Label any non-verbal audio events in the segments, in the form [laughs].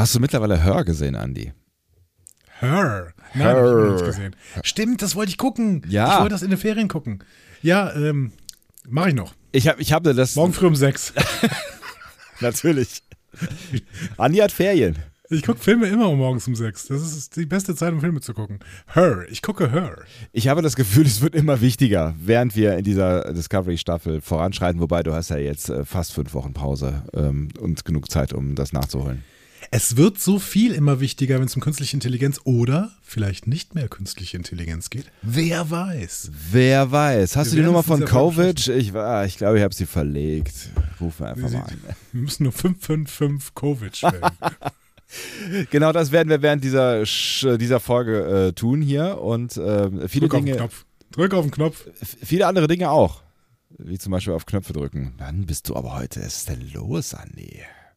Hast du mittlerweile Hör gesehen, Andy? Her. Nein, Her. ich gesehen. Stimmt, das wollte ich gucken. Ja. Ich wollte das in den Ferien gucken. Ja, ähm, mache ich noch. Ich habe ich hab das. Morgen früh um sechs. [laughs] Natürlich. Andi hat Ferien. Ich gucke Filme immer morgens um sechs. Das ist die beste Zeit, um Filme zu gucken. Her. Ich gucke Her. Ich habe das Gefühl, es wird immer wichtiger, während wir in dieser Discovery-Staffel voranschreiten. Wobei du hast ja jetzt äh, fast fünf Wochen Pause ähm, und genug Zeit, um das nachzuholen. Es wird so viel immer wichtiger, wenn es um künstliche Intelligenz oder vielleicht nicht mehr künstliche Intelligenz geht. Wer weiß? Wer weiß. Hast wir du die Nummer von Kovic? Ich, ah, ich glaube, ich habe sie verlegt. Rufen wir einfach mal an. [laughs] Wir müssen nur 555 Kovic wählen. [laughs] genau das werden wir während dieser, dieser Folge äh, tun hier und äh, viele Drück Dinge. Auf den Knopf. Drück auf den Knopf. Viele andere Dinge auch. Wie zum Beispiel auf Knöpfe drücken. Dann bist du aber heute. Was ist denn los, Andi?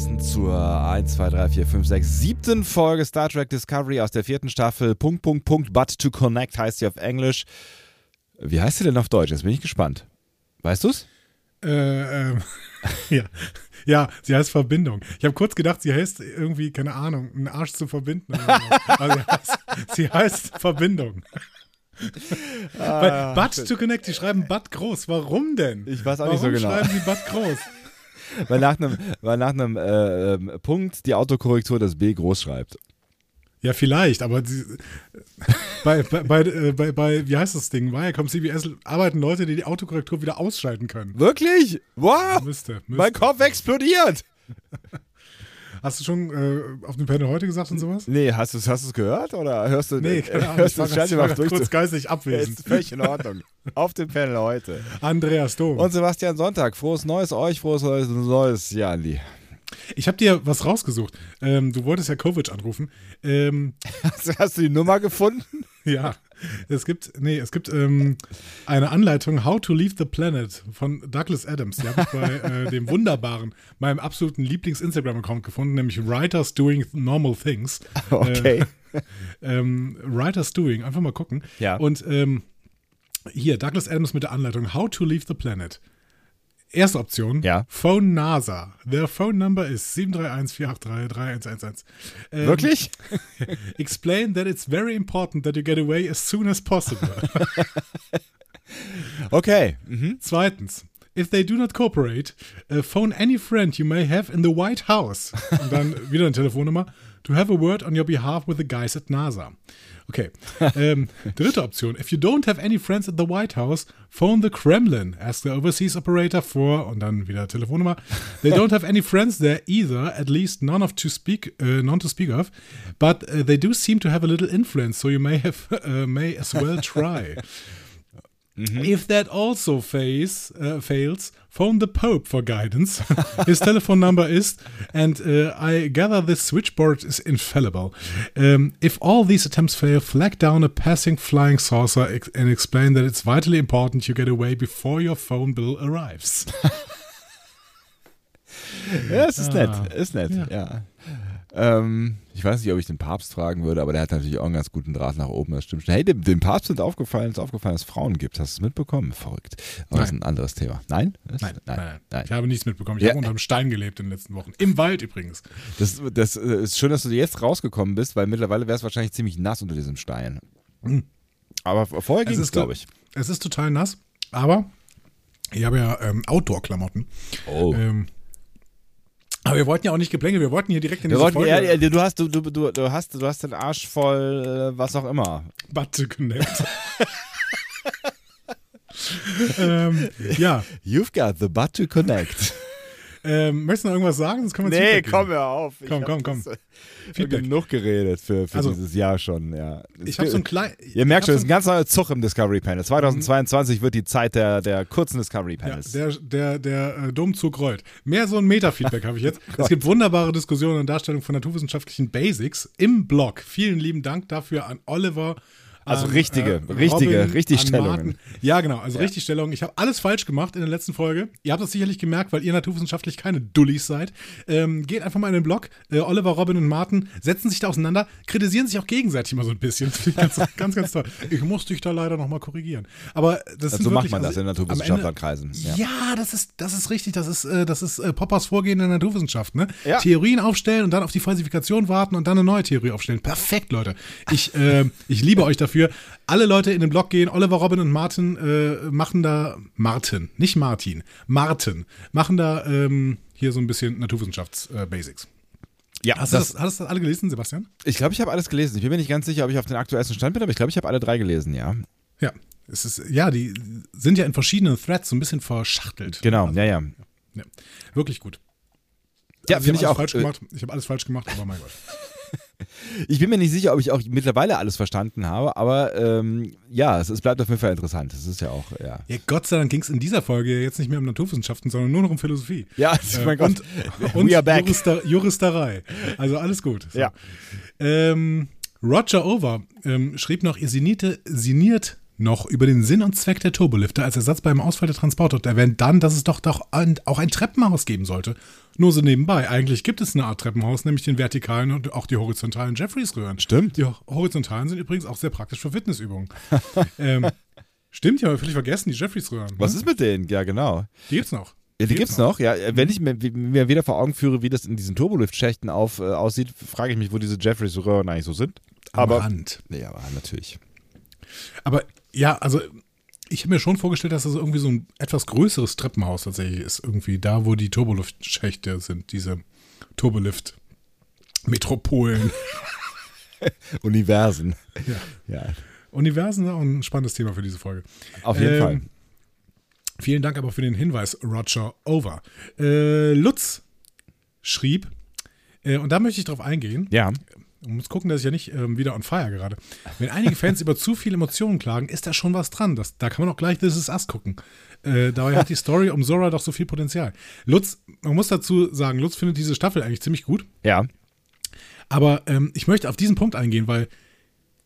Passend zur 1, 2, 3, 4, 5, 6, siebten Folge Star Trek Discovery aus der vierten Staffel. Punkt, Punkt, Punkt, but to connect heißt sie auf Englisch. Wie heißt sie denn auf Deutsch? Jetzt bin ich gespannt. Weißt du's? Äh, ähm, [laughs] ja. ja, sie heißt Verbindung. Ich habe kurz gedacht, sie heißt irgendwie, keine Ahnung, einen Arsch zu verbinden. [laughs] also sie, heißt, sie heißt Verbindung. Ah, but to connect, die schreiben But groß. Warum denn? Ich weiß auch Warum nicht so genau. Warum schreiben sie But groß? Weil nach einem, weil nach einem äh, ähm, Punkt die Autokorrektur das B groß schreibt. Ja, vielleicht, aber die, bei, bei, bei, äh, bei, bei, wie heißt das Ding? Viacom CBS arbeiten Leute, die die Autokorrektur wieder ausschalten können. Wirklich? Wow! Müsste, müsste. Mein Kopf explodiert! Hast du schon äh, auf dem Panel heute gesagt und sowas? Nee, hast du es hast gehört oder hörst du Nee, keine Ahnung, hörst ich du war, durch kurz geistig abwesend. Ist völlig in Ordnung. auf dem Panel heute. Andreas Dom. Und Sebastian Sonntag. Frohes Neues euch, frohes Neues, neues Jahr, Andi. Ich habe dir was rausgesucht. Ähm, du wolltest ja Kovic anrufen. Ähm, hast, [laughs] hast, du die Nummer gefunden? [laughs] Ja. Es gibt, nee, es gibt ähm, eine Anleitung How to Leave the Planet von Douglas Adams. Die habe ich bei [laughs] äh, dem wunderbaren, meinem absoluten Lieblings-Instagram-Account gefunden, nämlich Writers Doing Normal Things. [laughs] Okay. Äh, ähm, Writers Doing, einfach mal gucken. Ja. Und ähm, hier, Douglas Adams mit der Anleitung How to Leave the Planet. Erste Option, ja. Phone NASA. Their phone number is 731-483-3111. Ähm, Wirklich? [laughs] explain that it's very important that you get away as soon as possible. [laughs] okay. Mhm. Zweitens, if they do not cooperate, uh, phone any friend you may have in the White House. Und dann [laughs] wieder eine Telefonnummer. To have a word on your behalf with the guys at NASA. Okay. Ähm, [laughs] dritte Option. If you don't have any friends at the White House, phone the Kremlin. Ask the overseas operator for und dann wieder Telefonnummer. They don't have any friends there either, at least none of to speak, uh, none to speak of. But uh, they do seem to have a little influence, so you may have [laughs] uh, may as well try. Mm-hmm. If that also face, uh, fails, phone the Pope for guidance. [laughs] His telephone number is, and uh, I gather this switchboard is infallible. Um, if all these attempts fail, flag down a passing flying saucer ex and explain that it's vitally important you get away before your phone bill arrives. ja, es ist ah, nett. Ist nett, ja. ja. Ähm, ich weiß nicht, ob ich den Papst fragen würde, aber der hat natürlich auch einen ganz guten Draht nach oben, das stimmt schon. Hey, dem, dem Papst sind aufgefallen, ist aufgefallen, dass es Frauen gibt. Hast du es mitbekommen? Verrückt. Aber nein. das ist ein anderes Thema. Nein? Nein, nein, nein, nein, Ich habe nichts mitbekommen. Ich ja. habe unter einem Stein gelebt in den letzten Wochen. Im Wald übrigens. Das, das äh, ist schön, dass du jetzt rausgekommen bist, weil mittlerweile wäre es wahrscheinlich ziemlich nass unter diesem Stein. Mhm. Aber vorher ging es, glaube ich. Es ist total nass, aber ich habe ja ähm, Outdoor-Klamotten. Oh. Ähm, aber wir wollten ja auch nicht geplänkelt, wir wollten hier direkt in wir diese wollten, Folge. Ja, du, hast, du, du, du, hast, du hast den Arsch voll, äh, was auch immer. Butt to connect. ähm, ja. You've got the butt to connect. Ähm, möchtest du noch irgendwas sagen? Sonst können wir Nee, komm hör auf. Ich Komm, komm, komm. Feedback. genug geredet für, für Also, dieses Jahr schon, ja. Ich habe so ein klein. Ihr merkt schon, es ist ein ganz neuer Zug im Discovery Panel. 2022 wird die Zeit der, der kurzen Discovery Ja, Panels. der der, der äh, Domzug rollt. Mehr so ein Meta-Feedback habe ich jetzt. [laughs] Oh es gibt wunderbare Diskussionen und Darstellungen von naturwissenschaftlichen Basics im Blog. Vielen lieben Dank dafür an Oliver. Also an, richtige, richtige, Robin, Richtigstellungen. an Martin. Ja, genau, also Richtigstellungen. Ich habe alles falsch gemacht in der letzten Folge. Ihr habt das sicherlich gemerkt, weil ihr naturwissenschaftlich keine Dullis seid. Ähm, geht einfach mal in den Blog. Äh, Oliver, Robin und Martin setzen sich da auseinander, kritisieren sich auch gegenseitig mal so ein bisschen. Ich ganz, [laughs] ganz, ganz toll. Ich muss dich da leider nochmal korrigieren. Aber das sind so macht wirklich, man das also, in Naturwissenschaftlerkreisen. Ja. ja, das ist, das ist richtig. Das ist, äh, das ist äh, Poppers Vorgehen in der Naturwissenschaft. Ne? Ja. Theorien aufstellen und dann auf die Falsifikation warten und dann eine neue Theorie aufstellen. Perfekt, Leute. Ich, äh, ich liebe euch dafür. Alle Leute in den Blog gehen. Oliver, Robin und Martin äh, machen da, Martin, nicht Martin, Martin, machen da ähm, hier so ein bisschen Naturwissenschafts-Basics. Ja, hast, du das, das, hast du das alle gelesen, Sebastian? ich glaube, ich habe alles gelesen. Ich bin mir nicht ganz sicher, ob ich auf den aktuellsten Stand bin, aber ich glaube, ich habe alle drei gelesen, ja. Ja. Es ist, ja, die sind ja in verschiedenen Threads so ein bisschen verschachtelt. Genau, Also, ja, ja. ja. Wirklich gut. Ja, Also, finde ich hab auch. Falsch äh, gemacht. Ich habe alles falsch gemacht, aber mein Gott. [laughs] Ich bin mir nicht sicher, ob ich auch mittlerweile alles verstanden habe, aber ähm, ja, es, es bleibt auf jeden Fall interessant. Es ist ja auch, ja. Ja, Gott sei Dank ging es in dieser Folge jetzt nicht mehr um Naturwissenschaften, sondern nur noch um Philosophie. Ja, [laughs] Äh, mein Gott. Und, und. Jurister, Juristerei. Also alles gut. So. Ja. Ähm, Roger Over ähm, schrieb noch, ihr sinnierte, sinniert noch über den Sinn und Zweck der Turbolifter als Ersatz beim Ausfall der Transporter und erwähnt dann, dass es doch, doch ein, auch ein Treppenhaus geben sollte. Nur so nebenbei. Eigentlich gibt es eine Art Treppenhaus, nämlich den vertikalen und auch die horizontalen Jeffreys-Röhren. Stimmt. Die horizontalen sind übrigens auch sehr praktisch für Fitnessübungen. [laughs] ähm, stimmt, ja, aber völlig vergessen, die Jeffreys-Röhren. Was ne? ist mit denen? Ja, genau. Die gibt's noch. Ja, die gibt's noch. Ja, wenn ich mir, mir wieder vor Augen führe, wie das in diesen Turbolift-Schächten auf, äh, aussieht, frage ich mich, wo diese Jeffreys-Röhren eigentlich so sind. Am Aber, Rand. nee, aber natürlich. Aber ja, also ich habe mir schon vorgestellt, dass das irgendwie so ein etwas größeres Treppenhaus tatsächlich ist. Irgendwie da, wo die Turbolift-Schächte sind, diese Turbolift-Metropolen. [laughs] Universen. Ja. Ja, Universen ist auch ein spannendes Thema für diese Folge. auf jeden Ähm, Fall. Vielen Dank aber für den Hinweis, Roger Over. Äh, Lutz schrieb, äh, und da möchte ich drauf eingehen, Ja. Man muss gucken, dass ich ja nicht ähm, wieder on fire gerade. Wenn einige Fans über zu viele Emotionen klagen, ist da schon was dran. Das, da kann man auch gleich This Is Us gucken. Äh, dabei hat die Story um Zora doch so viel Potenzial. Lutz, man muss dazu sagen, Lutz findet diese Staffel eigentlich ziemlich gut. Ja. Aber ähm, ich möchte auf diesen Punkt eingehen, weil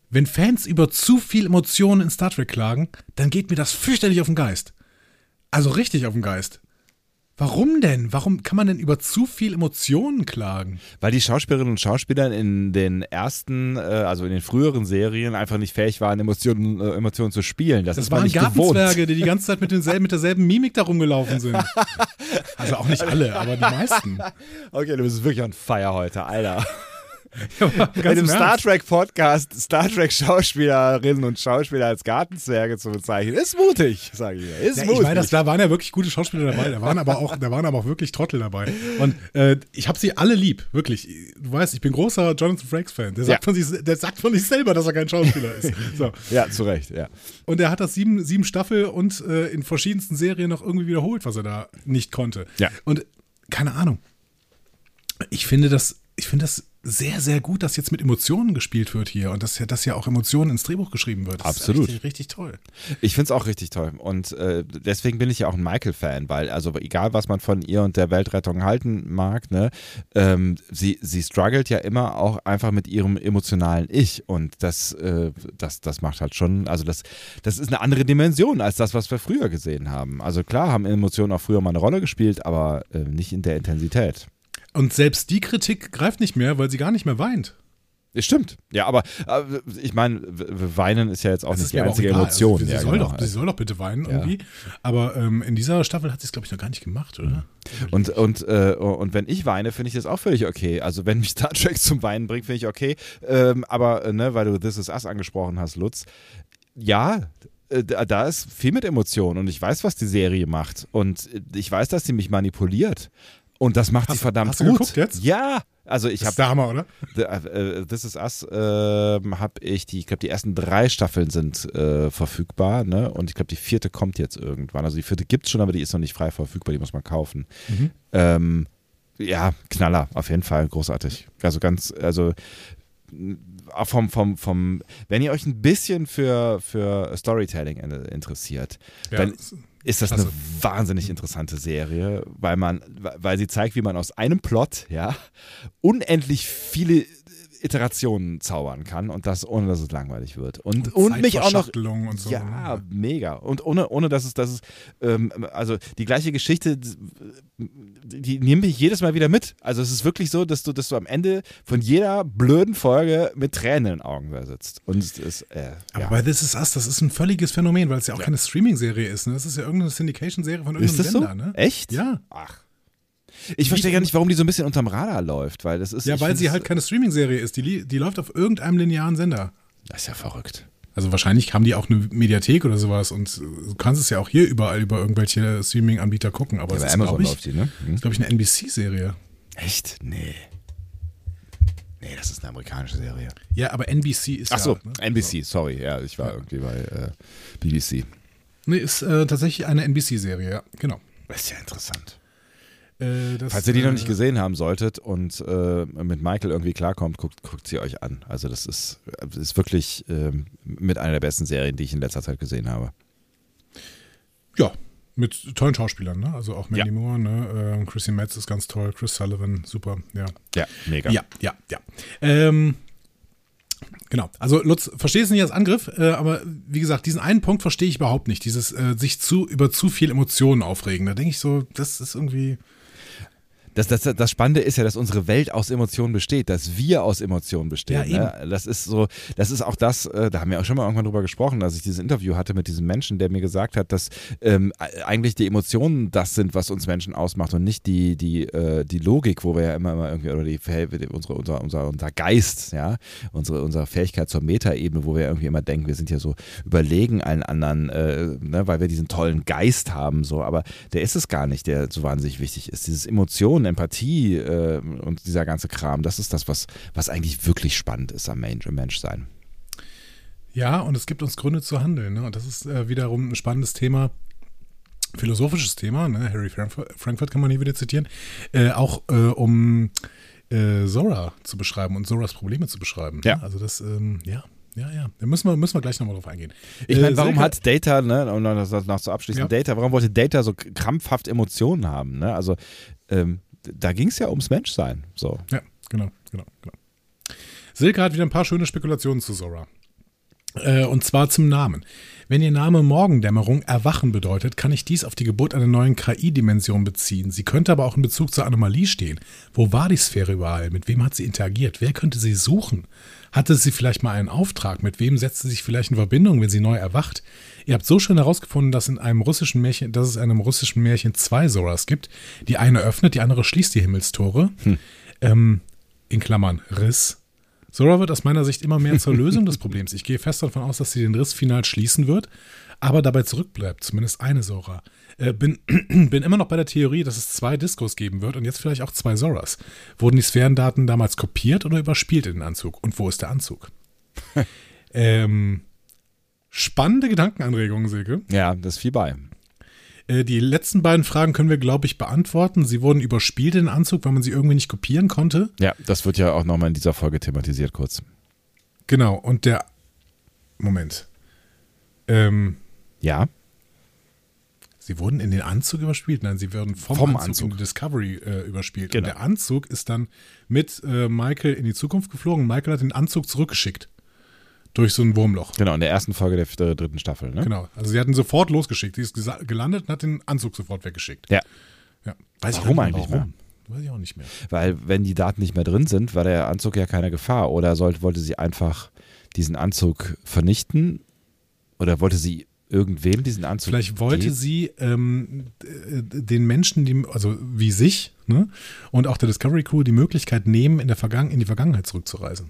wenn Fans über zu viel Emotionen in Star Trek klagen, dann geht mir das fürchterlich auf den Geist. Also richtig auf den Geist. Warum denn? Warum kann man denn über zu viel Emotionen klagen? Weil die Schauspielerinnen und Schauspieler in den ersten, äh, also in den früheren Serien einfach nicht fähig waren, Emotionen, äh, Emotionen zu spielen. Das, Das ist waren nicht gewohnt. Gartenzwerge, die die ganze Zeit mit, denselben, mit derselben Mimik da rumgelaufen sind. [laughs] Also auch nicht alle, aber die meisten. Okay, du bist wirklich on fire heute, Alter. Ja, In einem Star. Trek Podcast Star Trek Schauspielerinnen und Schauspieler als Gartenzwerge zu bezeichnen, ist mutig, sage ich. dir. Ist Ja, mutig. ich meine, das, da waren ja wirklich gute Schauspieler dabei, da waren aber auch, da waren aber auch wirklich Trottel dabei. Und äh, ich habe sie alle lieb, wirklich. Du weißt, ich bin großer Jonathan Frakes-Fan. Der, sagt Ja. von sich- der sagt von sich selber, dass er kein Schauspieler ist. [laughs] So. ja, zu Recht, ja. Und er hat das sieben, sieben Staffel und äh, in verschiedensten Serien noch irgendwie wiederholt, was er da nicht konnte. Ja. Und keine Ahnung. Ich finde das, ich finde das sehr, sehr gut, dass jetzt mit Emotionen gespielt wird hier und dass ja, dass ja auch Emotionen ins Drehbuch geschrieben wird. Das Absolut. Ist richtig, richtig toll. Ich finde es auch richtig toll. Und äh, deswegen bin ich ja auch ein Michael-Fan, weil, also egal was man von ihr und der Weltrettung halten mag, ne, ähm, sie, sie struggelt ja immer auch einfach mit ihrem emotionalen Ich. Und das, äh, das, das macht halt schon, also das, das ist eine andere Dimension als das, was wir früher gesehen haben. Also klar haben Emotionen auch früher mal eine Rolle gespielt, aber äh, nicht in der Intensität. Und selbst die Kritik greift nicht mehr, weil sie gar nicht mehr weint. Stimmt, ja, aber äh, ich meine, weinen ist ja jetzt auch Das nicht die einzige egal. Emotion. Also, sie, ja, soll genau. doch, sie soll doch bitte weinen irgendwie. Aber ähm, in dieser Staffel hat sie es, glaube ich, noch gar nicht gemacht, oder? Und, und, äh, und wenn ich weine, finde ich das auch völlig okay. Also wenn mich Star Trek zum Weinen bringt, finde ich okay. Ähm, aber, äh, ne, weil du This Is Us angesprochen hast, Lutz, ja, äh, da ist viel mit Emotionen und ich weiß, was die Serie macht. Und ich weiß, dass sie mich manipuliert. Und das macht Hast- sie verdammt hast du gut. geguckt jetzt? Ja, Also ich habe Hammer, oder? The, äh, This Is Us ähm, habe ich die, ich glaube die ersten drei Staffeln sind äh, verfügbar, ne? Und ich glaube die vierte kommt jetzt irgendwann. Also die vierte gibt's schon, aber die ist noch nicht frei verfügbar, die muss man kaufen. Mhm. Ähm, ja, Knaller, auf jeden Fall, großartig. Also ganz, also auch vom, vom, vom, wenn ihr euch ein bisschen für, für Storytelling in- interessiert, Ja, dann ist das Klasse. eine wahnsinnig interessante Serie, weil man, weil sie zeigt, wie man aus einem Plot, ja, unendlich viele Iterationen zaubern kann und das ohne dass es langweilig wird. Und, und, mich auch noch und so. ja, ne? mega. Und ohne, ohne dass es, dass es ähm, also die gleiche Geschichte, die, die nimmt mich jedes Mal wieder mit. Also es ist wirklich so, dass du, dass du am Ende von jeder blöden Folge mit Tränen in den Augen da sitzt. Und es ist, äh, Aber ja. bei This Is Us, das ist ein völliges Phänomen, weil es ja auch keine Streaming-Serie ist. Ne? Das ist ja irgendeine Syndication-Serie von Ist irgendeinem das so? Sender. Ne? Echt? Ja. Ach. Ich verstehe gar nicht, warum die so ein bisschen unterm Radar läuft, weil das ist. Ja, weil sie halt keine Streaming-Serie ist. Die, die läuft auf irgendeinem linearen Sender. Das ist ja verrückt. Also wahrscheinlich haben die auch eine Mediathek oder sowas und äh, du kannst es ja auch hier überall über irgendwelche Streaming-Anbieter gucken. Aber Ja, es bei ist, Amazon ich, läuft die, ne? Hm? glaube ich, eine NBC-Serie. Echt? Nee. Nee, das ist eine amerikanische Serie. Ja, aber NBC ist Ach so, ja. Ne? NBC, sorry. Ja, ich war irgendwie bei äh, BBC. Nee, ist äh, tatsächlich eine NBC-Serie, ja, genau. Das ist ja interessant. Äh, das, Falls ihr die noch äh, nicht gesehen haben solltet und äh, mit Michael irgendwie klarkommt, guckt, guckt sie euch an. Also das ist, das ist wirklich ähm, mit einer der besten Serien, die ich in letzter Zeit gesehen habe. Ja, mit tollen Schauspielern, ne? Also auch Mandy Ja. Moore, ne? Äh, Chrissy Metz ist ganz toll, Chris Sullivan, super, ja. Ja, mega. Ja, ja, ja. Ähm, genau. Also Lutz, verstehe es nicht als Angriff, äh, aber wie gesagt, diesen einen Punkt verstehe ich überhaupt nicht. Dieses äh, sich zu über zu viel Emotionen aufregen. Da denke ich so, das ist irgendwie. Das, das, das Spannende ist ja, dass unsere Welt aus Emotionen besteht, dass wir aus Emotionen bestehen. Ja, ne? Das ist so, das ist auch das, äh, da haben wir auch schon mal irgendwann drüber gesprochen, als ich dieses Interview hatte mit diesem Menschen, der mir gesagt hat, dass ähm, eigentlich die Emotionen das sind, was uns Menschen ausmacht und nicht die, die, äh, die Logik, wo wir ja immer, immer irgendwie, oder die unsere, unser, unser, unser Geist, ja, unsere, unsere Fähigkeit zur Metaebene, wo wir irgendwie immer denken, wir sind ja so überlegen allen anderen, äh, ne, weil wir diesen tollen Geist haben, so, aber der ist es gar nicht, der so wahnsinnig wichtig ist. Dieses Emotionen, Empathie äh, und dieser ganze Kram, das ist das, was, was eigentlich wirklich spannend ist am Mensch, im Menschsein. Ja, und es gibt uns Gründe zu handeln. Ne? Und das ist äh, wiederum ein spannendes Thema, philosophisches Thema. Ne? Harry Frankfurt, kann man hier wieder zitieren. Äh, auch äh, um äh, Zora zu beschreiben und Zoras Probleme zu beschreiben. Ja. Ne? Also das, ähm, ja, ja, ja. Da müssen wir, müssen wir gleich nochmal drauf eingehen. Ich Äh, meine, warum Silke- hat Data, ne, um das das noch zu abschließen, Ja. Data, warum wollte Data so krampfhaft Emotionen haben? Ne? Also ähm, da ging es ja ums Menschsein. So. Ja, genau, genau, genau. Silke hat wieder ein paar schöne Spekulationen zu Zora. Äh, und zwar zum Namen. Wenn Ihr Name Morgendämmerung Erwachen bedeutet, kann ich dies auf die Geburt einer neuen KI-Dimension beziehen. Sie könnte aber auch in Bezug zur Anomalie stehen. Wo war die Sphäre überall? Mit wem hat sie interagiert? Wer könnte sie suchen? Hatte sie vielleicht mal einen Auftrag? Mit wem setzt sie sich vielleicht in Verbindung, wenn sie neu erwacht? Ihr habt so schön herausgefunden, dass in einem russischen Märchen, dass es in einem russischen Märchen zwei Zoras gibt. Die eine öffnet, die andere schließt die Himmelstore. Ähm, in Klammern Riss. Zora wird aus meiner Sicht immer mehr zur Lösung des Problems. Ich gehe fest davon aus, dass sie den Riss final schließen wird, aber dabei zurückbleibt, zumindest eine Zora. Äh, bin, [clears throat] bin immer noch bei der Theorie, dass es zwei Discos geben wird und jetzt vielleicht auch zwei Zoras. Wurden die Sphärendaten damals kopiert oder überspielt in den Anzug? Und wo ist der Anzug? [laughs] ähm, spannende Gedankenanregungen, Silke. Ja, das ist viel bei. Äh, die letzten beiden Fragen können wir, glaube ich, beantworten. Sie wurden überspielt in den Anzug, weil man sie irgendwie nicht kopieren konnte. Ja, das wird ja auch nochmal in dieser Folge thematisiert kurz. Genau, und der. Moment. Ähm, Ja, sie wurden in den Anzug überspielt? Nein, sie werden vom, Vom Anzug, Anzug. in die Discovery äh, überspielt. Genau. Und der Anzug ist dann mit äh, Michael in die Zukunft geflogen. Michael hat den Anzug zurückgeschickt. Durch so ein Wurmloch. genau, in der ersten Folge der, der dritten Staffel. Ne? Genau. Also sie hatten sofort losgeschickt. Die ist gelandet und hat den Anzug sofort weggeschickt. Ja, Ja. Weiß Warum nicht eigentlich warum. Weiß ich auch nicht mehr. weil wenn die Daten nicht mehr drin sind, war der Anzug ja keine Gefahr. Oder sollte, wollte sie einfach diesen Anzug vernichten? Oder wollte sie irgendwem diesen Anzug Vielleicht wollte geben? sie ähm, d- den Menschen, die, also wie sich, ne, und auch der Discovery Crew die Möglichkeit nehmen, in, der Vergangen in die Vergangenheit zurückzureisen.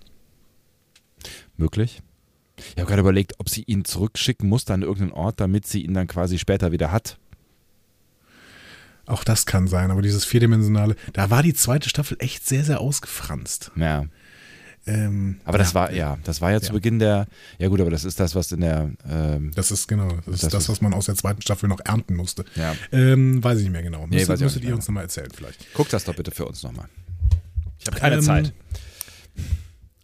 Möglich. Ich habe gerade überlegt, ob sie ihn zurückschicken muss an irgendeinen Ort, damit sie ihn dann quasi später wieder hat. Auch das kann sein, aber dieses vierdimensionale, da war die zweite Staffel echt sehr, sehr ausgefranst. Ja. Ähm, Aber das war, ja, das war ja zu Ja. Beginn der, ja gut, aber das ist das, was in der, ähm, das ist genau, das ist Das das, ist- was man aus der zweiten Staffel noch ernten musste. ja. Ähm, weiß ich nicht mehr genau. Nee, Müsstet, ihr uns nochmal erzählen vielleicht. Guck das doch bitte für uns nochmal. Ich habe keine Ähm, Zeit.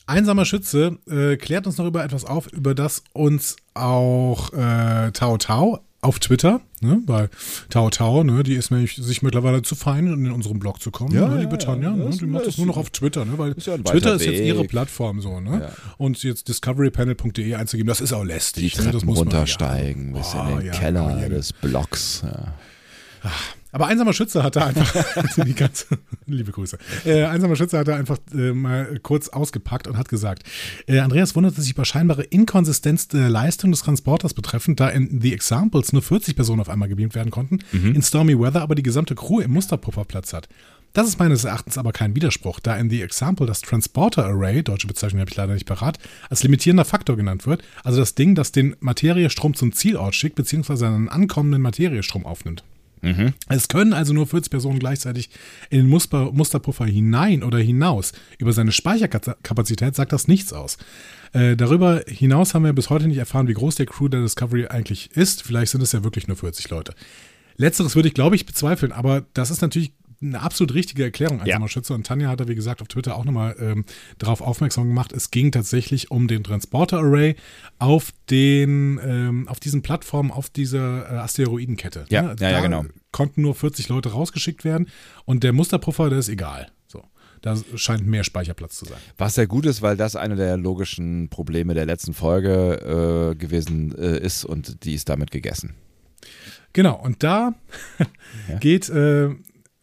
Einsamer Schütze äh, klärt uns noch über etwas auf, über das uns auch äh, Tao Tao auf Twitter, ne, weil Tao Tao, ne, die ist nämlich sich mittlerweile zu fein, in unseren Blog zu kommen, Ja, ne, ja, liebe Tanja, ja, ne, das die macht das nur noch auf Twitter, ne, weil ist ja Twitter ist jetzt ihre. Plattform so, ne, Ja. und jetzt discoverypanel.de einzugeben, das ist auch Die lästig, ne, Treppen das muss man, runtersteigen, bis Oh, in den ja, Keller ja. des Blocks. Ja. Aber einsamer Schütze hat er einfach, [laughs] [laughs] die ganze, liebe Grüße, äh, einsamer Schütze hat er einfach äh, mal kurz ausgepackt und hat gesagt, äh, Andreas wunderte sich über scheinbare Inkonsistenz der Leistung des Transporters betreffend, da in The Examples nur 40 Personen auf einmal gebeamt werden konnten, in Stormy Weather aber die gesamte Crew im Musterpuffer Platz hat. Das ist meines Erachtens aber kein Widerspruch, da in The Example das Transporter Array, deutsche Bezeichnung habe ich leider nicht parat, als limitierender Faktor genannt wird, also das Ding, das den Materiestrom zum Zielort schickt, beziehungsweise einen ankommenden Materiestrom aufnimmt. Es können also nur 40 Personen gleichzeitig in den Muster, Musterpuffer hinein oder hinaus. Über seine Speicherkapazität sagt das nichts aus. Äh, darüber hinaus haben wir bis heute nicht erfahren, wie groß der Crew der Discovery eigentlich ist. Vielleicht sind es ja wirklich nur 40 Leute. Letzteres würde ich, glaube ich, bezweifeln, aber das ist natürlich eine absolut richtige Erklärung, einsamer Ja. Schütze. Und Tanja hat da, wie gesagt, auf Twitter auch nochmal ähm, darauf aufmerksam gemacht. Es ging tatsächlich um den Transporter-Array auf den, ähm, auf diesen Plattformen, auf dieser äh, Asteroidenkette. Ja, Ne? ja, ja, Da genau. Konnten nur 40 Leute rausgeschickt werden und der Musterpuffer, der ist egal. So. Da scheint mehr Speicherplatz zu sein. Was sehr gut ist, weil das eine der logischen Probleme der letzten Folge äh, gewesen äh, ist und die ist damit gegessen. Genau, und da [laughs] Ja. geht äh,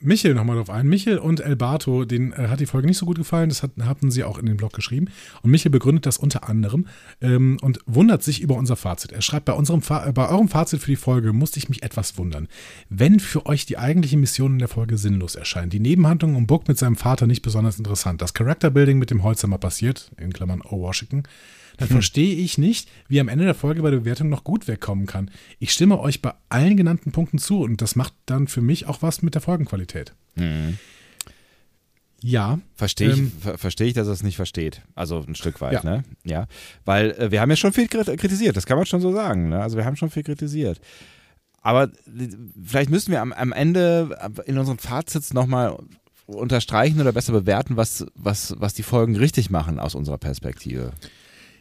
Michel nochmal drauf ein. Michel und Elbato, denen äh, hat die Folge nicht so gut gefallen, das hat, hatten sie auch in den Blog geschrieben. Und Michel begründet das unter anderem ähm, und wundert sich über unser Fazit. Er schreibt, bei, unserem Fa äh, bei eurem Fazit für die Folge musste ich mich etwas wundern. Wenn für euch die eigentliche Mission in der Folge sinnlos erscheint, die Nebenhandlung um Book mit seinem Vater nicht besonders interessant, das Character-Building mit dem Holzhammer passiert, in Klammern O. Washington, dann verstehe ich nicht, wie am Ende der Folge bei der Bewertung noch gut wegkommen kann. Ich stimme euch bei allen genannten Punkten zu und das macht dann für mich auch was mit der Folgenqualität. Ja, Verstehe ich, Ähm, ver verstehe ich, dass er es nicht versteht. Also ein Stück weit, Ja. ne? Ja. Weil äh, wir haben ja schon viel krit- kritisiert, das kann man schon so sagen. Ne? Also wir haben schon viel kritisiert. Aber äh, vielleicht müssen wir am, am Ende äh, in unseren Fazits nochmal unterstreichen oder besser bewerten, was, was, was die Folgen richtig machen aus unserer Perspektive.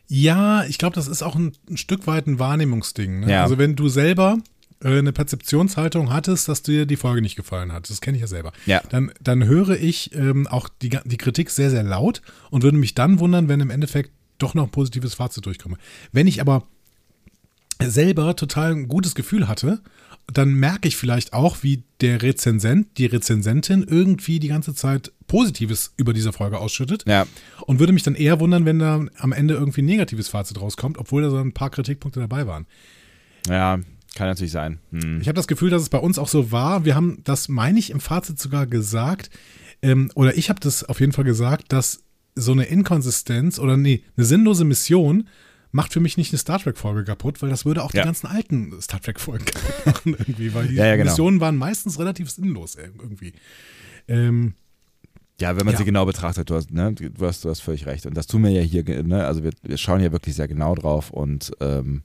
Ja, ich glaube, das ist auch ein, ein Stück weit ein Wahrnehmungsding. Ne? Ja. Also wenn du selber äh, eine Perzeptionshaltung hattest, dass dir die Folge nicht gefallen hat, das kenne ich ja selber, Ja. dann, dann höre ich ähm, auch die, die Kritik sehr, sehr laut und würde mich dann wundern, wenn im Endeffekt doch noch ein positives Fazit durchkomme. Wenn ich aber selber total ein gutes Gefühl hatte, dann merke ich vielleicht auch, wie der Rezensent, die Rezensentin irgendwie die ganze Zeit Positives über diese Folge ausschüttet. Ja. Und würde mich dann eher wundern, wenn da am Ende irgendwie ein negatives Fazit rauskommt, obwohl da so ein paar Kritikpunkte dabei waren. Ja, kann natürlich sein. Hm. Ich habe das Gefühl, dass es bei uns auch so war. Wir haben das, meine ich, im Fazit sogar gesagt, ähm, oder ich habe das auf jeden Fall gesagt, dass so eine Inkonsistenz oder nee, eine sinnlose Mission macht für mich nicht eine Star Trek-Folge kaputt, weil das würde auch Ja. die ganzen alten Star Trek-Folgen kaputt [laughs] machen irgendwie, weil die Ja, ja, genau. Missionen waren meistens relativ sinnlos irgendwie. Ähm, Ja, wenn man Ja. sie genau betrachtet, du hast, ne, du, hast, du hast völlig recht. Und das tun wir ja hier, ne? Also wir, wir schauen ja wirklich sehr genau drauf und ähm,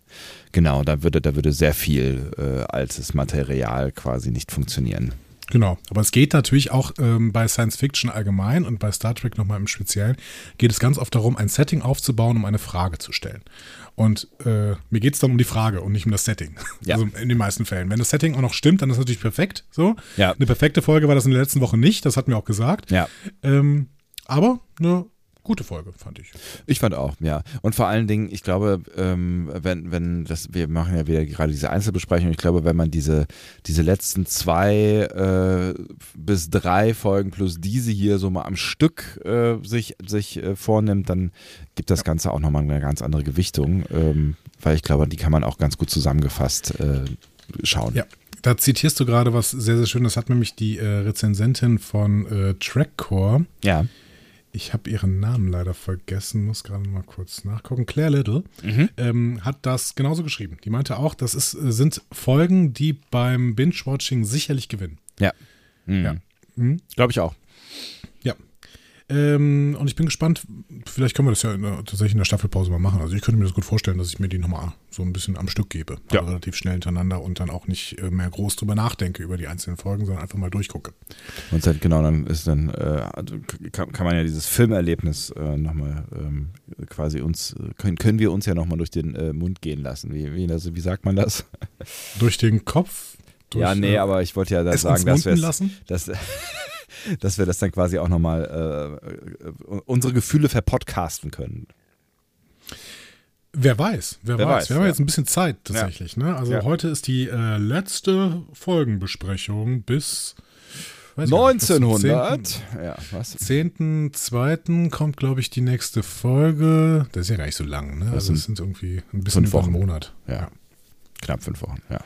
genau, da würde, da würde sehr viel äh, altes Material quasi nicht funktionieren. Genau, aber es geht natürlich auch ähm, bei Science Fiction allgemein und bei Star Trek nochmal im Speziellen, geht es ganz oft darum, ein Setting aufzubauen, um eine Frage zu stellen. Und äh, mir geht es dann um die Frage und nicht um das Setting. Ja. Also in den meisten Fällen. Wenn das Setting auch noch stimmt, dann ist es natürlich perfekt. So. Ja. Eine perfekte Folge war das in der letzten Woche nicht, das hatten wir auch gesagt. Ja, Ähm, aber eine gute Folge, fand ich. ich fand auch, ja. Und vor allen Dingen, ich glaube, ähm, wenn, wenn das, wir machen ja wieder gerade diese Einzelbesprechung, ich glaube, wenn man diese, diese letzten zwei äh, bis drei Folgen plus diese hier so mal am Stück äh, sich, sich äh, vornimmt, dann gibt das Ganze auch nochmal eine ganz andere Gewichtung, ähm, weil ich glaube, die kann man auch ganz gut zusammengefasst äh, schauen. Ja. Da zitierst du gerade was sehr, sehr schön. Das hat nämlich die äh, Rezensentin von äh, Trackcore Ja. Ich habe ihren Namen leider vergessen, muss gerade mal kurz nachgucken. Claire Little Mhm. ähm, hat das genauso geschrieben. Die meinte auch, das ist, äh, sind Folgen, die beim Binge-Watching sicherlich gewinnen. Ja. Mhm. Ja. Mhm. Glaube ich auch. Ähm, und ich bin gespannt, vielleicht können wir das ja in der, tatsächlich in der Staffelpause mal machen. Also ich könnte mir das gut vorstellen, dass ich mir die nochmal so ein bisschen am Stück gebe. Ja. Also relativ schnell hintereinander und dann auch nicht äh, mehr groß drüber nachdenke über die einzelnen Folgen, sondern einfach mal durchgucke. Und dann, genau, dann ist dann, äh, kann, kann man ja dieses Filmerlebnis äh, nochmal ähm, quasi uns, äh, können, können wir uns ja nochmal durch den äh, Mund gehen lassen. Wie, wie, also, wie sagt man das? Durch den Kopf. Durch, ja, nee, äh, aber ich wollte ja dann es sagen, dass wir munden lassen. dass, dass wir das dann quasi auch nochmal äh, äh, unsere Gefühle verpodcasten können. Wer weiß, wer, Wer weiß. weiß, Wir haben ja. jetzt ein bisschen Zeit tatsächlich. Ne? Also Ja. heute ist die äh, letzte Folgenbesprechung bis weiß ich gar nicht, bis 1900. Ja, was? 10.2. kommt, glaube ich, die nächste Folge. Das ist ja gar nicht so lang, ne? Also sind es sind irgendwie ein bisschen fünf über einen Wochen. Monat. Ja. Knapp fünf Wochen, ja.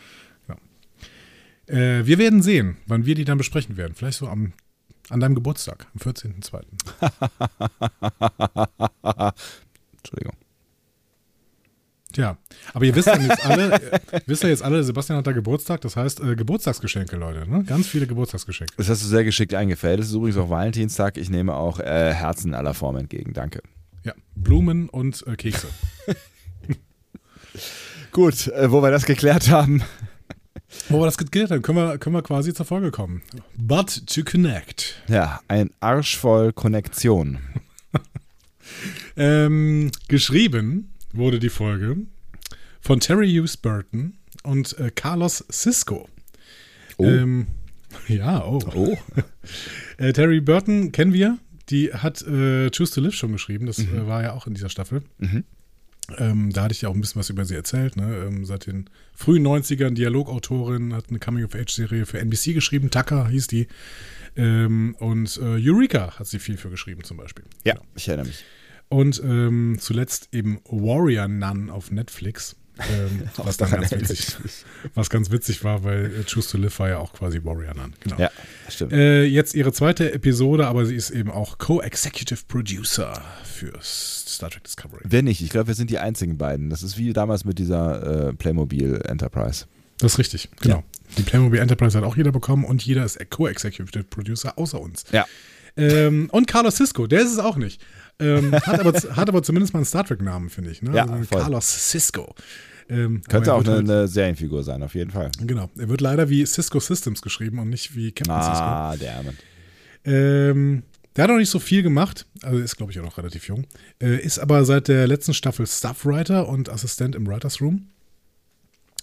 Äh, wir werden sehen, wann wir die dann besprechen werden. Vielleicht so am, an deinem Geburtstag, am 14.2. [laughs] Entschuldigung. Tja, aber ihr wisst ja jetzt alle, wisst ja jetzt alle, Sebastian hat da Geburtstag, das heißt äh, Geburtstagsgeschenke, Leute, ne? Ganz viele Geburtstagsgeschenke. Das hast du sehr geschickt eingefällt. Es ist übrigens auch Valentinstag. Ich nehme auch äh, Herzen aller Formen entgegen. Danke. Ja, Blumen und äh, Kekse. [laughs] Gut, äh, wo wir das geklärt haben. Wo wir das geklärt haben, können wir, können wir quasi zur Folge kommen. But to connect. Ja, ein Arsch voll Konnektion. [laughs] Ähm, geschrieben wurde die Folge von Terry Hughes Burton und äh, Carlos Cisco. Oh. Ähm, [laughs] ja, oh. Oh. [laughs] Äh, Terry Burton kennen wir. Die hat äh, Choose to Live schon geschrieben. Das äh, war ja auch in dieser Staffel. Mhm. Ähm, da hatte ich ja auch ein bisschen was über sie erzählt. Ne? Ähm, seit den frühen 90ern Dialogautorin, hat eine Coming-of-Age-Serie für NBC geschrieben. Tucker hieß die. Ähm, und äh, Eureka hat sie viel für geschrieben zum Beispiel. Ja, ich erinnere mich. Und ähm, zuletzt eben Warrior Nun auf Netflix. Ähm, [laughs] was, dann ganz witzig, was ganz witzig war, weil Choose to Live war ja auch quasi Warrior Nun. Genau. Ja, stimmt. Äh, jetzt ihre zweite Episode, aber sie ist eben auch Co-Executive Producer für Star Trek Discovery. Wer nicht? Ich glaube, wir sind die einzigen beiden. Das ist wie damals mit dieser äh, Playmobil Enterprise. Das ist richtig, genau. Die Playmobil Enterprise hat auch jeder bekommen und jeder ist Co-Executive Producer außer uns. Ja. Ähm, und Carlos Cisco, der ist es auch nicht. Ähm, hat, aber, hat aber zumindest mal einen Star Trek-Namen, finde ich. Ne? Ja, Also. Carlos Cisco. Ähm, Könnte auch eine, halt- eine Serienfigur sein, auf jeden Fall. Genau. Er wird leider wie Cisco Systems geschrieben und nicht wie Captain Cisco. Ah, der Mann. Ähm, der hat noch nicht so viel gemacht, also ist, glaube ich, auch noch relativ jung. Äh, ist aber seit der letzten Staffel Staffwriter und Assistent im Writers Room.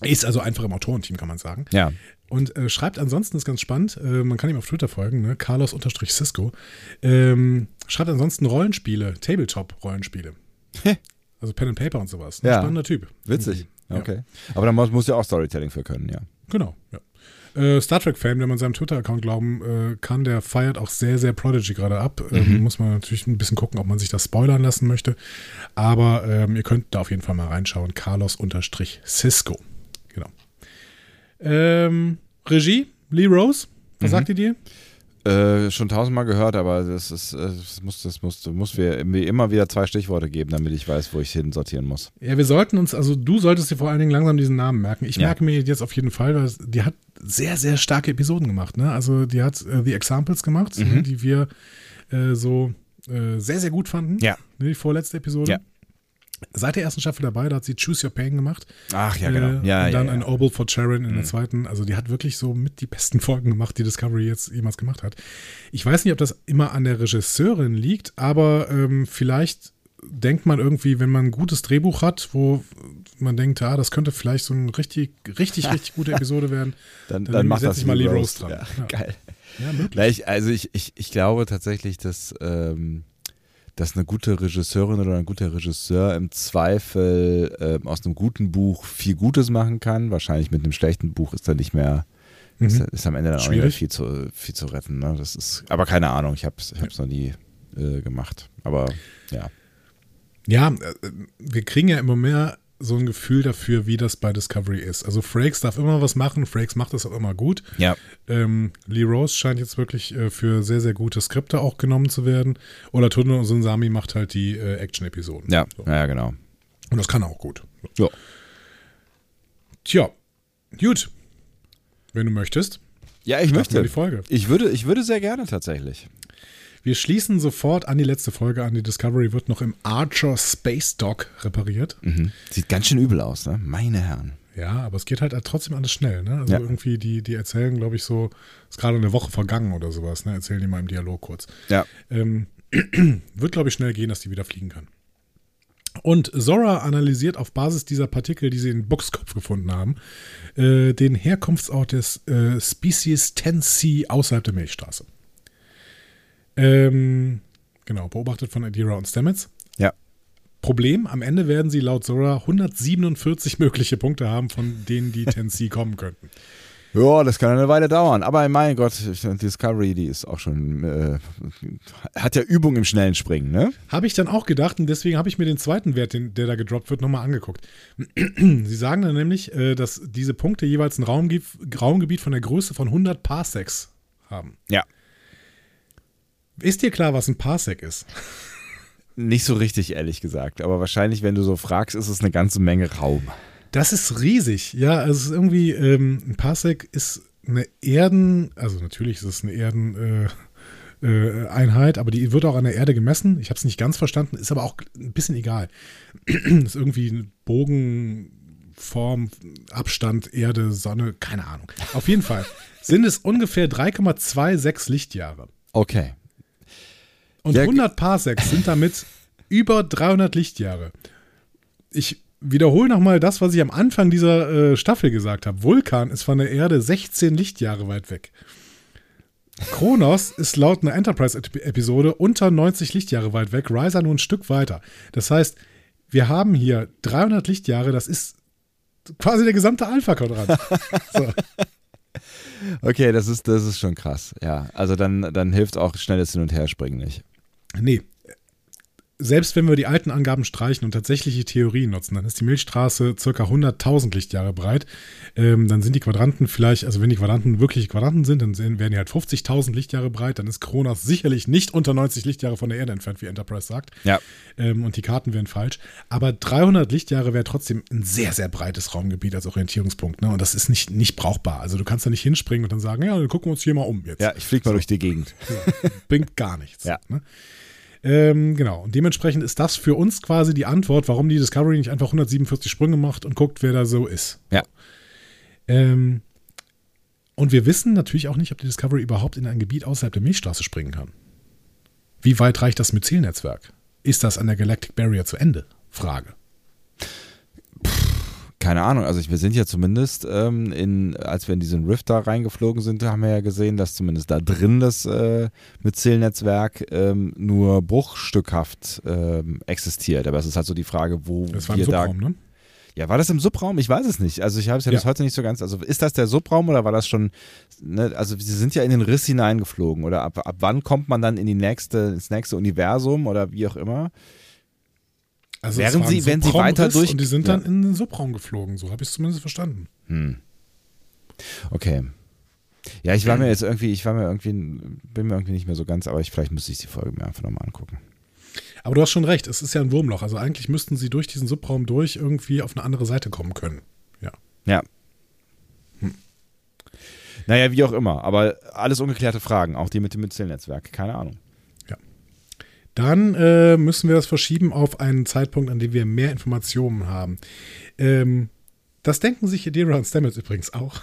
Ist also einfach im Autorenteam, kann man sagen. Ja. Und äh, schreibt ansonsten, ist ganz spannend, äh, man kann ihm auf Twitter folgen, ne? Carlos-Cisco. Ähm, schreibt ansonsten Rollenspiele, Tabletop-Rollenspiele. Also Pen and Paper und sowas. Ein Ja. spannender Typ. Witzig. Ja. Okay. Aber dann muss, muss ja auch Storytelling für können, ja. Genau, ja. Äh, Star Trek-Fan, wenn man seinem Twitter-Account glauben äh, kann, der feiert auch sehr, sehr Prodigy gerade ab. Ähm, muss man natürlich ein bisschen gucken, ob man sich das spoilern lassen möchte. Aber ähm, ihr könnt da auf jeden Fall mal reinschauen. Carlos-Cisco. Ähm, Regie, Lee Rose. Was sagt ihr dir? Äh, schon tausendmal gehört, aber das ist, äh, das muss, das muss, muss wir mir immer wieder zwei Stichworte geben, damit ich weiß, wo ich hin sortieren muss. Ja, wir sollten uns, also du solltest dir vor allen Dingen langsam diesen Namen merken. Ich Ja. merke mir jetzt auf jeden Fall, weil die hat sehr, sehr starke Episoden gemacht. Ne? Also die hat äh, The Examples gemacht, Mhm. ne, die wir äh, so äh, sehr, sehr gut fanden. Ja. Ne, die vorletzte Episode. Ja. Seit der ersten Staffel dabei, da hat sie Choose Your Pain gemacht. Ach ja, genau. Äh, Ja, und dann ja, ein ja. Obel for Sharon in der Mhm. zweiten. Also die hat wirklich so mit die besten [laughs] Folgen gemacht, die Discovery jetzt jemals gemacht hat. Ich weiß nicht, ob das immer an der Regisseurin liegt, aber ähm, vielleicht denkt man irgendwie, wenn man ein gutes Drehbuch hat, wo man denkt, ah, das könnte vielleicht so eine richtig, richtig, richtig gute [laughs] Episode werden. Dann, Dann dann macht setz das ich mal Lee Rose dran. Ja, Ja. Geil. Ja, möglich. Ich, also ich, ich, ich glaube tatsächlich, dass, ähm, dass eine gute Regisseurin oder ein guter Regisseur im Zweifel ähm, aus einem guten Buch viel Gutes machen kann. Wahrscheinlich mit einem schlechten Buch ist da nicht mehr, ist, Mhm. ist am Ende dann auch nicht mehr Schwierig. viel zu, viel zu retten. Ne? Das ist, aber keine Ahnung, ich habe es ich hab's noch nie äh, gemacht. Aber ja. Ja, äh, wir kriegen ja immer mehr so ein Gefühl dafür, wie das bei Discovery ist. Also Frakes darf immer was machen, Frakes macht das auch immer gut. Ja. Ähm, Lee Rose scheint jetzt wirklich äh, für sehr, sehr gute Skripte auch genommen zu werden. Oder Tuno Sunsami macht halt die äh, Action-Episoden. Ja, So. ja, genau. Und das kann er auch gut. Ja. Tja, gut. Wenn du möchtest, Ja, ich möchte. die Folge. Ich würde, ich würde sehr gerne tatsächlich. Wir schließen sofort an die letzte Folge an. Die Discovery wird noch im Archer Space Dock repariert. Mhm. Sieht ganz schön übel aus, ne? Meine Herren. Ja, aber es geht halt trotzdem alles schnell. Ne? Also Ja. irgendwie, die, die erzählen, glaube ich, so, ist gerade eine Woche vergangen oder sowas. Ne? Erzählen die mal im Dialog kurz. Ja. Ähm, [clears throat] wird, glaube ich, schnell gehen, dass die wieder fliegen kann. Und Zora analysiert auf Basis dieser Partikel, die sie in Buchskopf gefunden haben, äh, den Herkunftsort des äh, Species 10C außerhalb der Milchstraße. Ähm, genau, beobachtet von Adira und Stamets. Ja. Problem, am Ende werden sie laut Zora 147 mögliche Punkte haben, von denen die 10C [laughs] kommen könnten. Ja, das kann eine Weile dauern. Aber mein Gott, Discovery, die ist auch schon, äh, hat ja Übung im schnellen Springen, ne? Habe ich dann auch gedacht und deswegen habe ich mir den zweiten Wert, den, der da gedroppt wird, nochmal angeguckt. [clears throat] Sie sagen dann nämlich, äh, dass diese Punkte jeweils ein Raumgebiet, Raumgebiet von der Größe von 100 Parsecs haben. Ja. Ist dir klar, was ein Parsec ist? Nicht so richtig, ehrlich gesagt. Aber wahrscheinlich, wenn du so fragst, ist es eine ganze Menge Raum. Das ist riesig. Ja, also es ist irgendwie, ähm, ein Parsec ist eine Erden, also natürlich ist es eine Erden, äh, äh, Einheit, aber die wird auch an der Erde gemessen. Ich habe es nicht ganz verstanden, ist aber auch ein bisschen egal. [clears throat] ist irgendwie ein Bogenform, Abstand, Erde, Sonne, keine Ahnung. Auf jeden Fall sind es ungefähr 3,26 Lichtjahre. Okay. Und Ja, 100 Parsecs sind damit [laughs] über 300 Lichtjahre. Ich wiederhole nochmal das, was ich am Anfang dieser äh, Staffel gesagt habe. Vulkan ist von der Erde 16 Lichtjahre weit weg. Kronos ist laut einer Enterprise-Episode unter 90 Lichtjahre weit weg, Ryza nur ein Stück weiter. Das heißt, wir haben hier 300 Lichtjahre, das ist quasi der gesamte Alpha-Quadrant. [laughs] so. Okay, das ist, das ist schon krass. Ja, also dann, dann hilft auch schnelles Hin- und Herspringen nicht. Nee. Selbst wenn wir die alten Angaben streichen und tatsächliche Theorien nutzen, dann ist die Milchstraße circa 100.000 Lichtjahre breit. Ähm, dann sind die Quadranten vielleicht, also wenn die Quadranten wirkliche Quadranten sind, dann werden die halt 50.000 Lichtjahre breit. Dann ist Kronos sicherlich nicht unter 90 Lichtjahre von der Erde entfernt, wie Enterprise sagt. Ja. Ähm, und die Karten wären falsch. Aber 300 Lichtjahre wäre trotzdem ein sehr, sehr breites Raumgebiet als Orientierungspunkt. Ne? Und das ist nicht, nicht brauchbar. Also du kannst da nicht hinspringen und dann sagen, ja, dann gucken wir uns hier mal um jetzt. Ja, ich flieg mal durch die Gegend. Ja, bringt gar nichts. Ja. Ne? Ähm, genau. Und dementsprechend ist das für uns quasi die Antwort, warum die Discovery nicht einfach 147 Sprünge macht und guckt, wer da so ist. Ja. Ähm, und wir wissen natürlich auch nicht, ob die Discovery überhaupt in ein Gebiet außerhalb der Milchstraße springen kann. Wie weit reicht das Myzelnetzwerk? Ist das an der Galactic Barrier zu Ende? Frage. Keine Ahnung, also ich, wir sind ja zumindest, ähm, in, als wir in diesen Rift da reingeflogen sind, haben wir ja gesehen, dass zumindest da drin das äh, Myzel-Netzwerk ähm, nur bruchstückhaft ähm, existiert. Aber es ist halt so die Frage, wo Das war im wir da Subraum, ne? Ja, war das im Subraum? Ich weiß es nicht. Also ich habe es ja, Ja. bis heute nicht so ganz. Also ist das der Subraum oder war das schon? Ne, also sie sind ja in den Riss hineingeflogen oder ab, ab wann kommt man dann in die nächste, ins nächste Universum oder wie auch immer? Also Wären sie- wenn sie weiter durch- Und die sind dann Ja. in den Subraum geflogen. So habe ich es zumindest verstanden. Hm. Okay. Ja, ich war mir jetzt irgendwie, ich war mir irgendwie, bin mir irgendwie nicht mehr so ganz, aber ich, vielleicht müsste ich die Folge mir einfach nochmal angucken. Aber du hast schon recht, es ist ja ein Wurmloch. Also eigentlich müssten sie durch diesen Subraum durch irgendwie auf eine andere Seite kommen können. Ja. Ja. Naja, wie auch immer, aber alles ungeklärte Fragen, auch die mit dem Myzel-Netzwerk, keine Ahnung. Dann äh, müssen wir das verschieben auf einen Zeitpunkt, an dem wir mehr Informationen haben. Ähm, das denken sich Adira und Stamets übrigens auch.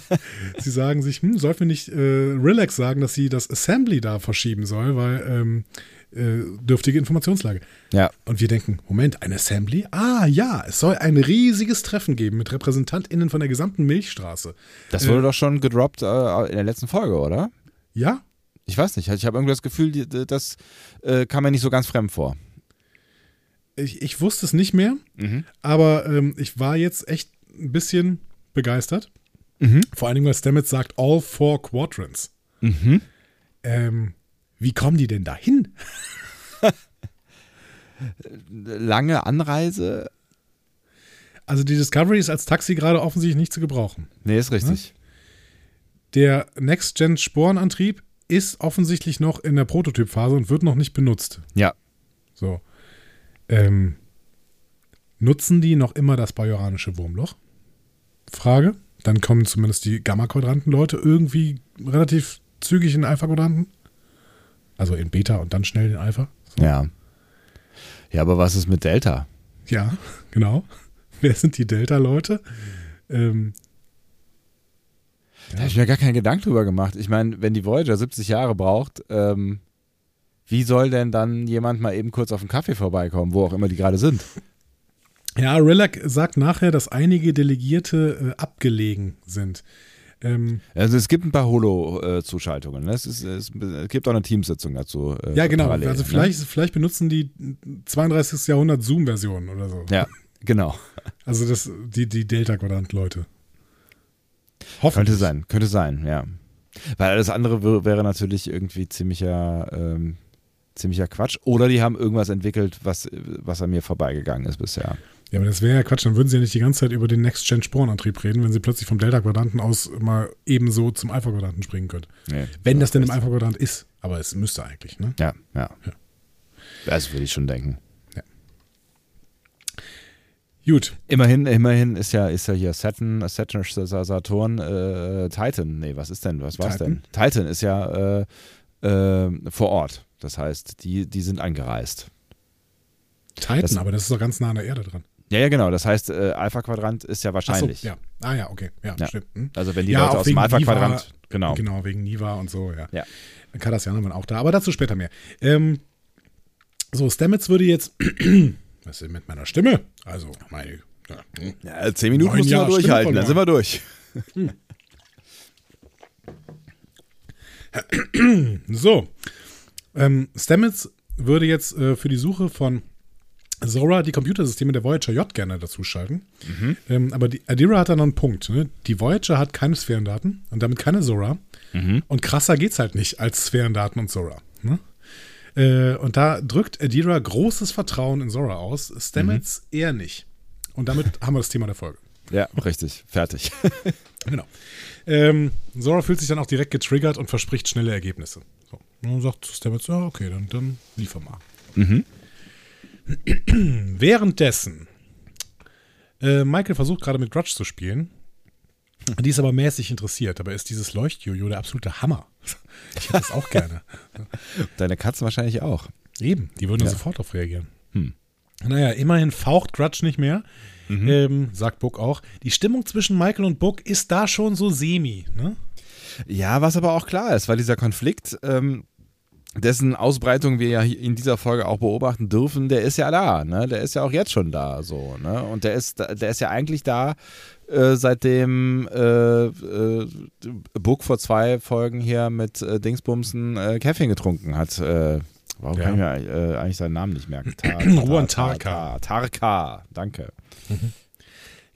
[laughs] sie sagen sich, hm, sollten wir nicht äh, Relax sagen, dass sie das Assembly da verschieben soll, weil ähm, äh, dürftige Informationslage. Ja. Und wir denken, Moment, ein Assembly? Ah ja, es soll ein riesiges Treffen geben mit RepräsentantInnen von der gesamten Milchstraße. Das wurde Äh, doch schon gedroppt äh, in der letzten Folge, oder? Ja, Ich weiß nicht, ich habe irgendwie das Gefühl, das äh, kam mir nicht so ganz fremd vor. ich, ich wusste es nicht mehr, aber ähm, ich war jetzt echt ein bisschen begeistert. Mhm. Vor allen Dingen, weil Stamets sagt, all four quadrants. Mhm. Ähm, wie kommen die denn da hin? [laughs] Lange Anreise. Also die Discovery ist als Taxi gerade offensichtlich nicht zu gebrauchen. Nee, ist richtig. Der Next-Gen-Sporenantrieb ist offensichtlich noch in der Prototypphase und wird noch nicht benutzt. Ja. So. Ähm, nutzen die noch immer das bajoranische Wurmloch? Frage. Dann kommen zumindest die Gamma-Quadranten-Leute irgendwie relativ zügig in Alpha-Quadranten. Also in Beta und dann schnell in Alpha. Ja. Ja, aber was ist mit Delta? Ja, [laughs] genau. Wer sind die Delta-Leute? Ähm, Da habe ich mir gar keinen Gedanken drüber gemacht. Ich meine, wenn die Voyager 70 Jahre braucht, ähm, wie soll denn dann jemand mal eben kurz auf den Kaffee vorbeikommen, wo auch immer die gerade sind? ja, Rillac sagt nachher, dass einige Delegierte äh, abgelegen sind. Ähm, Also es gibt ein paar Holo-Zuschaltungen. Es, ist- es, es gibt auch eine Teamsitzung dazu. äh, ja, genau. parallel, also ne? vielleicht, vielleicht benutzen die 32. Jahrhundert Zoom-Version oder so. Ja, genau. Also das, die, die Delta-Quadrant-Leute. Könnte Hoffentlich. sein, könnte sein, ja. Weil alles andere wär- wäre natürlich irgendwie ziemlicher, ähm, ziemlicher Quatsch. Oder die haben irgendwas entwickelt, was, was an mir vorbeigegangen ist bisher. Ja, aber das wäre ja Quatsch. Dann würden sie ja nicht die ganze Zeit über den Next-Gen-Sporenantrieb reden, wenn sie plötzlich vom Delta-Quadranten aus mal ebenso zum Alpha-Quadranten springen können. Nee, Wenn das denn im. Alpha-Quadrant ist. Aber es müsste eigentlich, ne? Ja, ja. Ja. Das würde ich schon denken. Gut. Immerhin, immerhin ist ja, ist ja hier Saturn, Saturn, Saturn, äh, Titan. Nee, was ist denn? Was war's Titan? denn? Titan ist ja äh, äh, vor Ort. Das heißt, die, die sind angereist. Titan, Das- aber das ist doch ganz nah an der Erde dran. Ja, ja, genau. Das heißt, äh, Alpha-Quadrant ist ja wahrscheinlich. So, ja. Ah ja, okay. Ja, Ja. stimmt. Hm. Also wenn die Ja, Leute aus dem Alpha-Quadrant. Genau. Genau, wegen Niva und so, ja. Ja. Cardassianer waren auch da, aber dazu später mehr. Ähm, so, Stamets würde jetzt. Was ist denn mit meiner Stimme? Also, meine. Ja, hm. Ja, zehn Minuten mal Jahre durchhalten, dann sind wir durch. [clears throat] So. Ähm, Stamets würde jetzt äh, für die Suche von Zora die Computersysteme der Voyager J gerne dazuschalten. Ähm, aber die Adira hat da noch einen Punkt. Ne? Die Voyager hat keine Sphärendaten und damit keine Zora. Und krasser geht's halt nicht als Sphärendaten und Zora. Ne? Äh, und da drückt Adira großes Vertrauen in Zora aus, Stamets eher nicht. Und damit [laughs] haben wir das Thema der Folge. Ja, richtig. Fertig. [laughs] Genau. Ähm, Zora fühlt sich dann auch direkt getriggert und verspricht schnelle Ergebnisse. So. Und dann sagt Stamets, ja, okay, dann, dann liefer mal. [clears throat] Währenddessen, äh, Michael versucht gerade mit Grudge zu spielen. Die ist aber mäßig interessiert. Aber ist dieses Leuchtjojo der absolute Hammer. [laughs] Ich hätte das auch gerne. [laughs] Deine Katzen wahrscheinlich auch. Eben, die würden Ja. sofort darauf reagieren. Hm. Naja, immerhin faucht Grudge nicht mehr. Ähm, sagt Book auch. Die Stimmung zwischen Michael und Book ist da schon so semi. Ne? Ja, was aber auch klar ist, weil dieser Konflikt, ähm, dessen Ausbreitung wir ja in dieser Folge auch beobachten dürfen, der ist ja da, ne? Der ist ja auch jetzt schon da, so, ne? Und der ist, der ist ja eigentlich da, äh, seitdem äh, äh, Book vor zwei Folgen hier mit äh, Dingsbumsen äh, Käffchen getrunken hat. Äh, warum Ja. kann ich mir äh, eigentlich seinen Namen nicht merken? [clears throat] Ruan Tar- Tarka. Tar- Tarka, danke.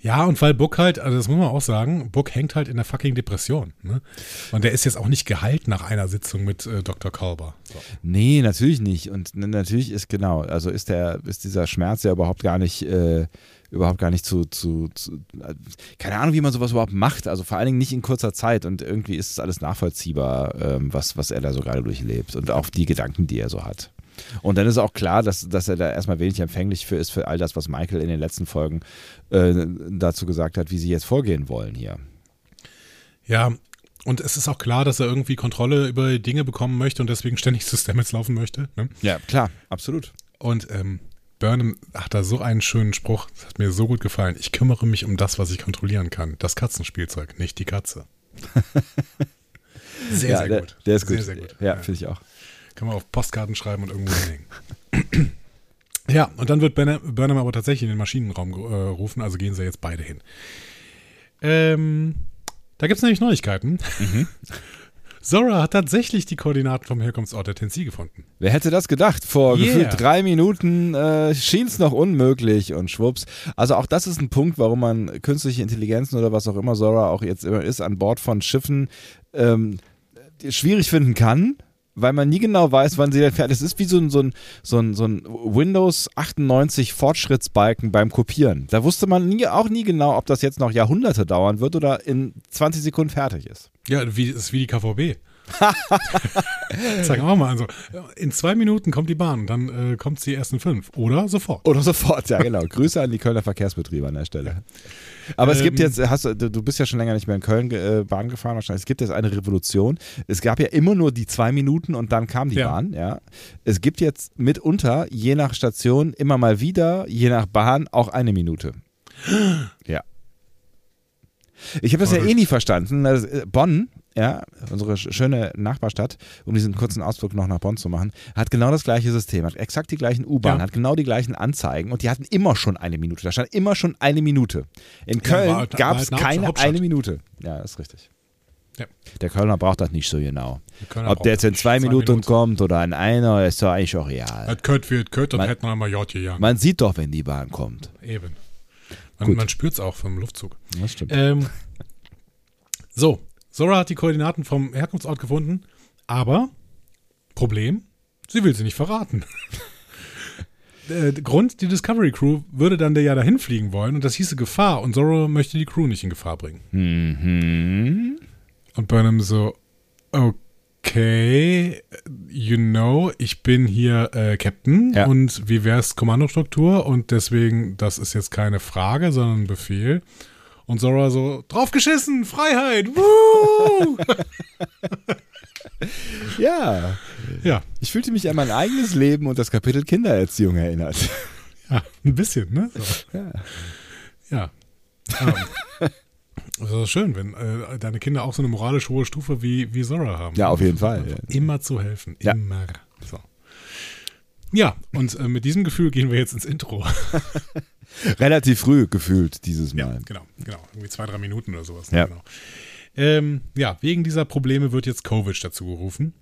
Ja, und weil Book halt, also das muss man auch sagen, Book hängt halt in der fucking Depression. Ne? Und der ist jetzt auch nicht geheilt nach einer Sitzung mit äh, Dr. Kalber. So. Nee, natürlich nicht. Und natürlich ist genau, also ist der, ist dieser Schmerz ja überhaupt gar nicht, äh, überhaupt gar nicht zu, zu, zu, keine Ahnung, wie man sowas überhaupt macht. Also vor allen Dingen nicht in kurzer Zeit. Und irgendwie ist es alles nachvollziehbar, ähm, was, was er da so gerade durchlebt und auch die Gedanken, die er so hat. Und dann ist auch klar, dass, dass er da erstmal wenig empfänglich für ist, für all das, was Michael in den letzten Folgen äh, dazu gesagt hat, wie sie jetzt vorgehen wollen hier. Ja, und es ist auch klar, dass er irgendwie Kontrolle über Dinge bekommen möchte und deswegen ständig zu Stamets laufen möchte. Ne? Ja, klar, absolut. Und ähm, Burnham hat da so einen schönen Spruch, das hat mir so gut gefallen. Ich kümmere mich um das, was ich kontrollieren kann. Das Katzenspielzeug, nicht die Katze. [laughs] Sehr, ja, sehr der, gut. Der ist sehr, gut. Sehr gut. Ja, finde ich auch. Kann man auf Postkarten schreiben und irgendwo hinhängen. [clears throat] ja, und dann wird Burnham, aber tatsächlich in den Maschinenraum äh, rufen, also gehen sie jetzt beide hin. Ähm, da gibt es nämlich Neuigkeiten. [laughs] Zora hat tatsächlich die Koordinaten vom Herkunftsort der Tensi gefunden. Wer hätte das gedacht? Vor Yeah. gefühlt drei Minuten äh, schien es noch unmöglich und schwupps. Also auch das ist ein Punkt, warum man künstliche Intelligenzen oder was auch immer Zora auch jetzt immer ist, an Bord von Schiffen ähm, schwierig finden kann, weil man nie genau weiß, wann sie denn fertig ist. Es ist wie so ein, so ein, so ein, so ein Windows 98 Fortschrittsbalken beim Kopieren. Da wusste man nie, auch nie genau, ob das jetzt noch Jahrhunderte dauern wird oder in 20 Sekunden fertig ist. Ja, wie, ist wie die KVB. Sagen [laughs] wir mal, also in zwei Minuten kommt die Bahn, dann äh, kommt sie erst in fünf. Oder sofort. Oder sofort, ja genau. Grüße an die Kölner Verkehrsbetriebe an der Stelle. Aber es gibt Ähm. jetzt, hast du, du bist ja schon länger nicht mehr in Köln äh, Bahn gefahren wahrscheinlich. Es gibt jetzt eine Revolution. Es gab ja immer nur die zwei Minuten und dann kam die Ja. Bahn. Ja. Es gibt jetzt mitunter, je nach Station, immer mal wieder, je nach Bahn, auch eine Minute. [gasps] Ja. Ich habe das ja eh nie verstanden. Äh, Bonn, ja, unsere sch- schöne Nachbarstadt, um diesen kurzen Ausflug noch nach Bonn zu machen, hat genau das gleiche System, hat exakt die gleichen U-Bahnen, Ja. hat genau die gleichen Anzeigen und die hatten immer schon eine Minute. Da stand immer schon eine Minute. In Ja, Köln war gab es eine keine eine Minute. Ja, ist richtig. Ja. Der Kölner braucht das nicht so genau. Ob der jetzt in das zwei nicht. Minuten, kommt oder in einer, ist doch eigentlich auch real. Das könnte wird, könnte, dann Man- hätten wir mal J gejagen. Man sieht doch, wenn die Bahn kommt. Eben. Man, man spürt es auch vom Luftzug. Das stimmt. Ähm, so, Sora hat die Koordinaten vom Herkunftsort gefunden, aber Problem, sie will sie nicht verraten. [laughs] äh, Grund, die Discovery Crew würde dann ja dahin fliegen wollen und das hieße Gefahr und Zoro möchte die Crew nicht in Gefahr bringen. Mhm. Und Burnham so, okay, you know, ich bin hier äh, Captain Ja. und wie wär's Kommandostruktur und deswegen, das ist jetzt keine Frage, sondern ein Befehl. Und Zora so, draufgeschissen, Freiheit, woo! [laughs] Ja, ja, ich fühlte mich an mein eigenes Leben und das Kapitel Kindererziehung erinnert. ja, ein bisschen, ne? So. Ja. Ja. Ähm, Das ist schön, wenn äh, deine Kinder auch so eine moralisch hohe Stufe wie, wie Zora haben. Ja, auf jeden Fall. Ja. Immer zu helfen. Ja. Immer. So. Ja, und äh, mit diesem Gefühl gehen wir jetzt ins Intro. [laughs] Relativ früh gefühlt dieses Ja, Mal. genau, genau. Irgendwie zwei, drei Minuten oder sowas. Ja. Genau. Ähm, ja, wegen dieser Probleme wird jetzt Kovic dazu gerufen.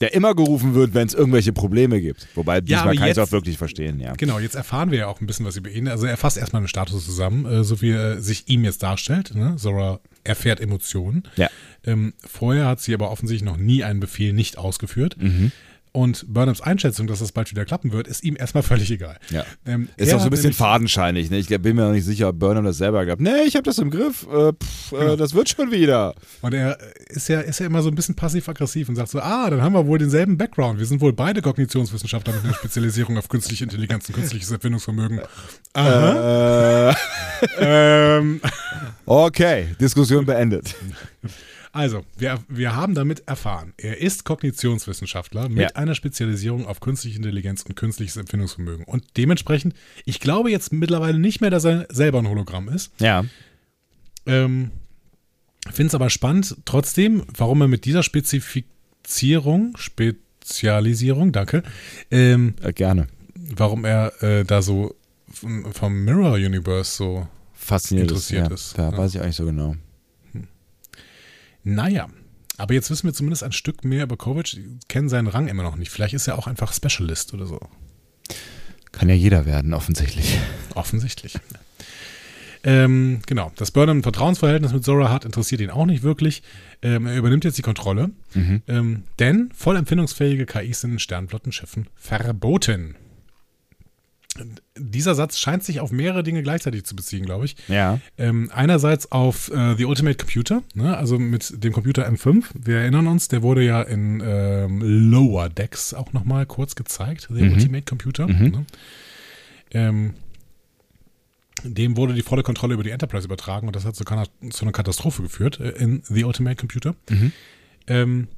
Der immer gerufen wird, wenn es irgendwelche Probleme gibt. Wobei diesmal kann ich es auch wirklich verstehen, ja. Genau, jetzt erfahren wir ja auch ein bisschen was über ihn. Also er fasst erstmal einen Status zusammen, äh, so wie er sich ihm jetzt darstellt. Ne? Zora erfährt Emotionen. Ja. Ähm, vorher hat sie aber offensichtlich noch nie einen Befehl nicht ausgeführt. Mhm. Und Burnhams Einschätzung, dass das bald wieder klappen wird, ist ihm erstmal völlig egal. Ja. Ähm, Ist auch so ein bisschen fadenscheinig. Ne? Ich bin mir noch nicht sicher, ob Burnham das selber glaubt. Nee, ich habe das im Griff. Äh, pff, äh, das wird schon wieder. Und er ist ja, ist ja immer so ein bisschen passiv-aggressiv und sagt so, ah, dann haben wir wohl denselben Background. Wir sind wohl beide Kognitionswissenschaftler mit einer Spezialisierung auf künstliche Intelligenz und künstliches Erfindungsvermögen. Aha. Äh, Ähm, [laughs] okay, Diskussion beendet. [laughs] also, wir, wir haben damit erfahren, er ist Kognitionswissenschaftler mit Ja. einer Spezialisierung auf künstliche Intelligenz und künstliches Erfindungsvermögen. Und dementsprechend, ich glaube jetzt mittlerweile nicht mehr, dass er selber ein Hologramm ist. Ja. Ähm, Finde es aber spannend, trotzdem, warum er mit dieser Spezifizierung, Spezialisierung, danke, ähm, Äh, gerne. warum er äh, da so vom Mirror Universe so, Fasziniert Interessiert ja. ist, Da ja. weiß ich nicht so genau. Naja. Aber jetzt wissen wir zumindest ein Stück mehr über Kovic, kennen seinen Rang immer noch nicht. Vielleicht ist er auch einfach Specialist oder so. Kann ja jeder werden, offensichtlich. Offensichtlich. Ähm, genau. Das Burnham ein Vertrauensverhältnis mit Zora hat, interessiert ihn auch nicht wirklich. Ähm, er übernimmt jetzt die Kontrolle. Mhm. Ähm, denn voll empfindungsfähige KIs sind in Sternflottenschiffen verboten. Dieser Satz scheint sich auf mehrere Dinge gleichzeitig zu beziehen, glaube ich. Ja. Ähm, einerseits auf äh, The Ultimate Computer, ne? also mit dem Computer M5. Wir erinnern uns, der wurde ja in ähm, Lower Decks auch nochmal kurz gezeigt, The Mhm. Ultimate Computer. Mhm. Ne? Ähm, dem wurde die volle Kontrolle über die Enterprise übertragen und das hat zu, zu einer Katastrophe geführt äh, in The Ultimate Computer. Mhm. Ähm,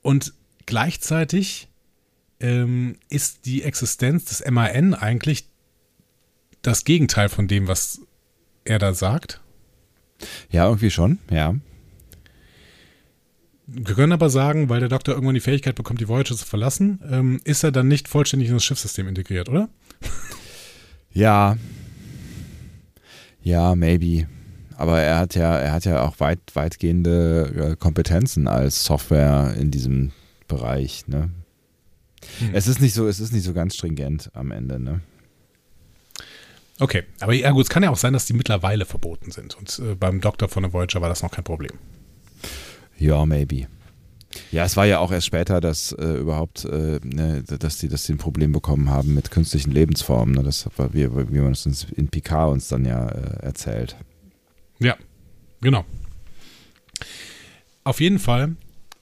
und gleichzeitig ähm, ist die Existenz des MAN eigentlich das Gegenteil von dem, was er da sagt. Ja, irgendwie schon, ja. Wir können aber sagen, weil der Doktor irgendwann die Fähigkeit bekommt, die Voyager zu verlassen, ähm, ist er dann nicht vollständig in das Schiffssystem integriert, oder? [laughs] Ja. Ja, maybe. Aber er hat ja, er hat ja auch weit, weitgehende äh, Kompetenzen als Software in diesem Bereich, ne? Hm. Es ist nicht so, es ist nicht so ganz stringent am Ende, ne? Okay, aber ja gut, es kann ja auch sein, dass die mittlerweile verboten sind. Und äh, beim Doktor von der Voyager war das noch kein Problem. Ja, maybe. Ja, es war ja auch erst später, dass äh, überhaupt, äh, ne, dass die, dass die ein Problem bekommen haben mit künstlichen Lebensformen. Ne? Das war, wie, wie man es in Picard uns dann ja äh, erzählt. Ja, genau. Auf jeden Fall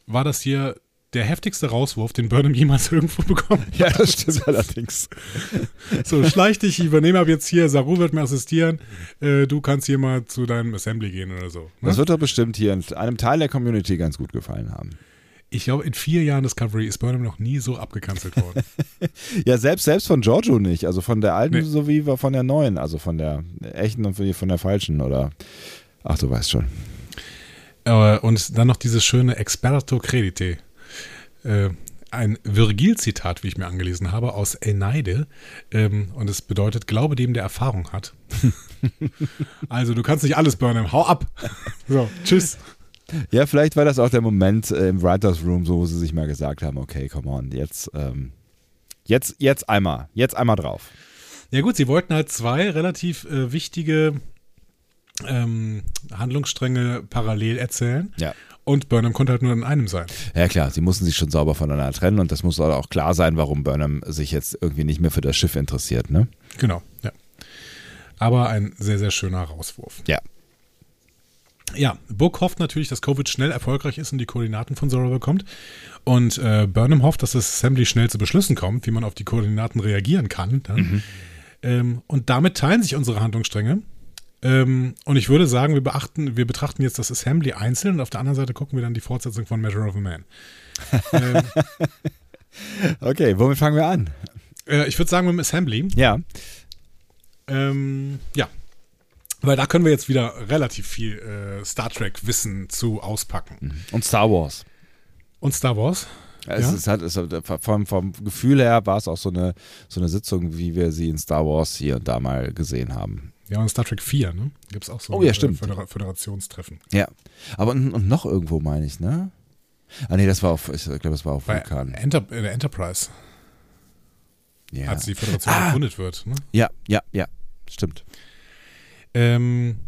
war das hier der heftigste Rauswurf, den Burnham jemals [laughs] irgendwo bekommen hat. Ja, das stimmt allerdings. [laughs] So, schleich dich, ich übernehme ab jetzt hier, Saru wird mir assistieren, äh, du kannst hier mal zu deinem Assembly gehen oder so. Ne? Das wird doch bestimmt hier einem Teil der Community ganz gut gefallen haben. Ich glaube, in vier Jahren Discovery ist Burnham noch nie so abgekanzelt worden. [laughs] ja, selbst, selbst von Giorgio nicht. Also von der alten Nee. sowie von der neuen. Also von der echten und von der falschen. Oder. Ach, du weißt schon. Äh, und dann noch dieses schöne Experto Credite. Äh, ein Virgil-Zitat, wie ich mir angelesen habe, aus Eneide. Ähm, und es bedeutet, glaube dem, der Erfahrung hat. [laughs] also, du kannst nicht alles, Burnham. Hau ab. So, tschüss. Ja, vielleicht war das auch der Moment äh, im Writers Room, so wo sie sich mal gesagt haben, okay, come on, jetzt, ähm, jetzt, jetzt einmal, jetzt einmal drauf. Ja gut, sie wollten halt zwei relativ äh, wichtige ähm, Handlungsstränge parallel erzählen. Ja. Und Burnham konnte halt nur in einem sein. Ja klar, sie mussten sich schon sauber voneinander trennen und das muss auch klar sein, warum Burnham sich jetzt irgendwie nicht mehr für das Schiff interessiert, ne? Genau, ja. Aber ein sehr, sehr schöner Rauswurf. Ja. Ja, Book hofft natürlich, dass Covid schnell erfolgreich ist und die Koordinaten von Zora bekommt. Und äh, Burnham hofft, dass das Assembly schnell zu Beschlüssen kommt, wie man auf die Koordinaten reagieren kann. Ne? Ähm, und damit teilen sich unsere Handlungsstränge. Ähm, und ich würde sagen, wir, beachten, wir betrachten jetzt das Assembly einzeln und auf der anderen Seite gucken wir dann die Fortsetzung von Measure of a Man. ähm, [laughs] Okay, womit fangen wir an? äh, ich würde sagen mit dem Assembly. Ja. Ähm, ja. Weil da können wir jetzt wieder relativ viel äh, Star Trek-Wissen zu auspacken. Und Star Wars. Und Star Wars? Es Ja? ist halt, es ist, vom, vom Gefühl her war es auch so eine, so eine Sitzung, wie wir sie in Star Wars hier und da mal gesehen haben. Ja, und Star Trek 4, ne? Gibt es auch so Oh ja, ein, stimmt. Äh, Födera Föderationstreffen. Ja. Aber und, und noch irgendwo, meine ich, ne? Ah, nee, das war auf, ich glaube, das war auf Bei Vulkan. Enter äh, der Enterprise, Ja. als die Föderation Ah. gegründet wird. Ne? ja, ja, ja. Stimmt. Ähm,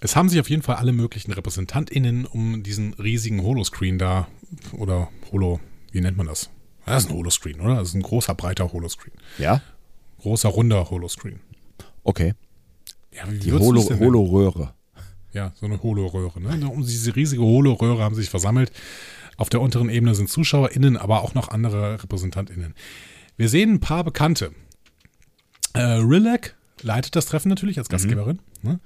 es haben sich auf jeden Fall alle möglichen RepräsentantInnen um diesen riesigen Holoscreen da, oder Holo, wie nennt man das? Das ist ein Holoscreen, oder? Das ist ein großer, breiter Holoscreen. Ja? Großer, runder Holoscreen. Okay. Ja, Die Holo? Holo-Röhre. Ja, so eine Holoröhre. Ne? Um diese riesige Holoröhre haben sich versammelt. Auf der unteren Ebene sind ZuschauerInnen, aber auch noch andere RepräsentantInnen. Wir sehen ein paar Bekannte. Äh, Rilek leitet das Treffen natürlich als Gastgeberin. Ne?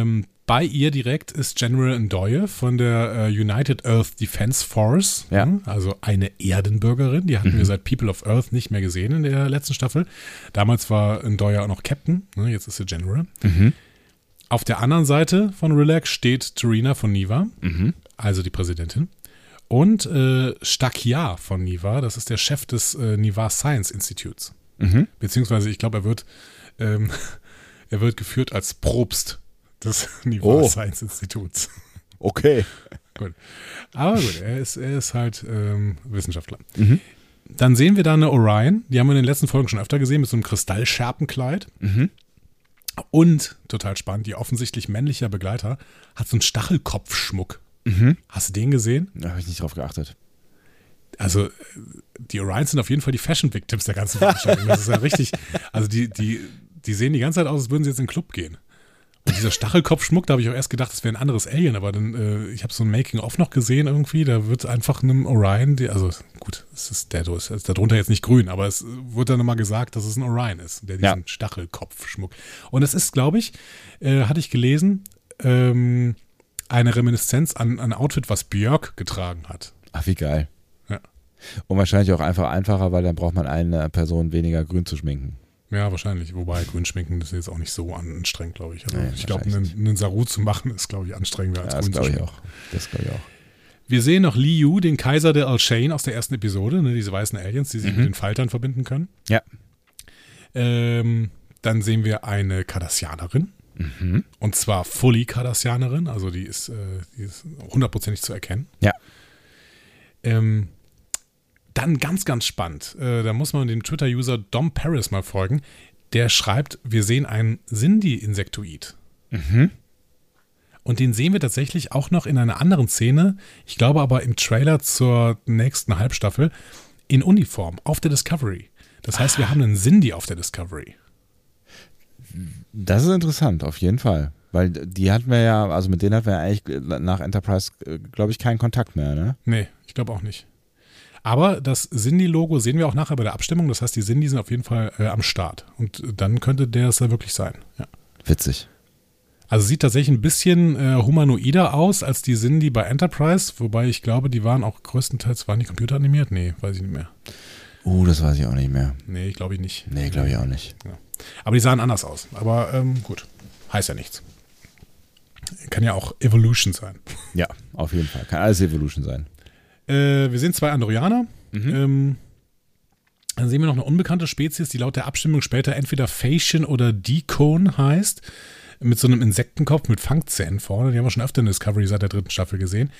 Ähm, bei ihr direkt ist General Ndoye von der äh, United Earth Defense Force, Ja. ne? also eine Erdenbürgerin. Die hatten wir seit People of Earth nicht mehr gesehen in der letzten Staffel. Damals war Ndoye auch noch Captain, ne? jetzt ist sie General. Auf der anderen Seite von Relax steht Tarina von Niva, also die Präsidentin. Und äh, Stakia von Niva, das ist der Chef des äh, Niva Science Institutes. Beziehungsweise, ich glaube, er wird, ähm, [laughs] er wird geführt als Probst des [laughs] Niva Oh. Science Instituts. [laughs] Okay. gut. Aber gut, er ist, er ist halt ähm, Wissenschaftler. Dann sehen wir da eine Orion, die haben wir in den letzten Folgen schon öfter gesehen, mit so einem Kristallscherpenkleid. Und, total spannend, ihr offensichtlich männlicher Begleiter hat so einen Stachelkopfschmuck. Hast du den gesehen? Da habe ich nicht drauf geachtet. Also, die Orions sind auf jeden Fall die Fashion Victims der ganzen Veranstaltung. Das ist ja richtig. [laughs] Also, die, die, die sehen die ganze Zeit aus, als würden sie jetzt in den Club gehen. Und dieser Stachelkopfschmuck, da habe ich auch erst gedacht, das wäre ein anderes Alien, aber dann, äh, ich habe so ein Making-of noch gesehen irgendwie, da wird einfach einem Orion, die, also gut, es ist der ist ist darunter jetzt nicht grün, aber es wird dann nochmal gesagt, dass es ein Orion ist, der diesen Ja. Stachelkopfschmuck. Und es ist, glaube ich, äh, hatte ich gelesen, ähm, eine Reminiszenz an ein Outfit, was Björk getragen hat. Ach, wie geil. Ja. Und wahrscheinlich auch einfach einfacher, weil dann braucht man eine Person weniger grün zu schminken. Ja, wahrscheinlich. Wobei Grünschminken ist jetzt auch nicht so anstrengend, glaube ich. Also Nee, ich glaube, einen, einen Saru zu machen ist, glaube ich, anstrengender als Ja, das grün zu glaube ich schminken. auch. Das glaube ich auch. Wir sehen noch Liu, den Kaiser der Al-Shane aus der ersten Episode, ne, diese weißen Aliens, die sich Mhm. mit den Faltern verbinden können. Ja. Ähm, dann sehen wir eine Kardassianerin. Mhm. Und zwar fully Kardassianerin, also die ist, äh, die ist hundertprozentig zu erkennen. Ja. Ähm, dann ganz, ganz spannend. Äh, da muss man dem Twitter-User Dom Paris mal folgen. Der schreibt, wir sehen ein Sindhi-Insektoid. Mhm. Und den sehen wir tatsächlich auch noch in einer anderen Szene, ich glaube aber im Trailer zur nächsten Halbstaffel, in Uniform auf der Discovery. Das heißt, wir haben einen Cindy auf der Discovery. Das ist interessant, auf jeden Fall. Weil die hatten wir ja, also mit denen hatten wir ja eigentlich nach Enterprise, glaube ich, keinen Kontakt mehr, ne? Nee, ich glaube auch nicht. Aber das Cindy-Logo sehen wir auch nachher bei der Abstimmung. Das heißt, die Cindy sind auf jeden Fall äh, am Start. Und dann könnte der es ja wirklich sein. Ja. Witzig. Also sieht tatsächlich ein bisschen äh, humanoider aus als die Cindy bei Enterprise, wobei ich glaube, die waren auch größtenteils, waren die computeranimiert? Nee, weiß ich nicht mehr. Uh, das weiß ich auch nicht mehr. Nee, glaube ich nicht. Nee, glaube ich auch nicht. Ja. Aber die sahen anders aus. Aber ähm, gut, heißt ja nichts. Kann ja auch Evolution sein. Ja, auf jeden Fall. Kann alles Evolution sein. Äh, wir sehen zwei Andorianer. Mhm. Ähm, dann sehen wir noch eine unbekannte Spezies, die laut der Abstimmung später entweder Phasian oder Decone heißt. Mit so einem Insektenkopf mit Fangzähnen vorne. Die haben wir schon öfter in Discovery seit der dritten Staffel gesehen.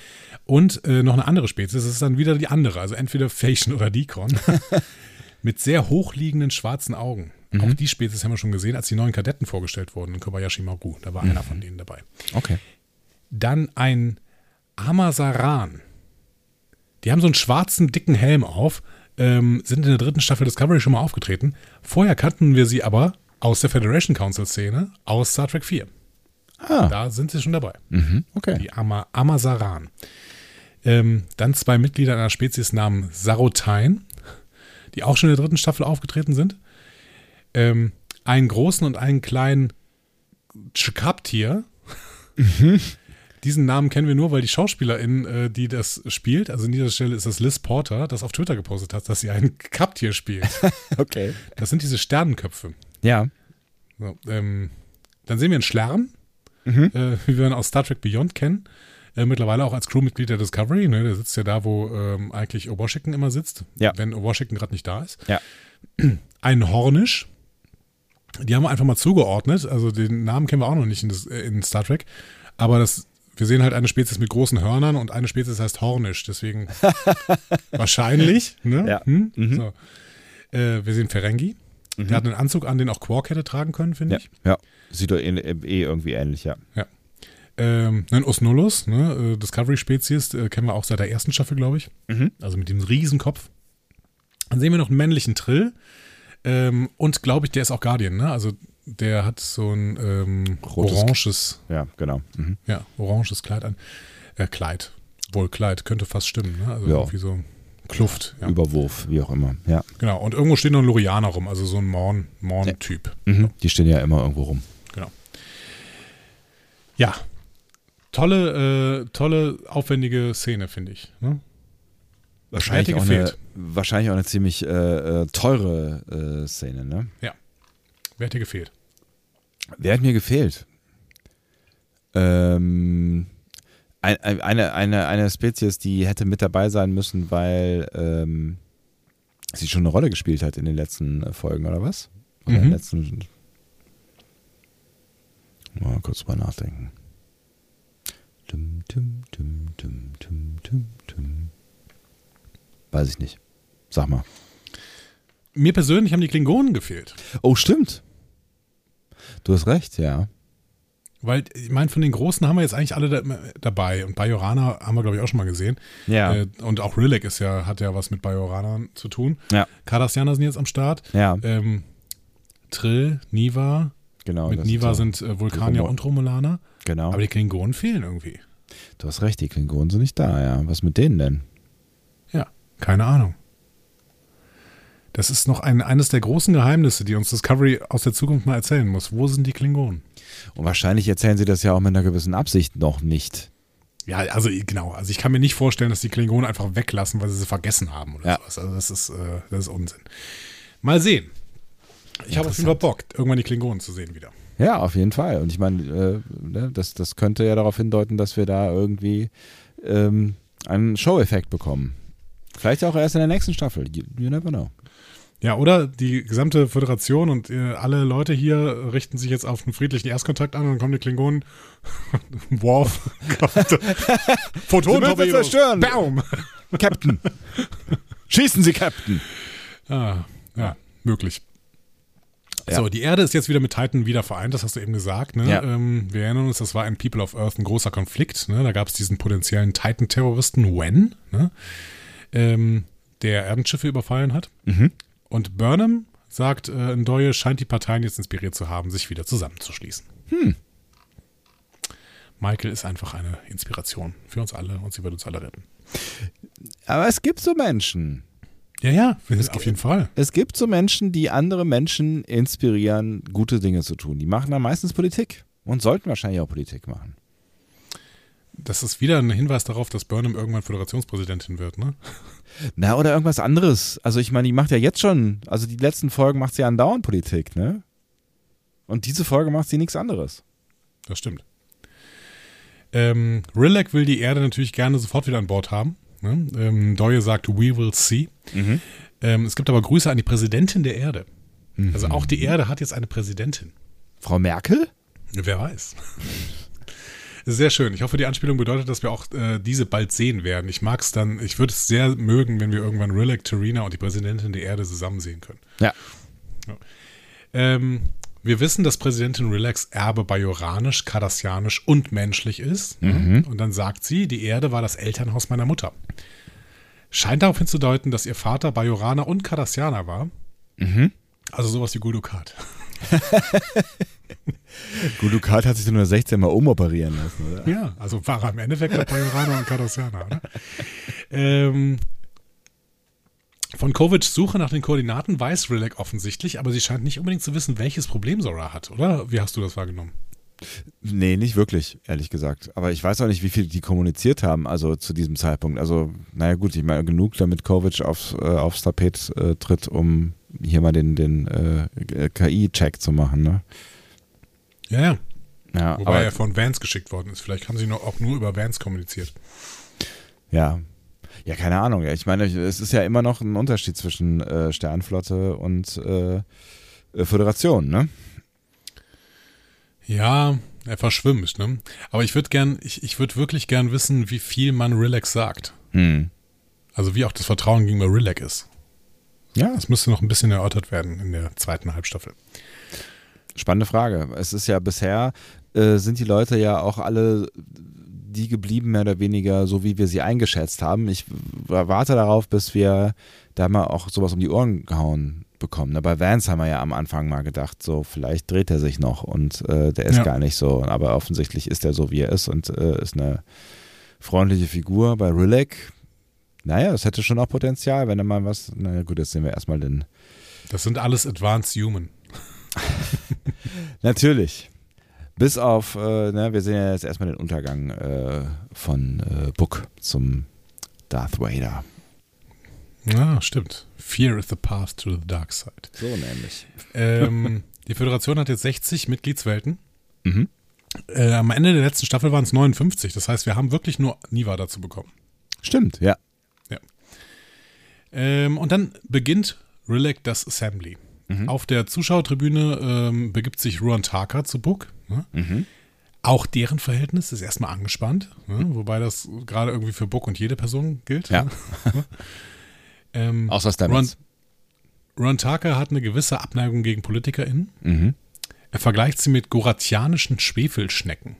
Und äh, noch eine andere Spezies. Das ist dann wieder die andere. Also entweder Phasian oder Decon. [laughs] mit sehr hochliegenden schwarzen Augen. Mhm. Auch die Spezies haben wir schon gesehen, als die neuen Kadetten vorgestellt wurden in Kobayashi Maru. Da war mhm. einer von denen dabei. Okay. Dann ein Amazaran. Die haben so einen schwarzen, dicken Helm auf, ähm, sind in der dritten Staffel Discovery schon mal aufgetreten. Vorher kannten wir sie aber aus der Federation Council-Szene, aus Star Trek 4. Ah. Da sind sie schon dabei. Mhm, okay. Die Ama Amazaran. Ähm, dann zwei Mitglieder einer Spezies namens Sarotain, die auch schon in der dritten Staffel aufgetreten sind. Ähm, einen großen und einen kleinen Chikaptir. Mhm. Diesen Namen kennen wir nur, weil die Schauspielerin, äh, die das spielt, also an dieser Stelle ist das Liz Porter, das auf Twitter gepostet hat, dass sie einen [laughs] Kaptier spielt. [laughs] okay. Das sind diese Sternenköpfe. Ja. So, ähm, dann sehen wir einen Schlärm, mhm. äh, wie wir ihn aus Star Trek Beyond kennen. Äh, mittlerweile auch als Crewmitglied der Discovery. Ne? Der sitzt ja da, wo ähm, eigentlich Washington immer sitzt, ja. wenn Washington gerade nicht da ist. Ja. [clears throat] Ein Hornisch. Die haben wir einfach mal zugeordnet. Also den Namen kennen wir auch noch nicht in, das, äh, in Star Trek. Aber das wir sehen halt eine Spezies mit großen Hörnern und eine Spezies heißt Hornisch, deswegen [laughs] wahrscheinlich. Ne? Ja. Hm? Mhm. So. Äh, wir sehen Ferengi. Mhm. Der hat einen Anzug an, den auch Quark hätte tragen können, finde ja. ich. Ja, sieht doch eh, eh irgendwie ähnlich, ja. Ja. Ähm, ein Osnullus, ne? Äh, Discovery-Spezies, äh, kennen wir auch seit der ersten Staffel, glaube ich. Mhm. Also mit dem Riesenkopf. Dann sehen wir noch einen männlichen Trill. Ähm, und glaube ich, der ist auch Guardian, ne? Also der hat so ein ähm, oranges. Ja, genau. Mhm. Ja, oranges Kleid an. Äh, Kleid. Wohl Kleid, könnte fast stimmen, ne? Also ja. irgendwie so Kluft. Ja. Überwurf, wie auch immer. Ja. Genau. Und irgendwo steht noch ein Lorianer rum, also so ein Morn-Typ. Morn mhm. Die stehen ja immer irgendwo rum. Genau. Ja. Tolle, äh, tolle, aufwendige Szene, finde ich. Ne? Wahrscheinlich auch, eine, wahrscheinlich auch eine ziemlich äh, äh, teure äh, Szene, ne? Ja. Wer dir gefehlt? Wer hat mir gefehlt? Ähm, ein, eine, eine, eine Spezies, die hätte mit dabei sein müssen, weil ähm, sie schon eine Rolle gespielt hat in den letzten äh, Folgen, oder was? Oder mhm. in den letzten. Mal kurz mal nachdenken. Dum, dum, dum, dum, dum, dum, dum. Weiß ich nicht. Sag mal. Mir persönlich haben die Klingonen gefehlt. Oh, stimmt. Du hast recht, ja. Weil, ich meine, von den Großen haben wir jetzt eigentlich alle da, dabei. Und Bajorana haben wir, glaube ich, auch schon mal gesehen. Ja. Äh, und auch Rilek ist ja, hat ja was mit Bajoranern zu tun. Ja. Cardassianer sind jetzt am Start. Ja. Ähm, Trill, Niva. Genau. Mit Niva sind äh, Vulkanier und Romulaner. Genau. Aber die Klingonen fehlen irgendwie. Du hast recht, die Klingonen sind nicht da, ja. Was mit denen denn? Ja, keine Ahnung. Das ist noch ein, eines der großen Geheimnisse, die uns Discovery aus der Zukunft mal erzählen muss. Wo sind die Klingonen? Und wahrscheinlich erzählen sie das ja auch mit einer gewissen Absicht noch nicht. Ja, also genau. Also ich kann mir nicht vorstellen, dass die Klingonen einfach weglassen, weil sie sie vergessen haben oder Ja. sowas. Also das ist, äh, das ist Unsinn. Mal sehen. Ich habe auf jeden Fall Bock, irgendwann die Klingonen zu sehen wieder. Ja, auf jeden Fall. Und ich meine, äh, ne, das, das könnte ja darauf hindeuten, dass wir da irgendwie ähm, einen Show-Effekt bekommen. Vielleicht auch erst in der nächsten Staffel. You, you never know. Ja, oder die gesamte Föderation und äh, alle Leute hier richten sich jetzt auf einen friedlichen Erstkontakt an und dann kommen die Klingonen. [laughs] Worf. [laughs] Photon Sie zerstören. Baum. [laughs] Captain. Schießen Sie, Captain. Ah, ja, möglich. Ja. So, die Erde ist jetzt wieder mit Titan wieder vereint, das hast du eben gesagt. Ne? Ja. Ähm, wir erinnern uns, das war ein People of Earth ein großer Konflikt. Ne? Da gab es diesen potenziellen Titan-Terroristen Wen, ne? ähm, der Erdenschiffe überfallen hat. Mhm. Und Burnham sagt, äh, Ndoye scheint die Parteien jetzt inspiriert zu haben, sich wieder zusammenzuschließen. Hm. Michael ist einfach eine Inspiration für uns alle und sie wird uns alle retten. Aber es gibt so Menschen. Ja, ja, auf jeden Fall. Es gibt so Menschen, die andere Menschen inspirieren, gute Dinge zu tun. Die machen dann meistens Politik und sollten wahrscheinlich auch Politik machen. Das ist wieder ein Hinweis darauf, dass Burnham irgendwann Föderationspräsidentin wird, ne? Na, oder irgendwas anderes. Also ich meine, die macht ja jetzt schon, also die letzten Folgen macht sie ja andauernd Politik, ne? Und diese Folge macht sie nichts anderes. Das stimmt. Ähm, Rilek will die Erde natürlich gerne sofort wieder an Bord haben. Ne? Ähm, Doye sagt, we will see. Ähm, es gibt aber Grüße an die Präsidentin der Erde. Also auch die Erde hat jetzt eine Präsidentin. Frau Merkel? Wer weiß. [laughs] Sehr schön. Ich hoffe, die Anspielung bedeutet, dass wir auch äh, diese bald sehen werden. Ich mag es dann, ich würde es sehr mögen, wenn wir irgendwann Rilek, Terina und die Präsidentin der Erde zusammen sehen können. Ja. Ähm, wir wissen, dass Präsidentin Relax Erbe bajoranisch, kardassianisch und menschlich ist. Mhm. Und dann sagt sie, die Erde war das Elternhaus meiner Mutter. Scheint darauf hinzudeuten, dass ihr Vater Bajoraner und Kardassianer war. Mhm. Also sowas wie [laughs] Guldukat. [laughs] Gulukat hat sich nur 16 Mal umoperieren lassen, oder? Ja, also war er im Endeffekt der Bajoraner und Kardassianer. Oder? Ähm, von Kovics Suche nach den Koordinaten weiß Rilek offensichtlich, aber sie scheint nicht unbedingt zu wissen, welches Problem Zora hat, oder? Wie hast du das wahrgenommen? Nee, nicht wirklich, ehrlich gesagt. Aber ich weiß auch nicht, wie viel die kommuniziert haben, also zu diesem Zeitpunkt. Also, naja gut, ich meine, genug, damit Kovic aufs, äh, aufs Tapet äh, tritt, um hier mal den, den äh, KI-Check zu machen, ne? Ja, ja. Ja, Wobei aber, er von Vance geschickt worden ist. Vielleicht haben sie noch, auch nur über Vance kommuniziert. ja. Ja, keine Ahnung. Ich meine, es ist ja immer noch ein Unterschied zwischen äh, Sternflotte und äh, äh, Föderation, ne? Ja, er verschwimmt, ne? Aber ich würde gern, ich, ich würde wirklich gern wissen, wie viel man Relax sagt. Hm. Also wie auch das Vertrauen gegenüber Relax ist. Ja, Das müsste noch ein bisschen erörtert werden in der zweiten Halbstaffel. Spannende Frage. Es ist ja bisher, äh, sind die Leute ja auch alle die geblieben, mehr oder weniger, so wie wir sie eingeschätzt haben. Ich warte darauf, bis wir da mal auch sowas um die Ohren gehauen bekommen. Na, Bei Vance haben wir ja am Anfang mal gedacht, so vielleicht dreht er sich noch und äh, der ist Ja. gar nicht so. Aber offensichtlich ist er so, wie er ist und äh, ist eine freundliche Figur. Bei Rilek, naja, das hätte schon auch Potenzial, wenn er mal was, naja gut, jetzt sehen wir erstmal den Das sind alles Advanced Human. [laughs] Natürlich. Bis auf, äh, ne, wir sehen ja jetzt erstmal den Untergang äh, von äh, Book zum Darth Vader. Ja, stimmt. Fear is the path to the dark side. So nämlich. Ähm, [laughs] die Föderation hat jetzt 60 Mitgliedswelten. Mhm. Äh, am Ende der letzten Staffel waren es 59. Das heißt, wir haben wirklich nur Niva dazu bekommen. Stimmt, ja. Ähm, und dann beginnt Rilek das Assembly. Auf der Zuschauertribüne ähm, begibt sich Ruan Taka zu Book. Ne? Mhm. Auch deren Verhältnis ist erstmal angespannt, ne? wobei das gerade irgendwie für Book und jede Person gilt. Ja. Ne? [laughs] ähm, Außer Ron, Stamets. Ron Taka hat eine gewisse Abneigung gegen PolitikerInnen. Mhm. Er vergleicht sie mit goratianischen Schwefelschnecken.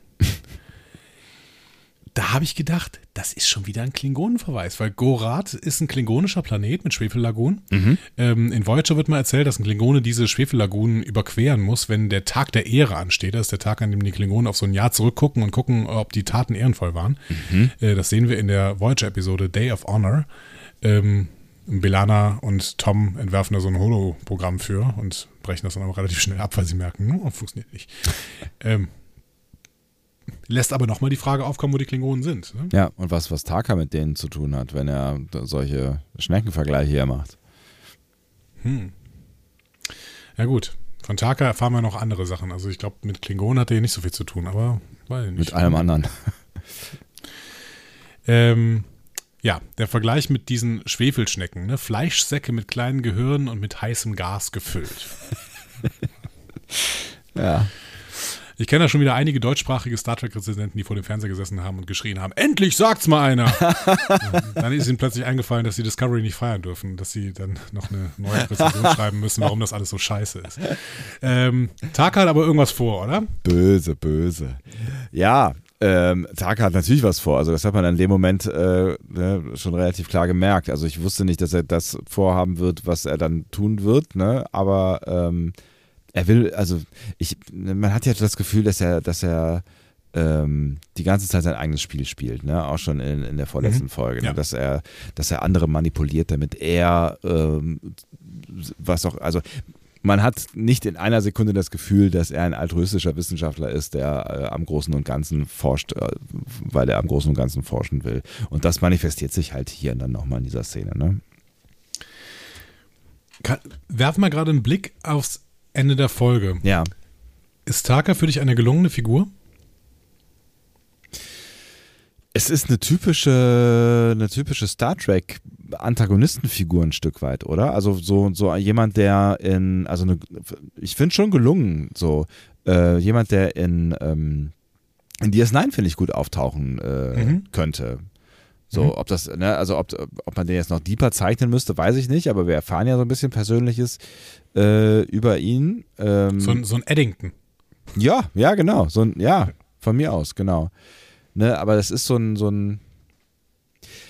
Da habe ich gedacht, das ist schon wieder ein Klingonenverweis, weil Gorath ist ein klingonischer Planet mit Schwefellagunen. Ähm, in Voyager wird mal erzählt, dass ein Klingone diese Schwefellagunen überqueren muss, wenn der Tag der Ehre ansteht. Das ist der Tag, an dem die Klingonen auf so ein Jahr zurückgucken und gucken, ob die Taten ehrenvoll waren. Äh, das sehen wir in der Voyager-Episode Day of Honor. Ähm, Belana und Tom entwerfen da so ein Holo-Programm für und brechen das dann aber relativ schnell ab, weil sie merken, oh, funktioniert nicht. [laughs] ähm, lässt aber nochmal die Frage aufkommen, wo die Klingonen sind. Ne? Ja, und was, was Taka mit denen zu tun hat, wenn er solche Schneckenvergleiche hier macht. Hm. Ja gut, von Taka erfahren wir noch andere Sachen. Also ich glaube, mit Klingonen hat er hier nicht so viel zu tun, aber ich nicht. Mit allem anderen. [laughs] Ähm, ja, der Vergleich mit diesen Schwefelschnecken, ne? Fleischsäcke mit kleinen Gehirnen und mit heißem Gas gefüllt. [laughs] Ja. Ich kenne da schon wieder einige deutschsprachige Star Trek-Rezidenten, die vor dem Fernseher gesessen haben und geschrien haben: Endlich sagt's mal einer! [laughs] Dann ist ihnen plötzlich eingefallen, dass sie Discovery nicht feiern dürfen, dass sie dann noch eine neue Rezension [laughs] schreiben müssen, warum das alles so scheiße ist. Ähm, Tag hat aber irgendwas vor, oder? Böse, böse. Ja, ähm, Taka hat natürlich was vor. Also das hat man in dem Moment äh, ne, schon relativ klar gemerkt. Also ich wusste nicht, dass er das vorhaben wird, was er dann tun wird. Ne? Aber ähm, er will, also ich, man hat ja das Gefühl, dass er, dass er ähm, die ganze Zeit sein eigenes Spiel spielt, ne? Auch schon in, in der vorletzten mhm. Folge, ne? ja. dass er, dass er andere manipuliert, damit er ähm, was auch, also man hat nicht in einer Sekunde das Gefühl, dass er ein altruistischer Wissenschaftler ist, der äh, am Großen und Ganzen forscht, äh, weil er am Großen und Ganzen forschen will. Und das manifestiert sich halt hier dann nochmal in dieser Szene. Ne? werfen wir gerade einen Blick aufs Ende der Folge. Ja. Ist Taka für dich eine gelungene Figur? Es ist eine typische, eine typische Star Trek Antagonistenfigur ein Stück weit, oder? Also so, so jemand, der in, also eine, ich finde schon gelungen, so äh, jemand, der in, ähm, in DS9 finde ich gut auftauchen äh, mhm. könnte. So, mhm. ob das, ne, also ob, ob man den jetzt noch deeper zeichnen müsste, weiß ich nicht, aber wir erfahren ja so ein bisschen Persönliches äh, über ihn. Ähm, so, so ein Eddington. Ja, ja, genau. So ein, ja, von mir aus, genau. Ne, aber das ist so ein, so ein,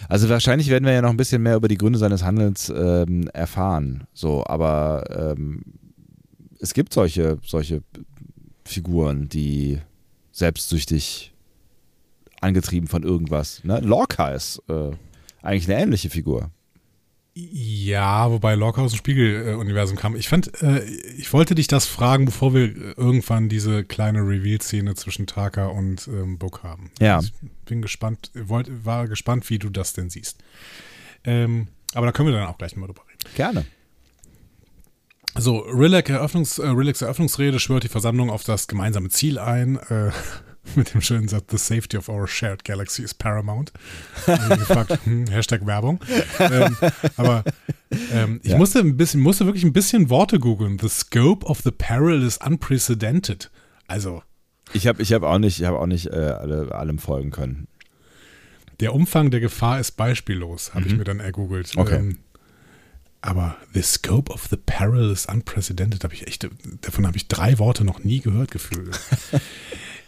also wahrscheinlich werden wir ja noch ein bisschen mehr über die Gründe seines Handelns ähm, erfahren. So, aber ähm, es gibt solche, solche Figuren, die selbstsüchtig angetrieben von irgendwas. Ne? Lorca ist äh, eigentlich eine ähnliche Figur. Ja, wobei Lorca aus dem Spiegeluniversum kam. Ich fand, äh, ich wollte dich das fragen, bevor wir irgendwann diese kleine Reveal-Szene zwischen Taka und ähm, Book haben. Ja. Ich bin gespannt, wollt, war gespannt, wie du das denn siehst. Ähm, aber da können wir dann auch gleich mal drüber reden. Gerne. So, Rilek Eröffnungs, äh, Eröffnungsrede schwört die Versammlung auf das gemeinsame Ziel ein. Äh, [laughs] mit dem schönen Satz, The safety of our shared galaxy is paramount. gefragt, hm, Hashtag Werbung. Ähm, aber ähm, ich ja. musste ein bisschen, musste wirklich ein bisschen Worte googeln. The scope of the peril is unprecedented. Also. Ich habe ich hab auch nicht, ich hab auch nicht äh, alle, allem folgen können. Der Umfang der Gefahr ist beispiellos, habe mhm. ich mir dann ergoogelt. Okay. Ähm, aber the scope of the peril is unprecedented, habe ich echt, davon habe ich drei Worte noch nie gehört gefühlt. [laughs]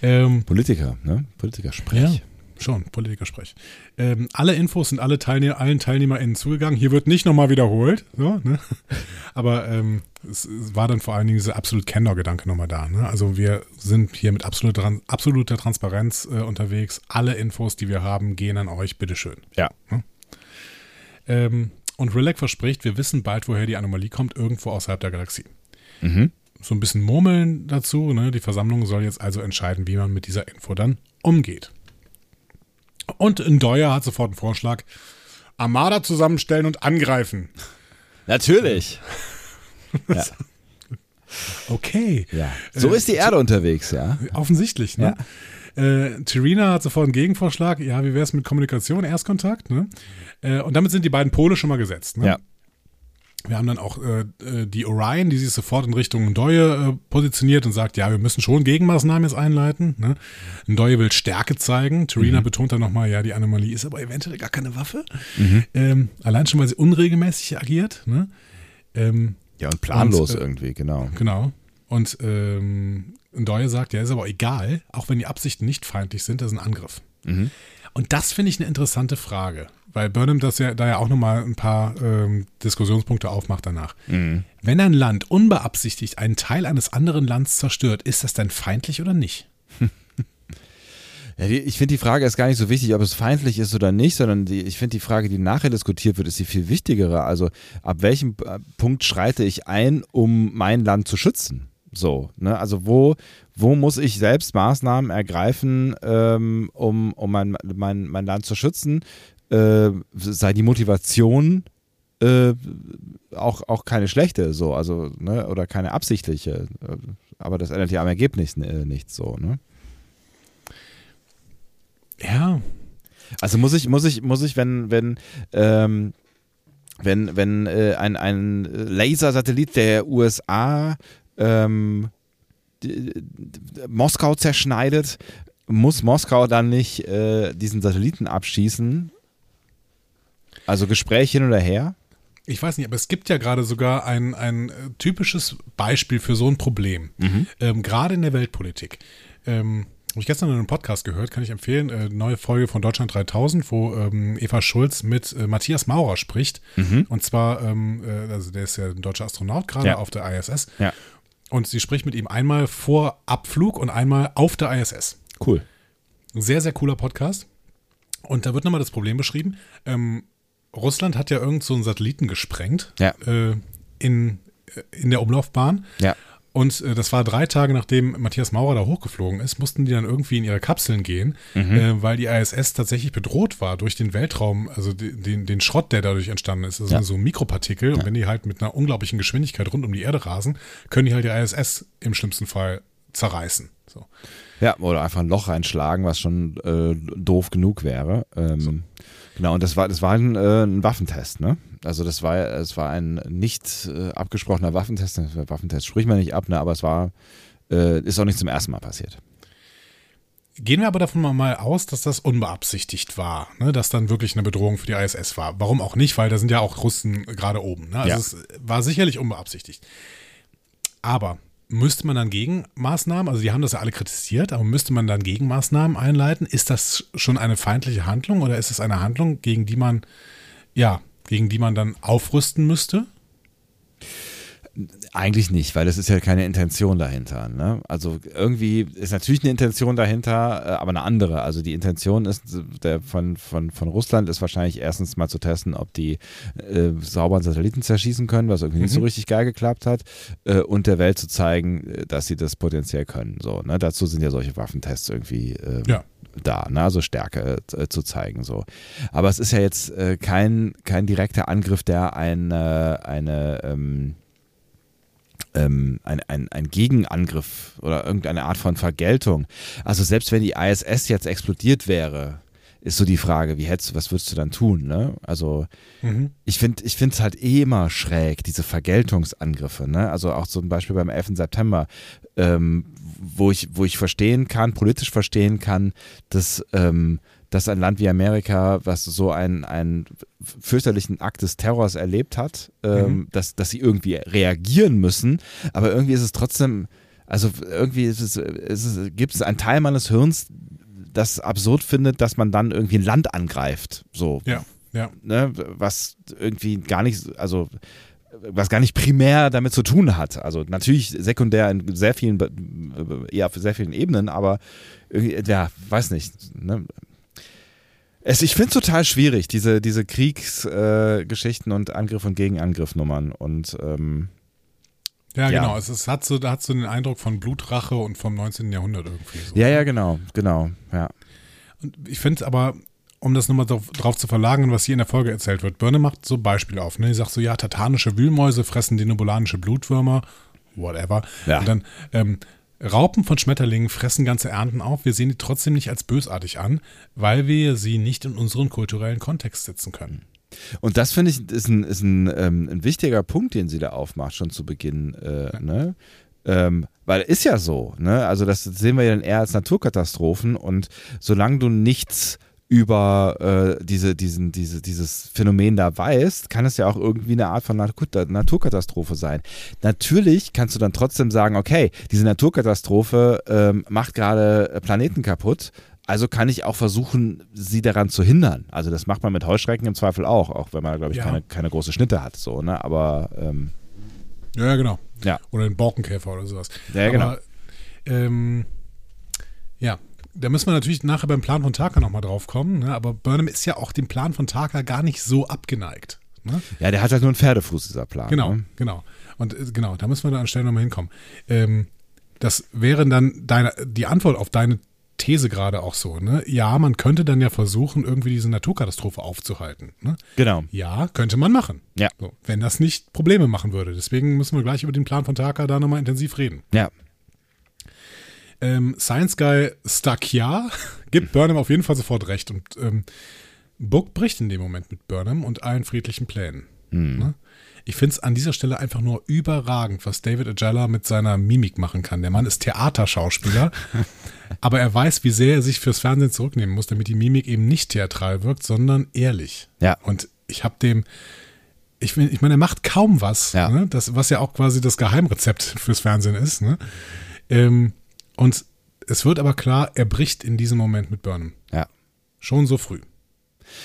Ähm, Politiker, ne? Politikersprech. Ja, schon, Politikersprech. Ähm, alle Infos sind alle Teilnehmer, allen TeilnehmerInnen zugegangen. Hier wird nicht nochmal wiederholt. So, ne? [laughs] Aber ähm, es, es, war dann vor allen Dingen dieser absolut Kenner-Gedanke nochmal da. Ne? Also wir sind hier mit absoluter, absoluter Transparenz äh, unterwegs. Alle Infos, die wir haben, gehen an euch, bitteschön. Ja. Ne? Ähm, und Rilek verspricht, wir wissen bald, woher die Anomalie kommt, irgendwo außerhalb der Galaxie. Mhm so ein bisschen Murmeln dazu. Ne? Die Versammlung soll jetzt also entscheiden, wie man mit dieser Info dann umgeht. Und Ndoya hat sofort einen Vorschlag. Armada zusammenstellen und angreifen. Natürlich. [laughs] ja. Okay. Ja. So äh, ist die Erde unterwegs, ja. Offensichtlich, ne? Ja. Äh, Terina hat sofort einen Gegenvorschlag. Ja, wie wäre es mit Kommunikation, Erstkontakt, ne? Äh, und damit sind die beiden Pole schon mal gesetzt, ne? Ja. Wir haben dann auch äh, äh, die Orion, die sich sofort in Richtung Ndoye äh, positioniert und sagt, ja, wir müssen schon Gegenmaßnahmen jetzt einleiten. Ne? Ndoye will Stärke zeigen. Terina mhm. betont dann nochmal, ja, die Anomalie ist aber eventuell gar keine Waffe. Mhm. Ähm, allein schon, weil sie unregelmäßig agiert. Ne? Ähm, ja, und planlos und, äh, irgendwie, genau. Genau. Und ähm, Ndoye sagt, ja, ist aber egal, auch wenn die Absichten nicht feindlich sind, das ist ein Angriff. Mhm. Und das finde ich eine interessante Frage, weil Burnham das ja da ja auch nochmal ein paar ähm, Diskussionspunkte aufmacht danach. Mhm. Wenn ein Land unbeabsichtigt einen Teil eines anderen Landes zerstört, ist das denn feindlich oder nicht? Ja, ich finde die Frage ist gar nicht so wichtig, ob es feindlich ist oder nicht, sondern die, ich finde die Frage, die nachher diskutiert wird, ist die viel wichtigere. Also ab welchem äh, Punkt schreite ich ein, um mein Land zu schützen? So, ne? Also wo, wo muss ich selbst Maßnahmen ergreifen, ähm, um, um mein, mein, mein Land zu schützen? Äh, sei die Motivation äh, auch, auch keine schlechte, so, also, ne, oder keine absichtliche. Äh, aber das ändert ja am Ergebnis äh, nichts so, ne? Ja. Also muss ich, muss ich, muss ich, wenn, wenn, ähm, wenn, wenn äh, ein, ein Lasersatellit der USA ähm, die, die, Moskau zerschneidet, muss Moskau dann nicht äh, diesen Satelliten abschießen? Also Gespräch hin oder her? Ich weiß nicht, aber es gibt ja gerade sogar ein, ein äh, typisches Beispiel für so ein Problem, Mhm. ähm, gerade in der Weltpolitik. Ähm, habe ich gestern in einem Podcast gehört, kann ich empfehlen, äh, neue Folge von Deutschland 3000, wo ähm, Eva Schulz mit äh, Matthias Maurer spricht. Und zwar, ähm, äh, also der ist ja ein deutscher Astronaut gerade Ja. auf der ISS. Ja. Und sie spricht mit ihm einmal vor Abflug und einmal auf der ISS. Cool. Sehr, sehr cooler Podcast. Und da wird nochmal das Problem beschrieben. Ähm, Russland hat ja irgend so einen Satelliten gesprengt Ja. äh, in, äh, in der Umlaufbahn. Ja. Und äh, das war drei Tage, nachdem Matthias Maurer da hochgeflogen ist, mussten die dann irgendwie in ihre Kapseln gehen, äh, weil die ISS tatsächlich bedroht war durch den Weltraum, also den, den Schrott, der dadurch entstanden ist. Also Ja. so Mikropartikel. Und wenn die halt mit einer unglaublichen Geschwindigkeit rund um die Erde rasen, können die halt die ISS im schlimmsten Fall zerreißen. So. Ja, oder einfach ein Loch reinschlagen, was schon äh, doof genug wäre. Ähm, Genau, und das war, das war ein, äh, ein Waffentest, ne? Also das war, es war ein nicht äh, abgesprochener Waffentest. Waffentest spricht man nicht ab, ne? Aber es war, äh, ist auch nicht zum ersten Mal passiert. Gehen wir aber davon mal aus, dass das unbeabsichtigt war, ne? dass dann wirklich eine Bedrohung für die ISS war. Warum auch nicht, weil da sind ja auch Russen gerade oben. Ne? Also Ja. es war sicherlich unbeabsichtigt. Aber müsste man dann Gegenmaßnahmen, also die haben das ja alle kritisiert, aber müsste man dann Gegenmaßnahmen einleiten? Ist das schon eine feindliche Handlung oder ist es eine Handlung, gegen die man, ja, gegen die man dann aufrüsten müsste? Eigentlich nicht, weil es ist ja keine Intention dahinter. Ne? Also irgendwie ist natürlich eine Intention dahinter, äh, aber eine andere. Also die Intention ist der von, von, von Russland ist wahrscheinlich erstens mal zu testen, ob die äh, sauberen Satelliten zerschießen können, was irgendwie nicht so richtig geil geklappt hat, äh, und der Welt zu zeigen, äh, dass sie das potenziell können. So, ne? Dazu sind ja solche Waffentests irgendwie äh, Ja. da, ne? also Stärke äh, zu zeigen. So. Aber es ist ja jetzt äh, kein, kein direkter Angriff, der eine, eine ähm, ähm, ein, ein, ein Gegenangriff oder irgendeine Art von Vergeltung. Also selbst wenn die ISS jetzt explodiert wäre, ist so die Frage, wie hättest du, was würdest du dann tun? Ne? Also ich finde ich finde es halt eh immer schräg, diese Vergeltungsangriffe. Ne? Also auch zum Beispiel beim 11. September, ähm, wo, ich, wo ich verstehen kann, politisch verstehen kann, dass, ähm, dass ein Land wie Amerika, was so einen, einen fürchterlichen Akt des Terrors erlebt hat, ähm, dass, dass sie irgendwie reagieren müssen. Aber irgendwie ist es trotzdem, also irgendwie ist es, ist es, gibt es einen Teil meines Hirns, das absurd findet, dass man dann irgendwie ein Land angreift. So, Ja, ja. ne, was irgendwie gar nicht, also was gar nicht primär damit zu tun hat. Also natürlich sekundär in sehr vielen, eher auf sehr vielen Ebenen, aber irgendwie, ja, weiß nicht. Ne? Es, ich finde es total schwierig, diese, diese Kriegsgeschichten äh, und Angriff- und Gegenangriffnummern. Und ähm, Ja, Ja. genau. Es, es hat so, da hat so den Eindruck von Blutrache und vom 19. Jahrhundert irgendwie. So. ja, ja, genau, genau, ja. Und ich finde aber, um das nochmal drauf, drauf zu verlagern, was hier in der Folge erzählt wird, Birne macht so Beispiele auf. Ne? Die sagt so, ja, tatanische Wühlmäuse fressen denobulanische Blutwürmer, whatever. Ja. Und dann ähm, Raupen von Schmetterlingen fressen ganze Ernten auf. Wir sehen die trotzdem nicht als bösartig an, weil wir sie nicht in unseren kulturellen Kontext setzen können. Und das finde ich ist ein, ist ein, ähm, ein wichtiger Punkt, den sie da aufmacht, schon zu Beginn. Äh, ne? ähm, weil ist ja so, ne? Also das sehen wir ja dann eher als Naturkatastrophen und solange du nichts über äh, diese, diesen, diese, dieses Phänomen da weißt, kann es ja auch irgendwie eine Art von Natur Naturkatastrophe sein. Natürlich kannst du dann trotzdem sagen, okay, diese Naturkatastrophe ähm, macht gerade Planeten kaputt, also kann ich auch versuchen, sie daran zu hindern. Also das macht man mit Heuschrecken im Zweifel auch, auch wenn man, glaube ich, Ja. keine, keine große Schnitte hat. So, ne? Aber ähm, Ja, genau. ja. Oder den Borkenkäfer oder sowas. Ja, genau. Aber, ähm, ja, da müssen wir natürlich nachher beim Plan von Taka nochmal drauf kommen. Ne? Aber Burnham ist ja auch dem Plan von Taka gar nicht so abgeneigt. Ne? Ja, der hat halt nur einen Pferdefuß, dieser Plan. Genau, Ne? genau. Und äh, genau, da müssen wir dann schnell nochmal hinkommen. Ähm, das wäre dann deine, die Antwort auf deine These gerade auch so. Ne? Ja, man könnte dann ja versuchen, irgendwie diese Naturkatastrophe aufzuhalten. Ne? Genau. Ja, könnte man machen. Ja. So, wenn das nicht Probleme machen würde. Deswegen müssen wir gleich über den Plan von Taka da nochmal intensiv reden. Ja. Ähm, Science Guy Stakia [laughs] gibt Burnham auf jeden Fall sofort recht und ähm, Book bricht in dem Moment mit Burnham und allen friedlichen Plänen. Ne? Ich finde es an dieser Stelle einfach nur überragend, was David Ajala mit seiner Mimik machen kann. Der Mann ist Theaterschauspieler, [laughs] aber er weiß, wie sehr er sich fürs Fernsehen zurücknehmen muss, damit die Mimik eben nicht theatral wirkt, sondern ehrlich. Ja. Und ich habe dem, ich, ich meine, er macht kaum was, Ja. ne? das, was ja auch quasi das Geheimrezept fürs Fernsehen ist. Ne? Ähm, und es wird aber klar, er bricht in diesem Moment mit Burnham. Ja. Schon so früh.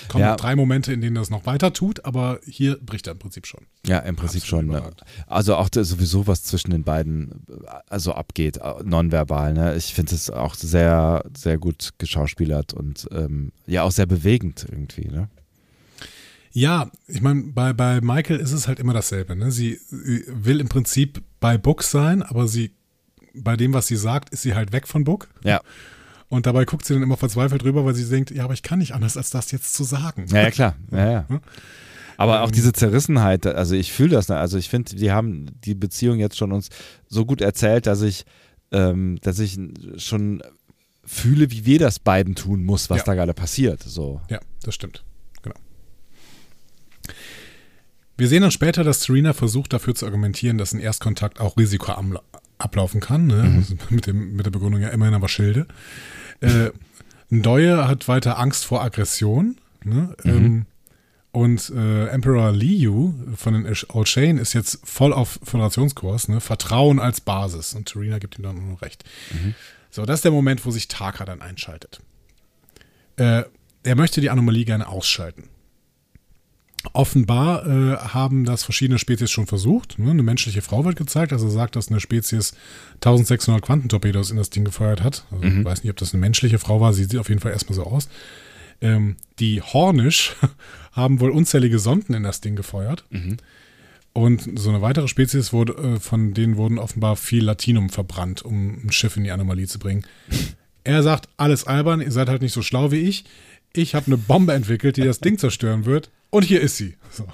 Kommen Ja. drei Momente, in denen er es noch weiter tut, aber hier bricht er im Prinzip schon. Ja, im Prinzip Absolut schon. Ne? Also auch das, sowieso, was zwischen den beiden also abgeht, äh, nonverbal. Ne? Ich finde es auch sehr, sehr gut geschauspielert und ähm, ja auch sehr bewegend irgendwie. Ne? Ja, ich meine, bei, bei Michael ist es halt immer dasselbe. Ne? Sie, sie will im Prinzip bei Book sein, aber sie, bei dem, was sie sagt, ist sie halt weg von Book. Ja. Und dabei guckt sie dann immer verzweifelt rüber, weil sie denkt, ja, aber ich kann nicht anders, als das jetzt zu sagen. Ja, ja klar. Ja, ja. Aber auch diese Zerrissenheit, also ich fühle das, also ich finde, die haben die Beziehung jetzt schon uns so gut erzählt, dass ich, ähm, dass ich schon fühle, wie wir das beiden tun muss, was Ja. da gerade passiert. So. Ja, das stimmt. Genau. Wir sehen dann später, dass Serena versucht, dafür zu argumentieren, dass ein Erstkontakt auch Risiko am, ablaufen kann. Ne? Also [laughs] mit, dem, mit der Begründung ja immerhin aber Schilde. Äh, Ndoye hat weiter Angst vor Aggression. Ne? Ähm, und äh, Emperor Liu von den Old Shane ist jetzt voll auf Föderationskurs. Ne? Vertrauen als Basis. Und Serena gibt ihm dann nur noch recht. So, das ist der Moment, wo sich Taka dann einschaltet. Äh, er möchte die Anomalie gerne ausschalten. Offenbar äh, haben das verschiedene Spezies schon versucht. Ne? Eine menschliche Frau wird gezeigt, also sagt, dass eine Spezies 1600 Quantentorpedos in das Ding gefeuert hat. Also ich weiß nicht, ob das eine menschliche Frau war, sie sieht auf jeden Fall erstmal so aus. Ähm, die Hornish [laughs] haben wohl unzählige Sonden in das Ding gefeuert. Und so eine weitere Spezies wurde, äh, von denen wurden offenbar viel Latinum verbrannt, um ein Schiff in die Anomalie zu bringen. [laughs] Er sagt, alles albern, ihr seid halt nicht so schlau wie ich. Ich habe eine Bombe entwickelt, die das Ding zerstören wird. Und hier ist sie. So.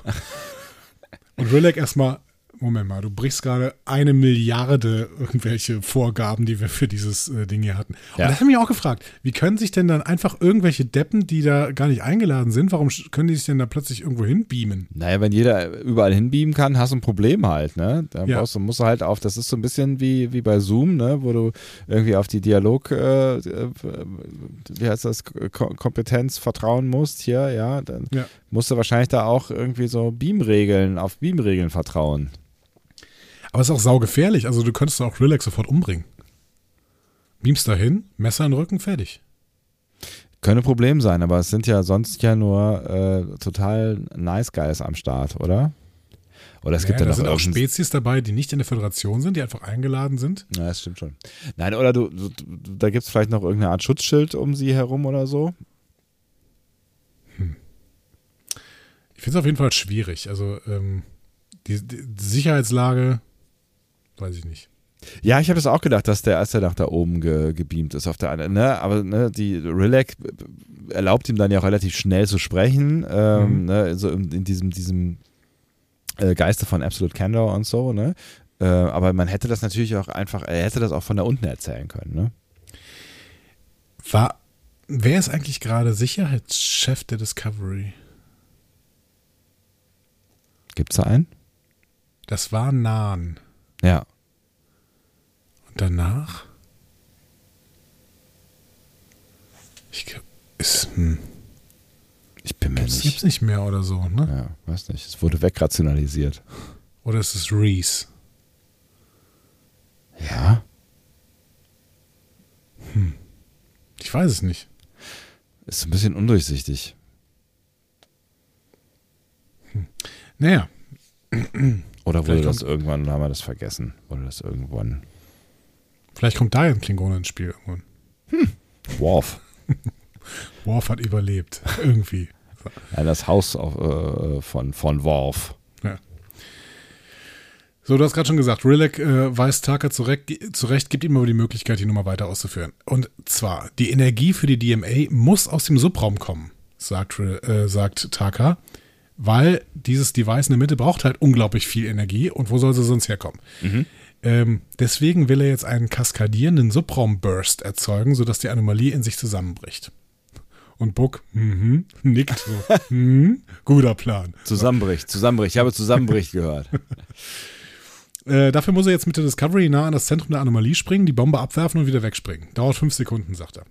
Und Rilek erstmal, Moment mal, du brichst gerade eine Milliarde irgendwelche Vorgaben, die wir für dieses äh, Ding hier hatten. Und Ja. das haben mich auch gefragt, wie können sich denn dann einfach irgendwelche Deppen, die da gar nicht eingeladen sind, warum können die sich denn da plötzlich irgendwo hinbeamen? Naja, wenn jeder überall hinbeamen kann, hast du ein Problem halt, ne? Da Ja. brauchst du, musst du halt auf, das ist so ein bisschen wie, wie bei Zoom, ne? Wo du irgendwie auf die Dialog, äh, äh, wie heißt das, Ko Kompetenz vertrauen musst hier, ja? Dann Ja. musst du wahrscheinlich da auch irgendwie so Beam-Regeln, auf Beam-Regeln vertrauen. Aber es ist auch saugefährlich, also du könntest auch Rilek sofort umbringen. Beamst dahin, Messer in den Rücken, fertig. Könnte ein Problem sein, aber es sind ja sonst ja nur äh, total nice Guys am Start, oder? Oder es gibt ja, da noch sind auch Spezies dabei, die nicht in der Föderation sind, die einfach eingeladen sind. Ja, das stimmt schon. Nein, oder du, du da gibt es vielleicht noch irgendeine Art Schutzschild um sie herum oder so. Ich finde es auf jeden Fall schwierig. Also ähm, die, die Sicherheitslage, weiß ich nicht. Ja, ich habe das auch gedacht, dass der, als er nach da oben ge, gebeamt ist auf der anderen, ne, aber ne, die Relac erlaubt ihm dann ja auch relativ schnell zu sprechen, ähm, Mhm. ne, so in, in diesem, diesem äh, Geiste von Absolute Candor und so, ne. Äh, aber man hätte das natürlich auch einfach, er hätte das auch von da unten erzählen können, ne. War, wer ist eigentlich gerade Sicherheitschef der Discovery? Gibt's da einen? Das war Nahn. Ja. Und danach? Ich glaub, ist, hm, Ich bin mir nicht. gibt's nicht mehr oder so, ne? Ja, weiß nicht. Es wurde wegrationalisiert. Oder ist es Reese? Ja. Ich weiß es nicht. Ist ein bisschen undurchsichtig. Naja, Oder wurde das irgendwann, haben wir das vergessen? Wurde das irgendwann. vielleicht kommt da ja ein Klingone ins Spiel irgendwann. Worf. [laughs] Worf hat überlebt. Irgendwie. [laughs] Ja, das Haus auf, äh, von, von Worf. So, du hast gerade schon gesagt, Rilek äh, weist Taka zurecht, zurecht, gibt ihm aber die Möglichkeit, die Nummer weiter auszuführen. Und zwar, die Energie für die DMA muss aus dem Subraum kommen, sagt, äh, sagt Taka, weil dieses Device in der Mitte braucht halt unglaublich viel Energie und wo soll sie sonst herkommen? Ähm, deswegen will er jetzt einen kaskadierenden Subraumburst erzeugen, sodass die Anomalie in sich zusammenbricht. Und Book mhm, nickt so. [laughs] mhm, guter Plan. Zusammenbricht, Zusammenbricht. Ich habe Zusammenbricht gehört. [laughs] Äh, dafür muss er jetzt mit der Discovery nah an das Zentrum der Anomalie springen, die Bombe abwerfen und wieder wegspringen. Dauert fünf Sekunden, sagt er.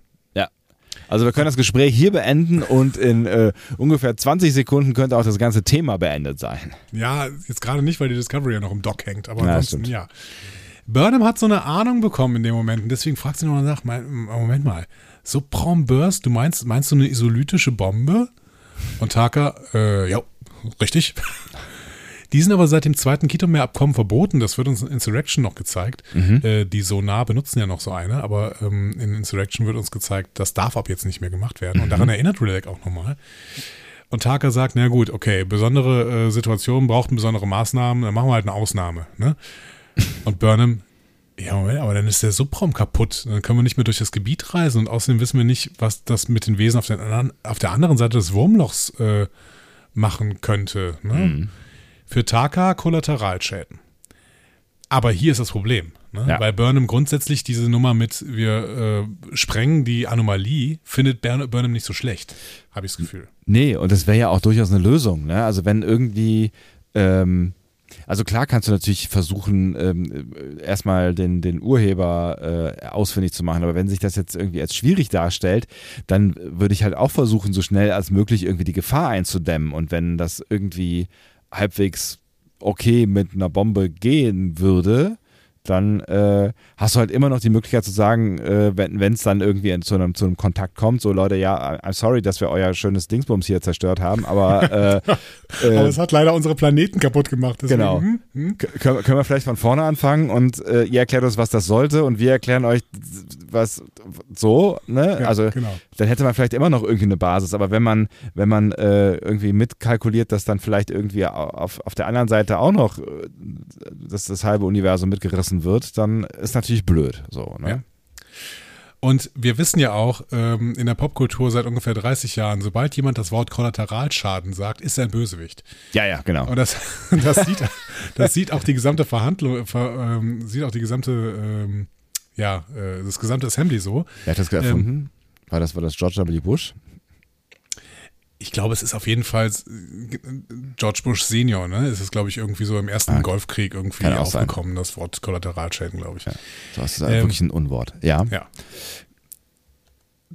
Also wir können das Gespräch hier beenden und in äh, ungefähr 20 Sekunden könnte auch das ganze Thema beendet sein. Ja, jetzt gerade nicht, weil die Discovery ja noch im Dock hängt, aber Ja, ansonsten ja. Burnham hat so eine Ahnung bekommen in dem Moment und deswegen fragt sie nochmal nach, Moment mal, so Burst, du meinst, meinst du eine isolytische Bombe? Und Taka, äh, ja, richtig. Die sind aber seit dem zweiten Kitomer-Abkommen verboten. Das wird uns in Insurrection noch gezeigt. Äh, die Sonar benutzen ja noch so eine, aber ähm, in Insurrection wird uns gezeigt, das darf ab jetzt nicht mehr gemacht werden. Und daran erinnert Relic auch nochmal. Und Taka sagt, na gut, okay, besondere äh, Situationen brauchten besondere Maßnahmen, dann machen wir halt eine Ausnahme. Ne? [laughs] Und Burnham, ja, Moment, aber dann ist der Subraum kaputt. Dann können wir nicht mehr durch das Gebiet reisen und außerdem wissen wir nicht, was das mit den Wesen auf, den anderen, auf der anderen Seite des Wurmlochs äh, machen könnte. Ne? Für Taka Kollateralschäden. Aber hier ist das Problem. Ne? Ja. Weil Burnham grundsätzlich diese Nummer mit wir äh, sprengen die Anomalie, findet Burnham nicht so schlecht, habe ich das Gefühl. Nee, und das wäre ja auch durchaus eine Lösung. Ne? Also wenn irgendwie, ähm, also klar kannst du natürlich versuchen, ähm, erstmal den, den Urheber äh, ausfindig zu machen, aber wenn sich das jetzt irgendwie als schwierig darstellt, dann würde ich halt auch versuchen, so schnell als möglich irgendwie die Gefahr einzudämmen. Und wenn das irgendwie halbwegs okay mit einer Bombe gehen würde, dann äh, hast du halt immer noch die Möglichkeit zu sagen, äh, wenn es dann irgendwie zu einem, zu einem Kontakt kommt, so Leute, ja, I'm sorry, dass wir euer schönes Dingsbums hier zerstört haben, aber [laughs] äh, Aber äh, es hat leider unsere Planeten kaputt gemacht. Deswegen, Genau. hm, hm. können, können wir vielleicht von vorne anfangen und äh, ihr erklärt uns, was das sollte und wir erklären euch, was so, ne? Ja, also genau. dann hätte man vielleicht immer noch irgendwie eine Basis, aber wenn man, wenn man äh, irgendwie mitkalkuliert, dass dann vielleicht irgendwie auf, auf der anderen Seite auch noch äh, dass das halbe Universum mitgerissen wird, dann ist natürlich blöd. So, ne? Ja. Und wir wissen ja auch ähm, in der Popkultur seit ungefähr 30 Jahren, sobald jemand das Wort Kollateralschaden sagt, ist er ein Bösewicht. ja, ja, genau. Und das, [laughs] das, sieht, das sieht auch die gesamte Verhandlung, ver, ähm, sieht auch die gesamte, ähm, ja, äh, das gesamte Assembly so. Wer hat das Ähm, erfunden? war, das, war das George W. Bush? Ich glaube, es ist auf jeden Fall äh, George Bush Senior, ne? Es ist, glaube ich, irgendwie so im ersten Ah, Golfkrieg irgendwie auch sein. aufgekommen, das Wort Kollateralschäden, glaube ich. Ja. Das ist Ähm, wirklich ein Unwort. Ja. Ja.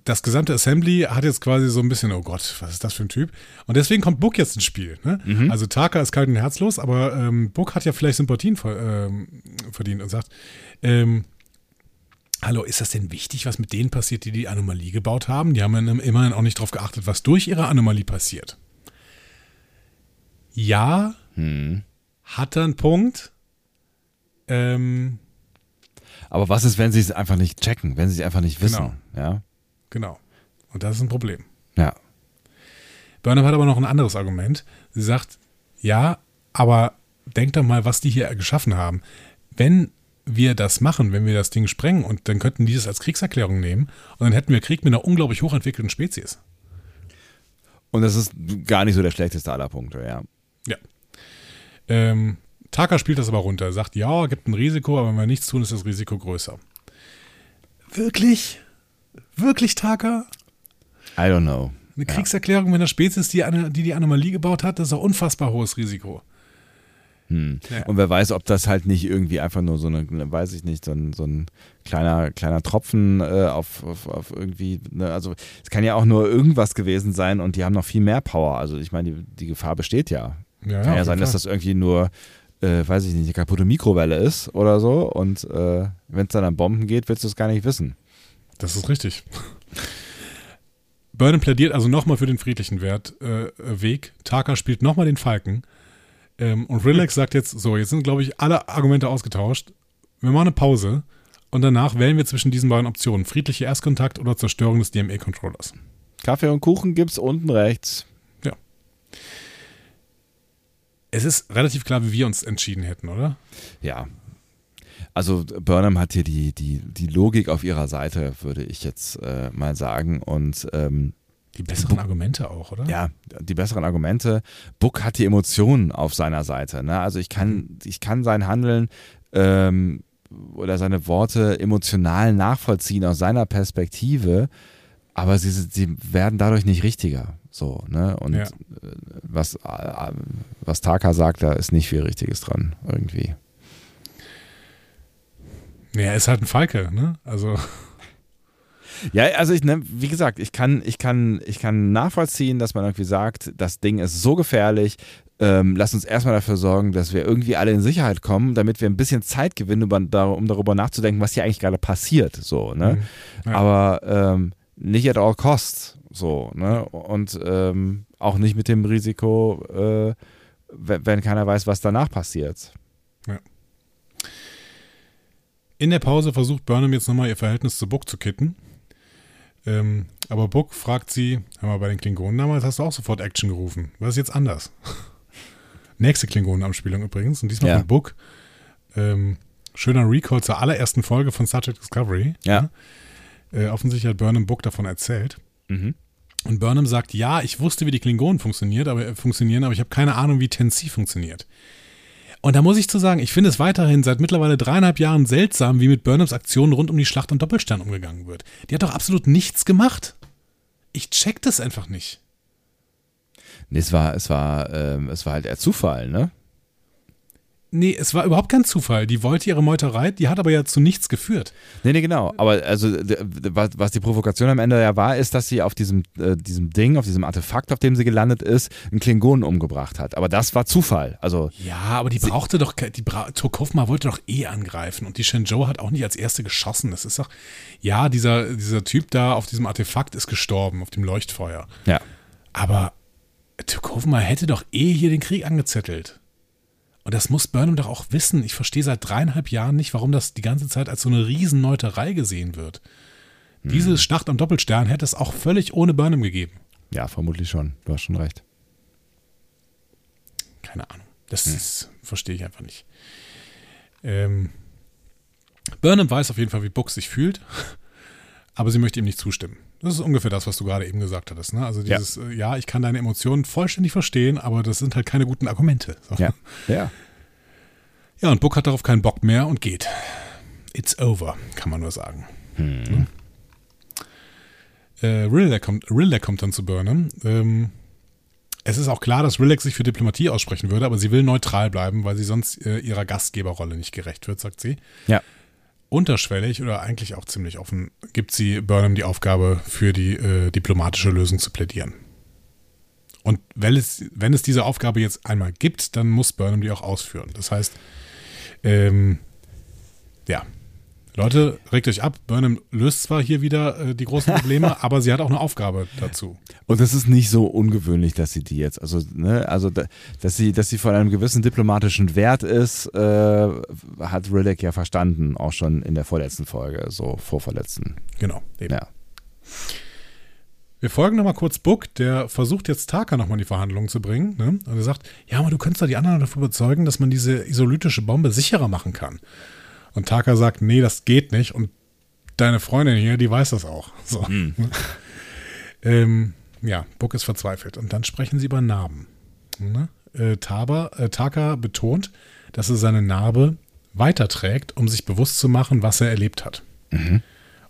Das gesamte Assembly hat jetzt quasi so ein bisschen, oh Gott, was ist das für ein Typ? Und deswegen kommt Book jetzt ins Spiel. Ne? Mhm. Also Taka ist kalt und herzlos, aber ähm, Book hat ja vielleicht Sympathien ver, ähm, verdient und sagt, ähm, hallo, ist das denn wichtig, was mit denen passiert, die die Anomalie gebaut haben? Die haben immerhin auch nicht darauf geachtet, was durch ihre Anomalie passiert. Ja, Hm. hat er einen Punkt. Ähm, Aber was ist, wenn sie es einfach nicht checken, wenn sie es einfach nicht wissen? Ja. genau. Und das ist ein Problem. Ja. Burnham hat aber noch ein anderes Argument. Sie sagt, ja, aber denk doch mal, was die hier geschaffen haben. Wenn wir das machen, wenn wir das Ding sprengen und dann könnten die das als Kriegserklärung nehmen und dann hätten wir Krieg mit einer unglaublich hochentwickelten Spezies. Und das ist gar nicht so der schlechteste aller Punkte, ja. Ja. Ähm, Taka spielt das aber runter, sagt, ja, gibt ein Risiko, aber wenn wir nichts tun, ist das Risiko größer. Wirklich? Wirklich, Taka? I don't know. Eine. Kriegserklärung mit einer Spezies, die, eine, die die Anomalie gebaut hat, das ist ein unfassbar hohes Risiko. Hm. Ja. Und wer weiß, ob das halt nicht irgendwie einfach nur so eine, weiß ich nicht, so ein, so ein kleiner, kleiner Tropfen äh, auf, auf, auf irgendwie, ne, also es kann ja auch nur irgendwas gewesen sein und die haben noch viel mehr Power. Also ich meine, die, die Gefahr besteht ja. Ja, kann ja sein, dass das irgendwie nur, äh, weiß ich nicht, eine kaputte Mikrowelle ist oder so und äh, wenn es dann an Bomben geht, willst du es gar nicht wissen. Das ist richtig. Burnham plädiert also nochmal für den friedlichen Wert, äh, Weg. Taka spielt nochmal den Falken. Ähm, und Relax sagt jetzt, so, jetzt sind, glaube ich, alle Argumente ausgetauscht. Wir machen eine Pause und danach wählen wir zwischen diesen beiden Optionen. Friedlicher Erstkontakt oder Zerstörung des DME-Controllers. Kaffee und Kuchen gibt's unten rechts. Es ist relativ klar, wie wir uns entschieden hätten, oder? Ja. Also Burnham hat hier die, die, die Logik auf ihrer Seite, würde ich jetzt äh, mal sagen. Und ähm, Die besseren Argumente auch, oder? ja, die besseren Argumente. Book hat die Emotionen auf seiner Seite. Ne? Also ich kann, ich kann sein Handeln ähm, oder seine Worte emotional nachvollziehen aus seiner Perspektive. aber sie, sie werden dadurch nicht richtiger. So, ne? Und Ja. äh, was, äh, was Taka sagt, da ist nicht viel Richtiges dran, irgendwie. Er ist halt ein Falke, ne? Also, Ja, also ich, ne, wie gesagt, ich kann, ich kann, ich kann nachvollziehen, dass man irgendwie sagt, das Ding ist so gefährlich, ähm, lass uns erstmal dafür sorgen, dass wir irgendwie alle in Sicherheit kommen, damit wir ein bisschen Zeit gewinnen, um darüber nachzudenken, was hier eigentlich gerade passiert. So, ne? Mhm. Ja. Aber ähm, nicht at all costs. So, ne? Und ähm, auch nicht mit dem Risiko, äh, wenn, wenn keiner weiß, was danach passiert. in der Pause versucht Burnham jetzt nochmal ihr Verhältnis zu Book zu kitten. Ähm, aber Book fragt sie, hör mal, bei den Klingonen damals hast du auch sofort Action gerufen. Was ist jetzt anders? [laughs] Nächste Klingonen-Anspielung übrigens. Und diesmal Ja. von Book. Ähm, schöner Recall zur allerersten Folge von Star Trek Discovery. Ja. Äh, offensichtlich hat Burnham Book davon erzählt. Mhm. Und Burnham sagt, ja, ich wusste, wie die Klingonen funktioniert, aber, äh, funktionieren, aber ich habe keine Ahnung, wie Tensi funktioniert. Und da muss ich zu sagen, ich finde es weiterhin seit mittlerweile dreieinhalb Jahren seltsam, wie mit Burnhams Aktionen rund um die Schlacht am Doppelstern umgegangen wird. Die hat doch absolut nichts gemacht. Ich check das einfach nicht. Nee, es war, es war, ähm, es war halt eher Zufall, ne? Nee, es war überhaupt kein Zufall. Die wollte ihre Meuterei, die hat aber ja zu nichts geführt. Nee, nee, genau. Aber also was, die Provokation am Ende ja war, ist, dass sie auf diesem, äh, diesem Ding, auf diesem Artefakt, auf dem sie gelandet ist, einen Klingonen umgebracht hat. Aber das war Zufall. Also, Ja, aber die brauchte doch, die Bra Turkofma wollte doch eh angreifen und die Shenzhou hat auch nicht als erste geschossen. Das ist doch, ja, dieser, dieser Typ da auf diesem Artefakt ist gestorben, auf dem Leuchtfeuer. ja. Aber Turkofma hätte doch eh hier den Krieg angezettelt. Und das muss Burnham doch auch wissen. Ich verstehe seit dreieinhalb Jahren nicht, warum das die ganze Zeit als so eine Riesenneuterei gesehen wird. Diese Schlacht am Doppelstern hätte es auch völlig ohne Burnham gegeben. Ja, vermutlich schon. Du hast schon recht. Keine Ahnung. Das ist, verstehe ich einfach nicht. Ähm, Burnham weiß auf jeden Fall, wie Buck sich fühlt, [laughs] aber sie möchte ihm nicht zustimmen. Das ist ungefähr das, was du gerade eben gesagt hattest. Ne? Also dieses, ja. ja, ich kann deine Emotionen vollständig verstehen, aber das sind halt keine guten Argumente. So. Ja. Ja. Ja, und Buck hat darauf keinen Bock mehr und geht. It's over, kann man nur sagen. Ne? Äh, Rilek kommt, kommt dann zu Burnham. Ähm, es ist auch klar, dass Rilek sich für Diplomatie aussprechen würde, aber sie will neutral bleiben, weil sie sonst äh, ihrer Gastgeberrolle nicht gerecht wird, sagt sie. Ja. Unterschwellig oder eigentlich auch ziemlich offen gibt sie Burnham die Aufgabe, für die äh, diplomatische Lösung zu plädieren. Und wenn es, wenn es diese Aufgabe jetzt einmal gibt, dann muss Burnham die auch ausführen. Das heißt, ähm, ja, Leute, regt euch ab. Burnham löst zwar hier wieder äh, die großen Probleme, [laughs] aber sie hat auch eine Aufgabe dazu. Und es ist nicht so ungewöhnlich, dass sie die jetzt, also, ne, also, da, dass sie, dass sie von einem gewissen diplomatischen Wert ist, äh, hat Rillick ja verstanden, auch schon in der vorletzten Folge, so vorverletzten. Genau. Eben. Ja. Wir folgen nochmal kurz Book, der versucht jetzt Taka nochmal in die Verhandlungen zu bringen. Ne? Und er sagt, ja, aber du könntest doch die anderen davon überzeugen, dass man diese isolytische Bombe sicherer machen kann. Und Taka sagt, nee, das geht nicht. Und deine Freundin hier, die weiß das auch. So. [laughs] ähm, ja, Book ist verzweifelt. Und dann sprechen sie über Narben. Ne? Äh, Taba, äh, Taka betont, dass er seine Narbe weiterträgt, um sich bewusst zu machen, was er erlebt hat.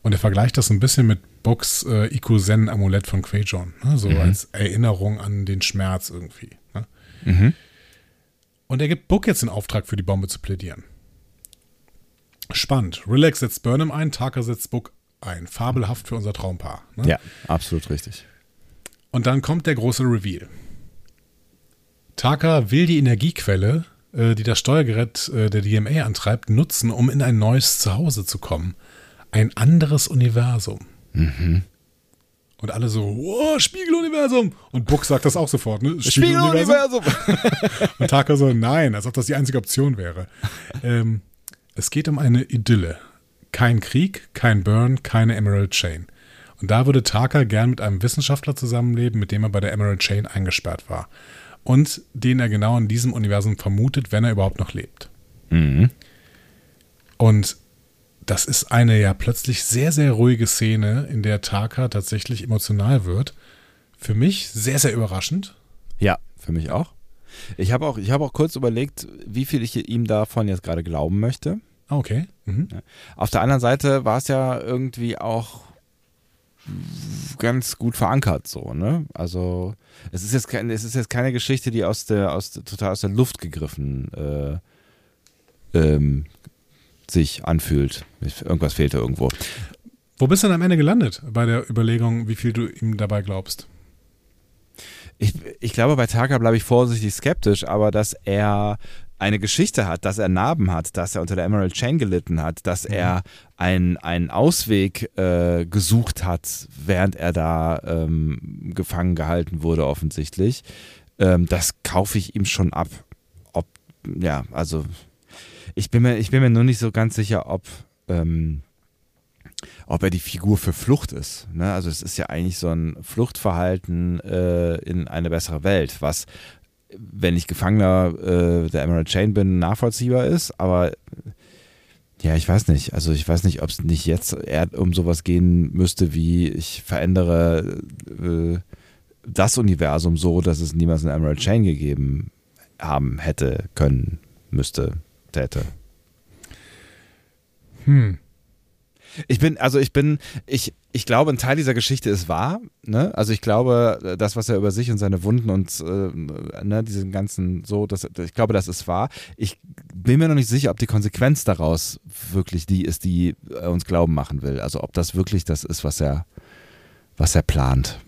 Und er vergleicht das ein bisschen mit Books äh, Ikuzen-Amulett von Quajon. Ne? So als Erinnerung an den Schmerz irgendwie. Ne? Und er gibt Book jetzt den Auftrag, für die Bombe zu plädieren. Spannend. Relax setzt Burnham ein, Taka setzt Book ein. Fabelhaft für unser Traumpaar. Ne? Ja, absolut richtig. Und dann kommt der große Reveal. Taka will die Energiequelle, äh, die das Steuergerät äh, der DMA antreibt, nutzen, um in ein neues Zuhause zu kommen. Ein anderes Universum. Und alle so, wow, Spiegeluniversum. Und Buck sagt das auch sofort, ne? [laughs] [laughs] Und Taka so, nein, als ob das die einzige Option wäre. ähm, [laughs] es geht um eine Idylle. Kein Krieg, kein Burn, keine Emerald Chain. Und da würde Taka gern mit einem Wissenschaftler zusammenleben, mit dem er bei der Emerald Chain eingesperrt war. Und den er genau in diesem Universum vermutet, wenn er überhaupt noch lebt. Und das ist eine ja plötzlich sehr, sehr ruhige Szene, in der Taka tatsächlich emotional wird. Für mich sehr, sehr überraschend. Ja, für mich auch. Ich habe auch, ich habe auch kurz überlegt, wie viel ich ihm davon jetzt gerade glauben möchte. Okay. Mhm. Auf der anderen Seite war es ja irgendwie auch ganz gut verankert, so, ne? Also es ist jetzt kein, es ist jetzt keine Geschichte, die aus der, aus total aus der Luft gegriffen äh, ähm, sich anfühlt. Irgendwas fehlt da irgendwo. Wo bist du denn am Ende gelandet bei der Überlegung, wie viel du ihm dabei glaubst? Ich, ich glaube, bei Taka bleibe ich vorsichtig skeptisch, aber dass er eine Geschichte hat, dass er Narben hat, dass er unter der Emerald Chain gelitten hat, dass mhm. er ein, einen Ausweg äh, gesucht hat, während er da ähm, gefangen gehalten wurde, offensichtlich. Ähm, das kaufe ich ihm schon ab. Ob, ja, also ich bin mir, ich bin mir nur nicht so ganz sicher, ob, ähm, ob er die Figur für Flucht ist. Ne? Also es ist ja eigentlich so ein Fluchtverhalten äh, in eine bessere Welt, was wenn ich Gefangener äh, der Emerald Chain bin, nachvollziehbar ist, aber ja, ich weiß nicht. Also ich weiß nicht, ob es nicht jetzt eher um sowas gehen müsste, wie ich verändere äh, das Universum so, dass es niemals eine Emerald Chain gegeben haben hätte, können, müsste, täte. Hm. Ich bin, also ich bin, ich, ich glaube, ein Teil dieser Geschichte ist wahr. Ne? Also ich glaube, das, was er über sich und seine Wunden und äh, ne, diesen ganzen so, das, ich glaube, das ist wahr. Ich bin mir noch nicht sicher, ob die Konsequenz daraus wirklich die ist, die er uns glauben machen will. Also ob das wirklich das ist, was er, was er plant.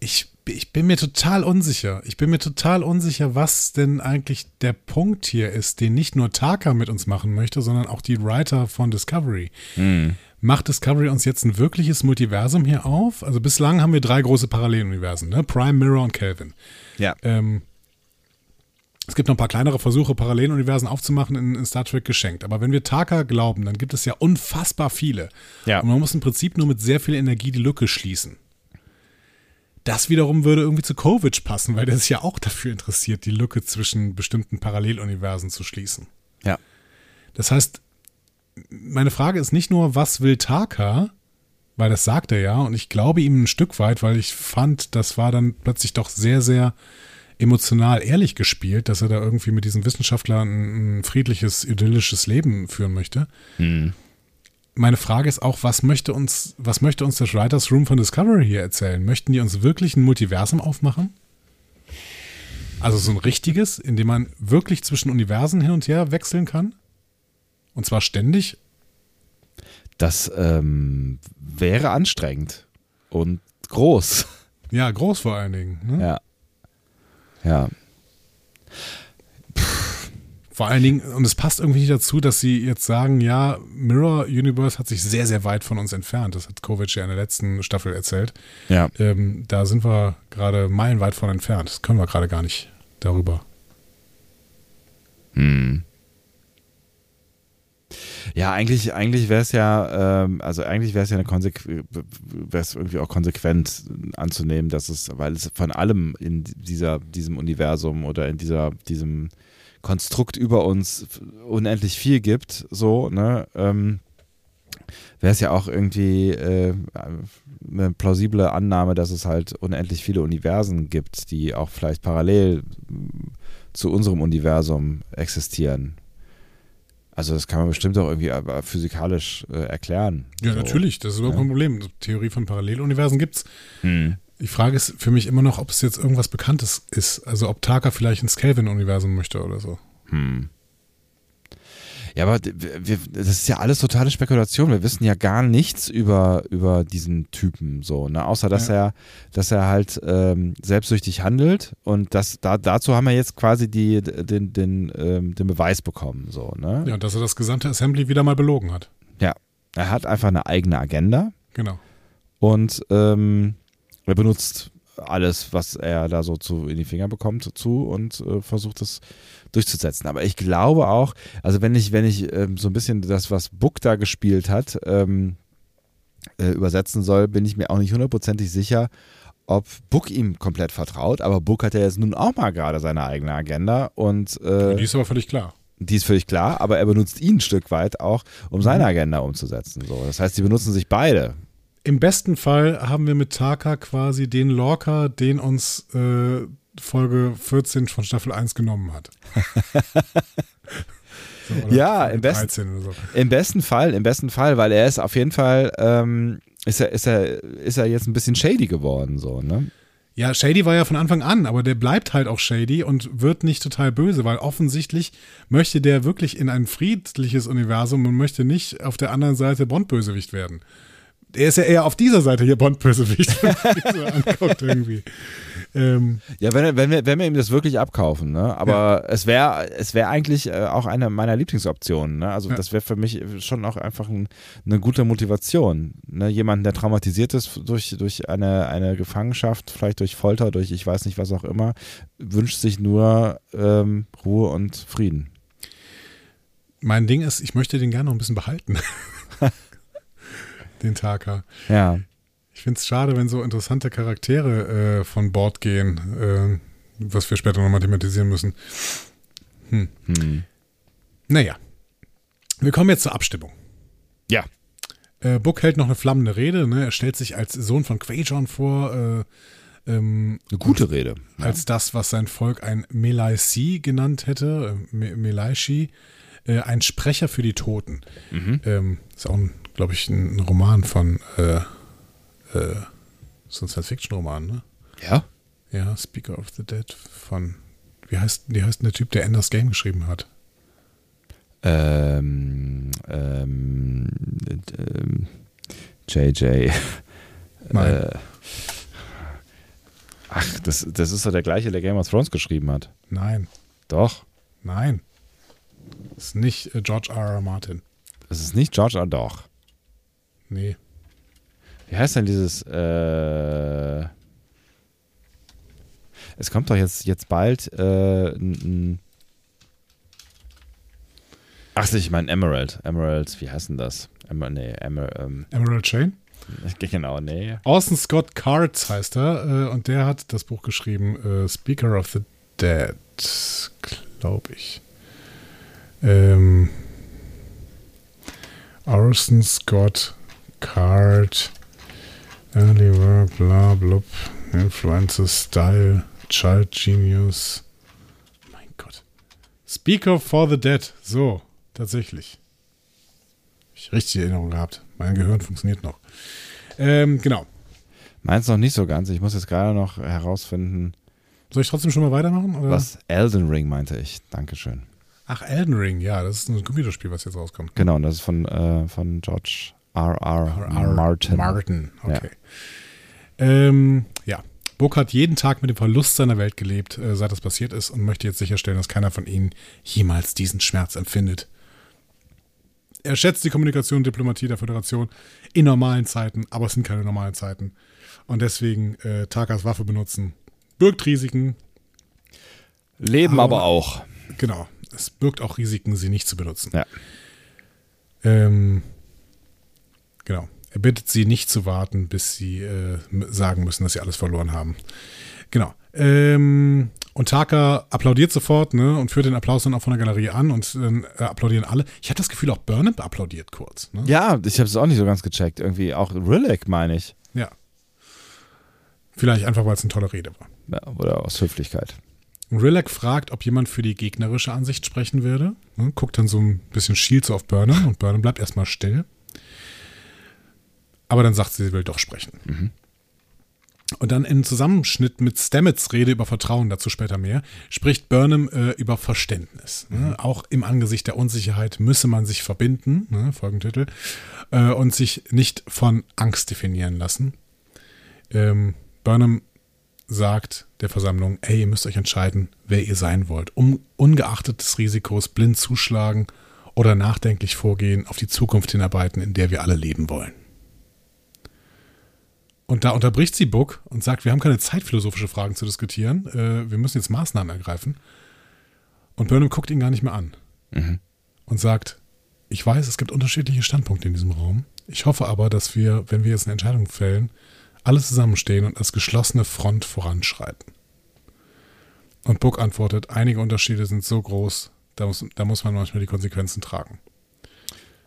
Ich ich bin mir total unsicher. Ich bin mir total unsicher, was denn eigentlich der Punkt hier ist, den nicht nur Taka mit uns machen möchte, sondern auch die Writer von Discovery. Mhm. Macht Discovery uns jetzt ein wirkliches Multiversum hier auf? Also bislang haben wir drei große Paralleluniversen, ne? Prime, Mirror und Kelvin. Ja. Ähm, es gibt noch ein paar kleinere Versuche, Paralleluniversen aufzumachen in, in, Star Trek geschenkt. Aber wenn wir Taka glauben, dann gibt es ja unfassbar viele. Ja. Und man muss im Prinzip nur mit sehr viel Energie die Lücke schließen. Das wiederum würde irgendwie zu Kovic passen, weil der sich ja auch dafür interessiert, die Lücke zwischen bestimmten Paralleluniversen zu schließen. Ja. Das heißt, meine Frage ist nicht nur, was will Taka, weil das sagt er ja, und ich glaube ihm ein Stück weit, weil ich fand, das war dann plötzlich doch sehr, sehr emotional ehrlich gespielt, dass er da irgendwie mit diesem Wissenschaftler ein, ein friedliches, idyllisches Leben führen möchte. Mhm meine Frage ist auch, was möchte uns, was möchte uns das Writers Room von Discovery hier erzählen? Möchten die uns wirklich ein Multiversum aufmachen? Also so ein richtiges, in dem man wirklich zwischen Universen hin und her wechseln kann? Und zwar ständig? Das ähm, wäre anstrengend und groß. Ja, groß vor allen Dingen. Ne? Ja. Ja. Vor allen Dingen, und es passt irgendwie nicht dazu, dass sie jetzt sagen, ja, Mirror Universe hat sich sehr, sehr weit von uns entfernt. Das hat Kovic ja in der letzten Staffel erzählt. Ja. Ähm, da sind wir gerade meilenweit von entfernt. Das können wir gerade gar nicht darüber. Hm. Ja, eigentlich, eigentlich wäre es ja, ähm, also eigentlich wäre es ja eine Konsequenz, wäre es irgendwie auch konsequent anzunehmen, dass es, weil es von allem in dieser, diesem Universum oder in dieser, diesem Konstrukt über uns unendlich viel gibt, so, ne, ähm, wäre es ja auch irgendwie äh, eine plausible Annahme, dass es halt unendlich viele Universen gibt, die auch vielleicht parallel zu unserem Universum existieren. Also das kann man bestimmt auch irgendwie physikalisch äh, erklären. Ja, so. natürlich, das ist überhaupt kein Problem. Theorie von Paralleluniversen gibt's. Hm. Die Frage ist für mich immer noch, ob es jetzt irgendwas Bekanntes ist. Also ob Taka vielleicht ins Kelvin-Universum möchte oder so. Hm. Ja, aber wir, das ist ja alles totale Spekulation. Wir wissen ja gar nichts über, über diesen Typen so, ne? Außer dass ja. er, dass er halt ähm, selbstsüchtig handelt und das, da, dazu haben wir jetzt quasi die, den, den, ähm, den Beweis bekommen. So, ne? Ja, dass er das gesamte Assembly wieder mal belogen hat. Ja. Er hat einfach eine eigene Agenda. Genau. Und ähm, er benutzt alles, was er da so zu, in die Finger bekommt, zu und äh, versucht es durchzusetzen. Aber ich glaube auch, also wenn ich, wenn ich ähm, so ein bisschen das, was Book da gespielt hat, ähm, äh, übersetzen soll, bin ich mir auch nicht hundertprozentig sicher, ob Book ihm komplett vertraut. Aber Book hat ja jetzt nun auch mal gerade seine eigene Agenda und äh, die ist aber völlig klar. Die ist völlig klar, aber er benutzt ihn ein Stück weit auch, um seine mhm. Agenda umzusetzen. So. Das heißt, sie benutzen sich beide. Im besten Fall haben wir mit Taka quasi den Lorca, den uns äh, Folge 14 von Staffel 1 genommen hat. [laughs] so, ja, im besten, so. im besten Fall, im besten Fall, weil er ist auf jeden Fall, ähm, ist er, ist er, ist er jetzt ein bisschen shady geworden, so, ne? Ja, Shady war ja von Anfang an, aber der bleibt halt auch Shady und wird nicht total böse, weil offensichtlich möchte der wirklich in ein friedliches Universum und möchte nicht auf der anderen Seite Bond-Bösewicht werden. Er ist ja eher auf dieser Seite hier Bond-Bösewicht, [laughs] wenn man so anguckt irgendwie. Ähm, Ja, wenn, wenn, wir, wenn wir ihm das wirklich abkaufen, ne? Aber es wäre es wär eigentlich äh, auch eine meiner Lieblingsoptionen, ne? Also Ja. das wäre für mich schon auch einfach ein, eine gute Motivation. Ne? Jemanden, der traumatisiert ist durch, durch eine, eine Gefangenschaft, vielleicht durch Folter, durch ich weiß nicht was auch immer, wünscht sich nur ähm, Ruhe und Frieden. mein Ding ist, ich möchte den gerne noch ein bisschen behalten. [laughs] den Taka. Ja. Ich finde es schade, wenn so interessante Charaktere äh, von Bord gehen, äh, was wir später nochmal thematisieren müssen. Hm. Naja. Wir kommen jetzt zur Abstimmung. Ja. Äh, Book hält noch eine flammende Rede. Ne? Er stellt sich als Sohn von Quajon vor, äh, ähm, Eine gute Rede. Ja. als das, was sein Volk ein Melaisi genannt hätte, äh, Me- Melaishi, äh, ein Sprecher für die Toten. Mhm. Ähm, ist auch, glaube ich, ein, ein Roman von, äh, äh, so ein Science-Fiction-Roman, ne? ja? Ja, Speaker of the Dead von, wie heißt, wie heißt denn der Typ, der Enders Game geschrieben hat? Ähm, ähm, ähm, JJ. [laughs] Nein. Äh, ach, das, das ist doch der gleiche, der Game of Thrones geschrieben hat. Nein, Doch. nein. Ist nicht äh, George R. R. Martin. Das ist nicht George R. Doch. Nee. Wie heißt denn dieses? Äh, es kommt doch jetzt, jetzt bald äh, ein Ach, ich meine Emerald. Emerald, wie heißt denn das? Emer, nee, Emer, ähm, Emerald Chain? [laughs] genau, nee. Orson Scott Cards heißt er äh, und der hat das Buch geschrieben, äh, Speaker of the Dead, glaube ich. Ähm, Orson Scott Card, Early Work, bla blub, Influences, Style, Child Genius. Mein Gott. Speaker for the Dead, so, tatsächlich. Ich richtig Erinnerung gehabt. Mein Gehirn funktioniert noch. Ähm, genau. Meins noch nicht so ganz. Ich muss jetzt gerade noch herausfinden, Soll ich trotzdem schon mal weitermachen? Oder? was Elden Ring meinte ich. Dankeschön. Ach, Elden Ring, ja, das ist ein Computerspiel, was jetzt rauskommt. Genau, und das ist von, äh, von George R. R. R. Martin. Martin, okay. Ähm, ja. Book hat jeden Tag mit dem Verlust seiner Welt gelebt, äh, seit das passiert ist, und möchte jetzt sicherstellen, dass keiner von ihnen jemals diesen Schmerz empfindet. Er schätzt die Kommunikation und Diplomatie der Föderation in normalen Zeiten, aber es sind keine normalen Zeiten. Und deswegen äh, Takas Waffe benutzen. Birgt Risiken, Leben Aber- aber auch. genau. Es birgt auch Risiken, sie nicht zu benutzen. Ja. Ähm, genau. Er bittet sie nicht zu warten, bis sie äh, sagen müssen, dass sie alles verloren haben. Genau. Ähm, und Taka applaudiert sofort ne, und führt den Applaus dann auch von der Galerie an und dann äh, applaudieren alle. Ich hatte das Gefühl, auch Burnham applaudiert kurz. Ne? Ja, ich habe es auch nicht so ganz gecheckt. Irgendwie auch Rillick, meine ich. ja. Vielleicht einfach, weil es eine tolle Rede war. Ja, oder aus Höflichkeit. Und Rilek fragt, ob jemand für die gegnerische Ansicht sprechen würde. Ne, guckt dann so ein bisschen schielt so auf Burnham und Burnham bleibt erstmal still. Aber dann sagt sie, sie will doch sprechen. Und dann im Zusammenschnitt mit Stamets Rede über Vertrauen, dazu später mehr, spricht Burnham äh, über Verständnis. Ne? Auch im Angesicht der Unsicherheit müsse man sich verbinden, ne? Folgentitel, äh, und sich nicht von Angst definieren lassen. Ähm, Burnham sagt der Versammlung, ey, ihr müsst euch entscheiden, wer ihr sein wollt. Um, ungeachtet des Risikos blind zuschlagen oder nachdenklich vorgehen, auf die Zukunft hinarbeiten, in der wir alle leben wollen. Und da unterbricht sie Book und sagt, wir haben keine Zeit, philosophische Fragen zu diskutieren. Äh, wir müssen jetzt Maßnahmen ergreifen. Und Burnham guckt ihn gar nicht mehr an. Und sagt, ich weiß, es gibt unterschiedliche Standpunkte in diesem Raum. Ich hoffe aber, dass wir, wenn wir jetzt eine Entscheidung fällen, alle zusammenstehen und als geschlossene Front voranschreiten. Und Book antwortet, einige Unterschiede sind so groß, da muss, da muss man manchmal die Konsequenzen tragen.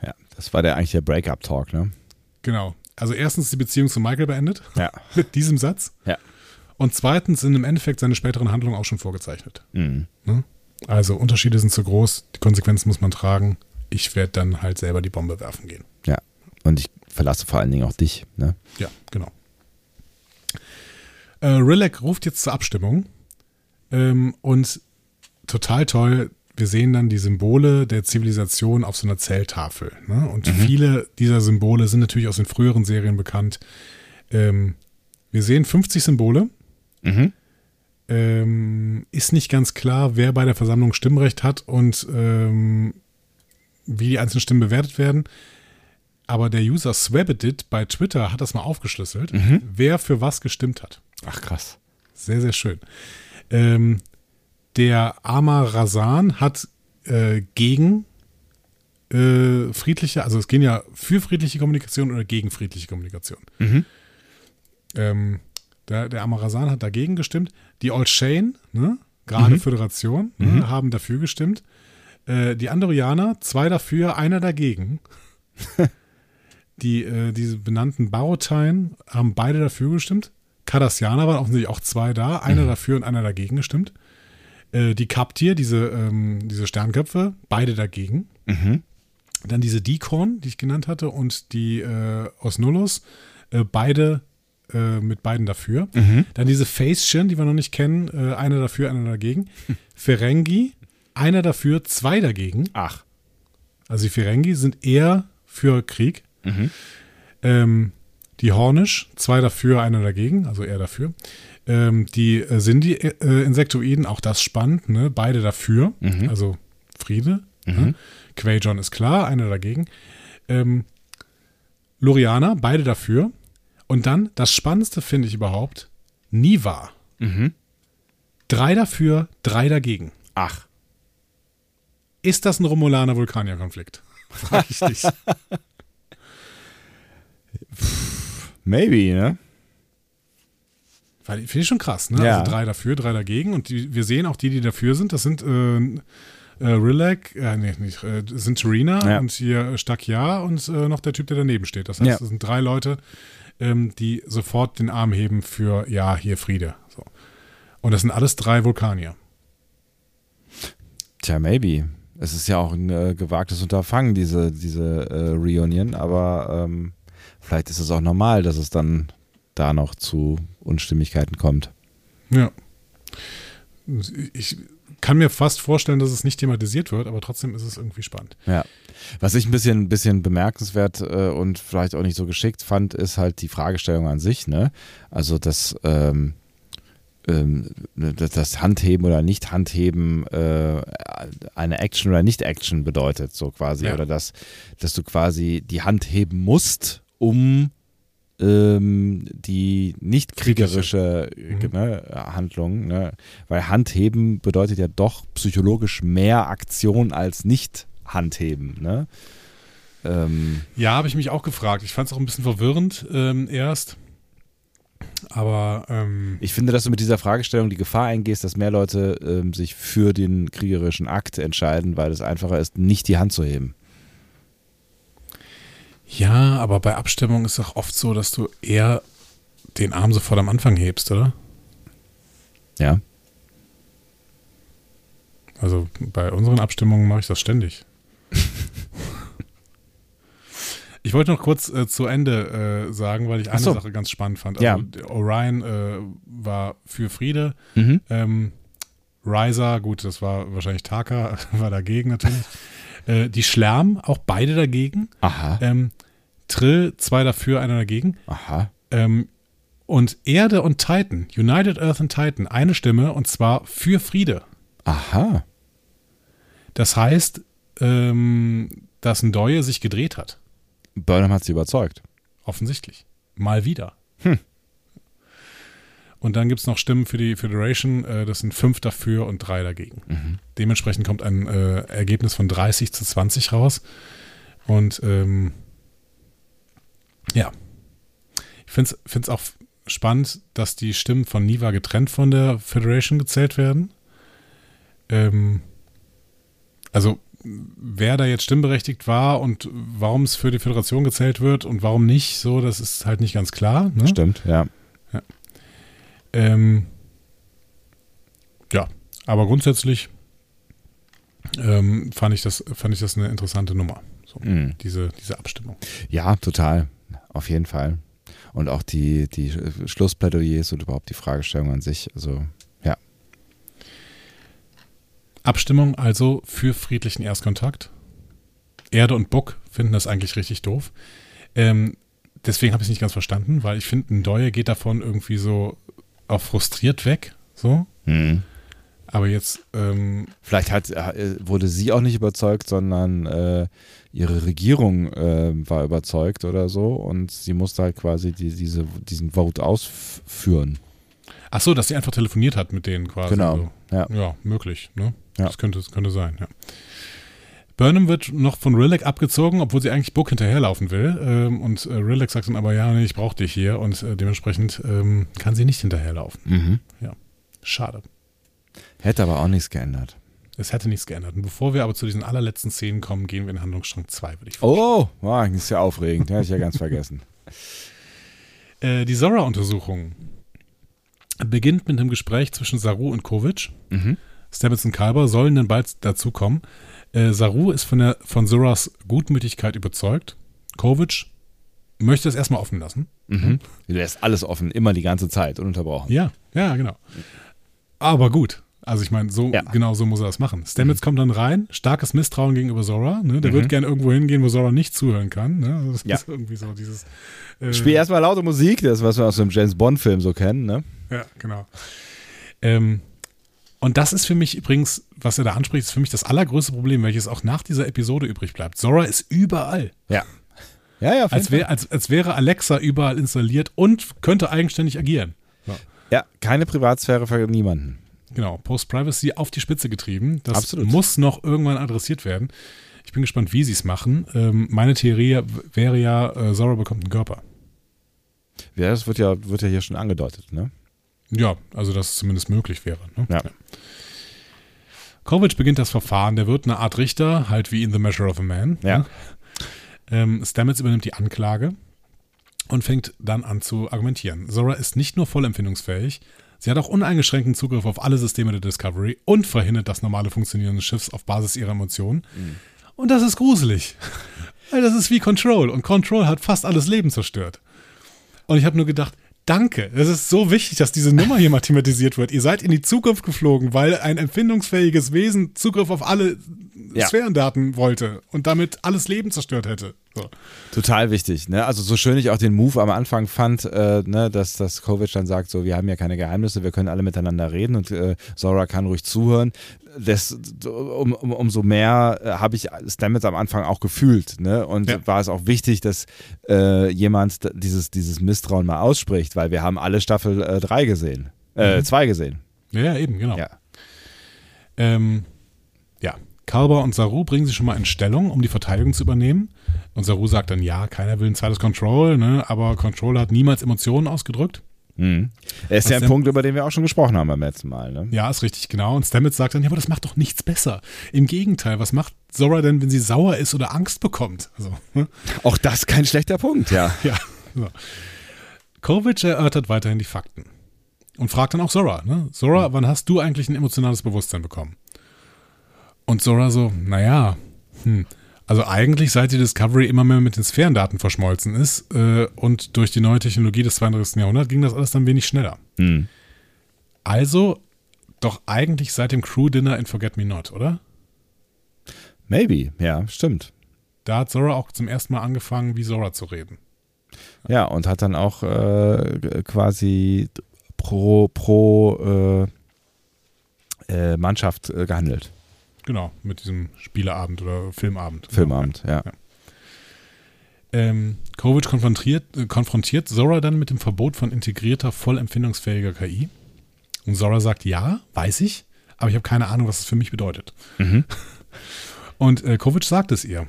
Ja, das war der eigentlich der Breakup-Talk, ne? Genau. Also erstens die Beziehung zu Michael beendet, [laughs] Ja. mit diesem Satz. Ja. Und zweitens sind im Endeffekt seine späteren Handlungen auch schon vorgezeichnet. Mhm. Ne? Also Unterschiede sind zu groß, die Konsequenzen muss man tragen. Ich werde dann halt selber die Bombe werfen gehen. Ja. Und ich verlasse vor allen Dingen auch dich. Ne? Ja, genau. Äh, Rilek ruft jetzt zur Abstimmung ähm, und total toll, wir sehen dann die Symbole der Zivilisation auf so einer Zelltafel. Ne? Und viele dieser Symbole sind natürlich aus den früheren Serien bekannt. Ähm, wir sehen 50 Symbole. Mhm. Ähm, ist nicht ganz klar, wer bei der Versammlung Stimmrecht hat und ähm, wie die einzelnen Stimmen bewertet werden. Aber der User Swabedit bei Twitter hat das mal aufgeschlüsselt, wer für was gestimmt hat. Ach krass. Sehr, sehr schön. Ähm, der Amar Razan hat äh, gegen äh, friedliche, also es gehen ja für friedliche Kommunikation oder gegen friedliche Kommunikation. Mhm. Ähm, der, der Amar Razan hat dagegen gestimmt. Die Old Shane, ne, gerade Föderation, ne, haben dafür gestimmt. Äh, die Andorianer, zwei dafür, einer dagegen. [laughs] die, äh, diese benannten Barotein haben beide dafür gestimmt. Cardassianer waren offensichtlich auch zwei da, einer dafür und einer dagegen gestimmt. Äh, die Kaptir, diese, ähm, diese Sternköpfe, beide dagegen. Mhm. Dann diese Deacon, die ich genannt hatte, und die äh, Osnullus, äh, beide äh, mit beiden dafür. Dann diese Facechen, die wir noch nicht kennen, äh, einer dafür, einer dagegen. [laughs] Ferengi, einer dafür, zwei dagegen. Ach. Also die Ferengi sind eher für Krieg. Ähm, die Hornisch, zwei dafür, einer dagegen, also eher dafür. Ähm, die äh, Sindhi-Insektoiden, auch das spannend, ne? beide dafür, also Friede. Ne? Quajon ist klar, einer dagegen. Ähm, Lorianer, beide dafür. Und dann, das Spannendste finde ich überhaupt, Niva. Drei dafür, drei dagegen. Ach. Ist das ein Romulaner-Vulkanier-Konflikt? [laughs] Frag ich dich. [laughs] Maybe, ne? Weil Finde ich schon krass, ne? Ja. Also drei dafür, drei dagegen. Und die, wir sehen auch die, die dafür sind. Das sind äh, äh, Rilek, äh, nee, nicht, äh, sind Terina Ja. und hier Stakja und äh, noch der Typ, der daneben steht. Das heißt, Ja. das sind drei Leute, ähm, die sofort den Arm heben für, ja, hier Friede. So. Und das sind alles drei Vulkanier. Tja, maybe. Es ist ja auch ein äh, gewagtes Unterfangen, diese, diese äh, Reunion, aber ähm, vielleicht ist es auch normal, dass es dann da noch zu Unstimmigkeiten kommt. Ja. Ich kann mir fast vorstellen, dass es nicht thematisiert wird, aber trotzdem ist es irgendwie spannend. Ja. Was ich ein bisschen, bisschen bemerkenswert äh, und vielleicht auch nicht so geschickt fand, ist halt die Fragestellung an sich, ne? Also das, ähm, ähm, das, das Handheben oder Nicht-Handheben äh, eine Action oder Nicht-Action bedeutet, so quasi. Ja. Oder dass, dass du quasi die Hand heben musst, um ähm, die nicht kriegerische Mhm. ne, Handlung, ne? weil Handheben bedeutet ja doch psychologisch mehr Aktion als nicht Handheben. Ne? Ähm, Ja, habe ich mich auch gefragt. Ich fand es auch ein bisschen verwirrend ähm, erst. Aber ähm, ich finde, dass du mit dieser Fragestellung die Gefahr eingehst, dass mehr Leute ähm, sich für den kriegerischen Akt entscheiden, weil es einfacher ist, nicht die Hand zu heben. Ja, aber bei Abstimmung ist auch oft so, dass du eher den Arm sofort am Anfang hebst, oder? Ja. Also bei unseren Abstimmungen mache ich das ständig. [laughs] ich wollte noch kurz äh, zu Ende äh, sagen, weil ich eine so. Sache ganz spannend fand. Also Orion äh, war für Friede. Mhm. Ähm, Riser, gut, das war wahrscheinlich Taka, [laughs] war dagegen natürlich. [laughs] äh, die Schlärm, auch beide dagegen. Aha. Ähm, Trill, zwei dafür, einer dagegen. Aha. Ähm, und Erde und Titan, United Earth und Titan, eine Stimme und zwar für Friede. Aha. Das heißt, ähm, dass ein Deue sich gedreht hat. Burnham hat sie überzeugt. Offensichtlich. Mal wieder. Hm. Und dann gibt es noch Stimmen für die Federation. Äh, das sind fünf dafür und drei dagegen. Mhm. Dementsprechend kommt ein äh, Ergebnis von 30 zu 20 raus. Und ähm, ja, ich finde es auch spannend, dass die Stimmen von Niva getrennt von der Federation gezählt werden. Ähm, also wer da jetzt stimmberechtigt war und warum es für die Föderation gezählt wird und warum nicht, so, das ist halt nicht ganz klar. Ne? Stimmt, ja. Ähm, ja, aber grundsätzlich ähm, fand, ich das, fand ich das eine interessante Nummer. So, Mhm. diese, diese Abstimmung. Ja, total. Auf jeden Fall. Und auch die, die Schlussplädoyers und überhaupt die Fragestellung an sich. Also, ja. Abstimmung also für friedlichen Erstkontakt. Erde und Buck finden das eigentlich richtig doof. Ähm, deswegen habe ich es nicht ganz verstanden, weil ich finde, ein Doyle geht davon irgendwie so auch frustriert weg. So. Mhm. Aber jetzt, ähm, Vielleicht hat, äh, wurde sie auch nicht überzeugt, sondern äh, ihre Regierung äh, war überzeugt oder so und sie musste halt quasi die, diese, diesen Vote ausführen. ach so, dass sie einfach telefoniert hat mit denen quasi. Genau. So. Ja. Ja, möglich. Ne? Ja. Das, könnte, das könnte sein, ja. Burnham wird noch von Rilek abgezogen, obwohl sie eigentlich Book hinterherlaufen will. Ähm, und äh, Rilek sagt dann aber, ja, nee, ich brauche dich hier. Und äh, dementsprechend ähm, kann sie nicht hinterherlaufen. Mhm. Schade. Hätte aber auch nichts geändert. Es hätte nichts geändert. Und bevor wir aber zu diesen allerletzten Szenen kommen, gehen wir in Handlungsstrang 2, würde ich vorschlagen. Oh, wow, das ist ja aufregend. Ja, ich ja ganz vergessen. [laughs] Äh, die Zora-Untersuchung beginnt mit einem Gespräch zwischen Saru und Kovic. Mhm. Stamets und Kalber sollen dann bald dazukommen. Äh, Saru ist von, der, von Zoras Gutmütigkeit überzeugt. Kovic möchte es erstmal offen lassen. Mhm. Du lässt alles offen, immer die ganze Zeit, ununterbrochen. Ja, ja, genau. Aber gut. Also ich meine, so Ja. genau so muss er das machen. Stamets kommt dann rein, starkes Misstrauen gegenüber Zora. Ne? Der Mhm. wird gerne irgendwo hingehen, wo Zora nicht zuhören kann. Ne? [laughs] Das Ja. ist irgendwie so dieses. Äh, Spiel erstmal laute Musik, das, was wir aus dem James Bond-Film so kennen, ne? Ja, genau. Ähm, und das ist für mich übrigens, was er da anspricht, ist für mich das allergrößte Problem, welches auch nach dieser Episode übrig bleibt. Zora ist überall. Ja. Ja, ja, Als, wär, als, als wäre Alexa überall installiert und könnte eigenständig agieren. Ja, keine Privatsphäre für niemanden. Genau, Post-Privacy auf die Spitze getrieben. Das Absolut. muss noch irgendwann adressiert werden. Ich bin gespannt, wie sie es machen. Ähm, meine Theorie wäre ja, äh, Zora bekommt einen Körper. Ja, das wird ja, wird ja hier schon angedeutet, ne? Ja, also dass es zumindest möglich wäre. Ne? Ja. Kovic beginnt das Verfahren. Der wird eine Art Richter, halt wie in The Measure of a Man. Ja. Ne? Ähm, Stamets übernimmt die Anklage und fängt dann an zu argumentieren. Zora ist nicht nur voll empfindungsfähig, sie hat auch uneingeschränkten Zugriff auf alle Systeme der Discovery und verhindert das normale Funktionieren des Schiffs auf Basis ihrer Emotionen. Und das ist gruselig. [laughs] Weil das ist wie Control und Control hat fast alles Leben zerstört. Und ich habe nur gedacht, danke, es ist so wichtig, dass diese Nummer hier mal thematisiert wird. Ihr seid in die Zukunft geflogen, weil ein empfindungsfähiges Wesen Zugriff auf alle Ja. Sphärendaten wollte und damit alles Leben zerstört hätte. So. Total wichtig, ne? Also so schön ich auch den Move am Anfang fand, äh, ne, dass, dass Kovic dann sagt, so, wir haben ja keine Geheimnisse, wir können alle miteinander reden und äh, Zora kann ruhig zuhören. Das, um, um, umso mehr äh, habe ich Stamets am Anfang auch gefühlt, ne? Und Ja. war es auch wichtig, dass äh, jemand dieses, dieses Misstrauen mal ausspricht, weil wir haben alle Staffel 3 gesehen. Äh, Mhm. zwei gesehen. Ja, ja, eben, genau. Ja. Ähm, ja, Kalber und Saru bringen sich schon mal in Stellung, um die Verteidigung zu übernehmen. Und Saru sagt dann, ja, keiner will ein zweites Control, ne? aber Control hat niemals Emotionen ausgedrückt. Mhm. Er ist Was ja ein denn? Punkt, über den wir auch schon gesprochen haben beim letzten Mal, ne? Ja, ist richtig, genau. Und Stamets sagt dann, ja, aber das macht doch nichts besser. Im Gegenteil, was macht Zora denn, wenn sie sauer ist oder Angst bekommt? Also, ne? Auch das kein schlechter Punkt, ja. [laughs] Ja. So. Kovic erörtert weiterhin die Fakten. Und fragt dann auch Zora, ne? Zora, wann hast du eigentlich ein emotionales Bewusstsein bekommen? Und Zora so, naja, hm, also eigentlich seit die Discovery immer mehr mit den Sphärendaten verschmolzen ist äh, und durch die neue Technologie des 32. Jahrhunderts ging das alles dann wenig schneller. Mhm. Also doch eigentlich seit dem Crew-Dinner in Forget Me Not, oder? Maybe, ja, stimmt. Da hat Zora auch zum ersten Mal angefangen, wie Zora zu reden. Ja, und hat dann auch äh, quasi pro, pro äh, äh, Mannschaft äh, gehandelt. Genau, mit diesem Spieleabend oder Filmabend. Filmabend, ja. Ähm, Kovic konfrontiert, äh, konfrontiert Zora dann mit dem Verbot von integrierter, voll empfindungsfähiger KI. Und Zora sagt, ja, weiß ich, aber ich habe keine Ahnung, was das für mich bedeutet. Mhm. [laughs] Und äh, Kovic sagt es ihr.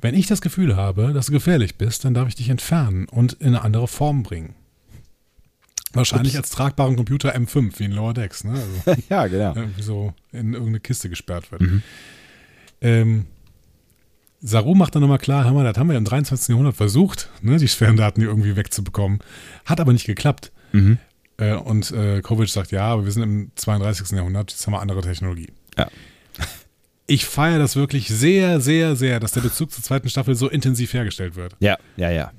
Wenn ich das Gefühl habe, dass du gefährlich bist, dann darf ich dich entfernen und in eine andere Form bringen. Wahrscheinlich als tragbaren Computer M5, wie in Lower Decks, ne? Also, [laughs] ja, genau. irgendwie so in irgendeine Kiste gesperrt wird. Mhm. Ähm, Saru macht dann nochmal klar, mal, das haben wir im 23. Jahrhundert versucht, ne, die Sphärendaten hier irgendwie wegzubekommen. Hat aber nicht geklappt. Mhm. Äh, und äh, Kovic sagt, ja, aber wir sind im 32. Jahrhundert, jetzt haben wir andere Technologie. Ja. ich feiere das wirklich sehr, sehr, sehr, dass der Bezug zur zweiten Staffel so intensiv hergestellt wird. Ja, ja, ja.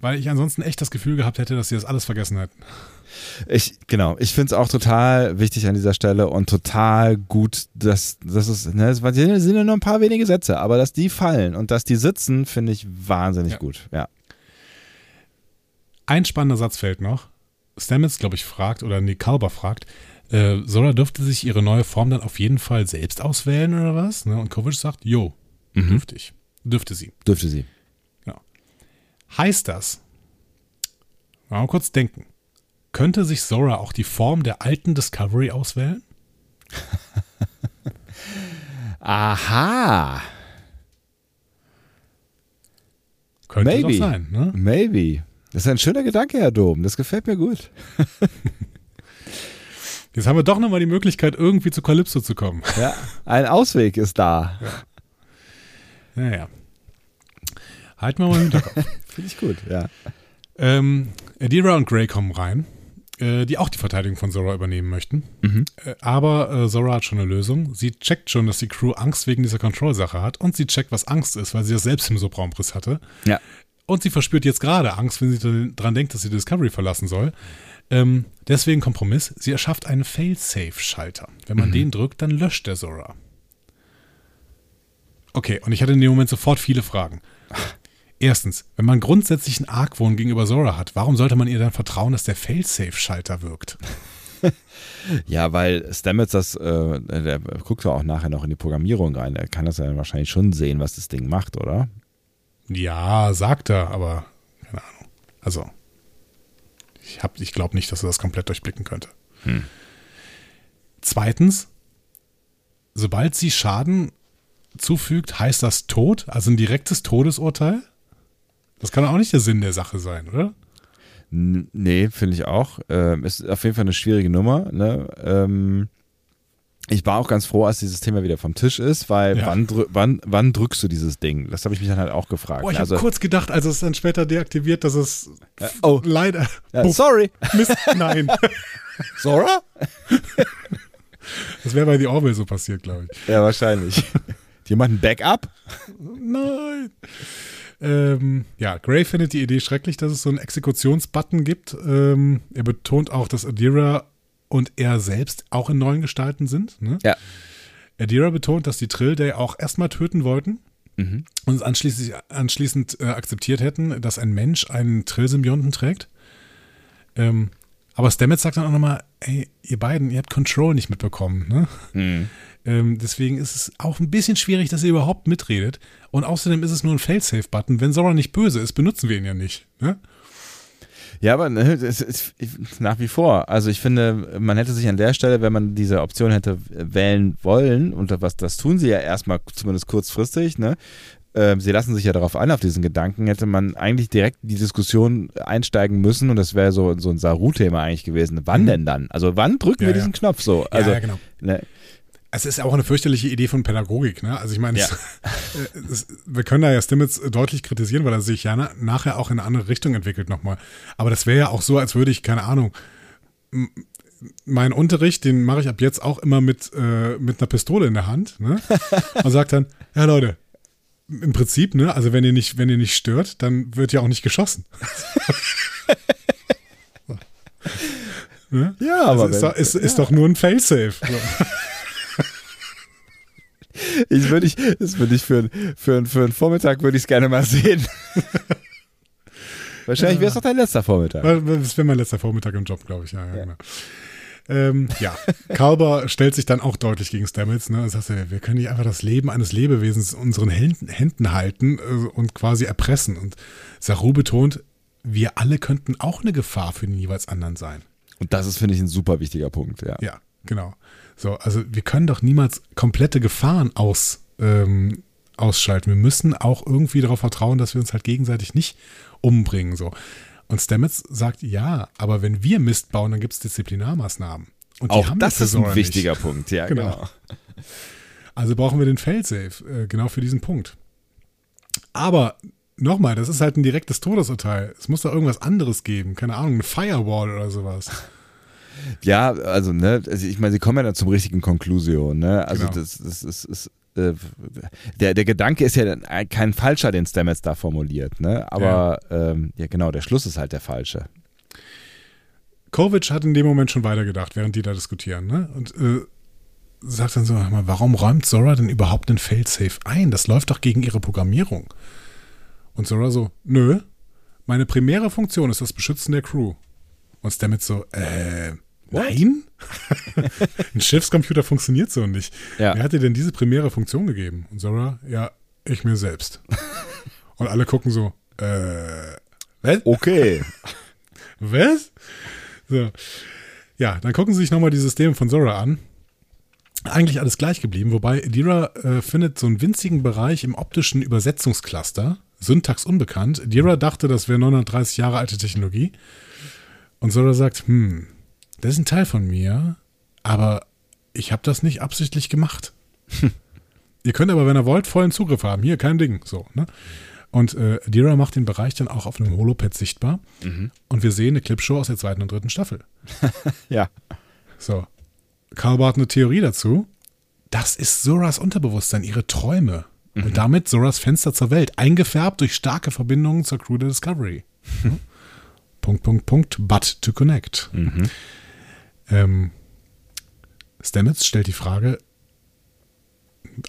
Weil ich ansonsten echt das Gefühl gehabt hätte, dass sie das alles vergessen hätten. Ich, genau, ich finde es auch total wichtig an dieser Stelle und total gut, dass, dass es, ne, es sind ja nur ein paar wenige Sätze, aber dass die fallen und dass die sitzen, finde ich wahnsinnig Ja. gut. Ja. Ein spannender Satz fällt noch. Stamets, glaube ich, fragt, oder nee, Kalber fragt, äh, Sora dürfte sich ihre neue Form dann auf jeden Fall selbst auswählen oder was? Ne? Und Kovic sagt, jo, Mhm. dürfte ich. Dürfte sie. Dürfte sie. Heißt das, mal kurz denken, könnte sich Sora auch die Form der alten Discovery auswählen? [laughs] Aha. Könnte Maybe. doch sein, ne? Maybe. Das ist ein schöner Gedanke, Herr Dom. Das gefällt mir gut. [laughs] Jetzt haben wir doch nochmal die Möglichkeit, irgendwie zu Calypso zu kommen. Ja, ein Ausweg ist da. Naja. Halten wir mal im Hinterkopf. [laughs] Finde ich gut, ja. ähm, Adira und Grey kommen rein, äh, die auch die Verteidigung von Zora übernehmen möchten. Mhm. Äh, aber äh, Zora hat schon eine Lösung. Sie checkt schon, dass die Crew Angst wegen dieser Control-Sache hat und sie checkt, was Angst ist, weil sie das selbst im Subraumriss hatte. Ja. Und sie verspürt jetzt gerade Angst, wenn sie dran- dran denkt, dass sie Discovery verlassen soll. Ähm, deswegen Kompromiss. Sie erschafft einen Fail-Safe-Schalter. Wenn man den drückt, dann löscht der Zora. Okay, und ich hatte in dem Moment sofort viele Fragen. Erstens, wenn man grundsätzlich einen Argwohn gegenüber Zora hat, warum sollte man ihr dann vertrauen, dass der Fail-Safe-Schalter wirkt? [laughs] Ja, weil Stamets das, äh, der guckt ja auch nachher noch in die Programmierung rein. Er kann das ja wahrscheinlich schon sehen, was das Ding macht, oder? Ja, sagt er, aber keine Ahnung. Also, ich, hab- ich glaube nicht, dass er das komplett durchblicken könnte. Zweitens, sobald sie Schaden zufügt, heißt das Tod, also ein direktes Todesurteil? Das kann auch nicht der Sinn der Sache sein, oder? Nee, finde ich auch. Ähm, ist auf jeden Fall eine schwierige Nummer. Ne? Ähm, ich war auch ganz froh, als dieses Thema wieder vom Tisch ist, weil Ja. wann, drü wann, wann drückst du dieses Ding? Das habe ich mich dann halt auch gefragt. Boah, ich also, habe kurz gedacht, als es dann später deaktiviert, dass es Äh, oh. leider. ja, Oh, sorry. Mist, nein. [laughs] Sora? Das wäre bei The Orville so passiert, glaube ich. Ja, wahrscheinlich. [laughs] Jemand ein Backup? Nein. Ähm, ja, Gray findet die Idee schrecklich, dass es so einen Exekutionsbutton gibt. Ähm, er betont auch, dass Adira und er selbst auch in neuen Gestalten sind. Ne? Ja. Adira betont, dass die Trill Day auch erstmal töten wollten Mhm. und es anschließend, anschließend äh, akzeptiert hätten, dass ein Mensch einen Trill-Symbionten trägt. Ähm, aber Stamets sagt dann auch nochmal, ey, ihr beiden, ihr habt Control nicht mitbekommen. Ne? Mhm. Ähm, deswegen ist es auch ein bisschen schwierig, dass ihr überhaupt mitredet. Und außerdem ist es nur ein Failsafe-Button. Wenn Sora nicht böse ist, benutzen wir ihn ja nicht. Ne? Ja, aber ne, das ist nach wie vor. Also ich finde, man hätte sich an der Stelle, wenn man diese Option hätte wählen wollen, und was das tun sie ja erstmal zumindest kurzfristig, ne? ähm, Sie lassen sich ja darauf ein, auf diesen Gedanken, hätte man eigentlich direkt in die Diskussion einsteigen müssen und das wäre so, so ein Saru-Thema eigentlich gewesen. Wann Mhm. denn dann? Also wann drücken Ja, wir ja. diesen Knopf so? Also, ja, ja, genau. ne, Es ist auch eine fürchterliche Idee von Pädagogik. Ne? Also ich meine, Ja. es, äh, es, wir können da ja Stimmitz deutlich kritisieren, weil er sich ja na, nachher auch in eine andere Richtung entwickelt nochmal. Aber das wäre ja auch so, als würde ich, keine Ahnung, meinen Unterricht, den mache ich ab jetzt auch immer mit, äh, mit einer Pistole in der Hand ne? [laughs] und sagt dann, ja Leute, im Prinzip, ne, also wenn ihr nicht, wenn ihr nicht stört, dann wird ja auch nicht geschossen. [laughs] ne? ja, Also aber ist, wenn, doch, ist, ist doch nur ein Failsafe. [laughs] Ich würde ich, das würde ich für, für, für einen Vormittag würde ich es gerne mal sehen. Wahrscheinlich wäre es doch dein letzter Vormittag. Das wäre mein letzter Vormittag im Job, glaube ich. Ja, ja, genau. Ähm, ja, Kalber stellt sich dann auch deutlich gegen Stamets. Ne? Er sagt, ja, wir können nicht einfach das Leben eines Lebewesens in unseren Händen, Händen halten äh, und quasi erpressen. Und Saru betont, wir alle könnten auch eine Gefahr für den jeweils anderen sein. Und das ist, finde ich, ein super wichtiger Punkt, ja. Ja, genau. So, also wir können doch niemals komplette Gefahren aus, ähm, ausschalten. Wir müssen auch irgendwie darauf vertrauen, dass wir uns halt gegenseitig nicht umbringen. So. Und Stamets sagt, ja, aber wenn wir Mist bauen, dann gibt es Disziplinarmaßnahmen. Und Auch das ist ein wichtiger Nicht. Punkt, ja, [laughs] Genau. genau. Also brauchen wir den Failsafe, äh, genau für diesen Punkt. Aber nochmal, das ist halt ein direktes Todesurteil. Es muss da irgendwas anderes geben. Keine Ahnung, eine Firewall oder sowas. Ja, also, ne, also ich meine, sie kommen ja dann zum richtigen Konklusion, ne? Also Genau. das, das, ist, ist, äh, der, der Gedanke ist ja kein falscher, den Stamets da formuliert, ne? Aber ja. Ähm, ja, genau, der Schluss ist halt der falsche. Kovic hat in dem Moment schon weitergedacht, während die da diskutieren, ne? Und äh, sagt dann so, warum räumt Zora denn überhaupt den Failsafe ein? Das läuft doch gegen ihre Programmierung. Und Zora so, nö, meine primäre Funktion ist das Beschützen der Crew. Und Stamets so, äh? Nein? [laughs] Ein Schiffscomputer funktioniert so nicht. Ja. Wer hat dir denn diese primäre Funktion gegeben? Und Zora, ja, ich mir selbst. [laughs] Und alle gucken so, äh, was? Okay. [laughs] was? So. Ja, dann gucken sie sich nochmal die Systeme von Zora an. Eigentlich alles gleich geblieben, wobei Dira äh, findet so einen winzigen Bereich im optischen Übersetzungscluster. Syntax unbekannt. Dira dachte, das wäre 930 Jahre alte Technologie. Und Zora sagt, hm, das ist ein Teil von mir, aber ich habe das nicht absichtlich gemacht. [laughs] ihr könnt aber, wenn ihr wollt, vollen Zugriff haben. Hier, kein Ding. So, ne? Und äh, Dira macht den Bereich dann auch auf einem Holopad sichtbar. Mhm. Und wir sehen eine Clipshow aus der zweiten und dritten Staffel. [laughs] ja. So. Karl hat eine Theorie dazu. Das ist Zoras Unterbewusstsein, ihre Träume. Mhm. Und damit Zoras Fenster zur Welt, eingefärbt durch starke Verbindungen zur Crew der Discovery. [laughs] Punkt, Punkt, Punkt, but to connect. Mhm. Ähm, Stamets stellt die Frage,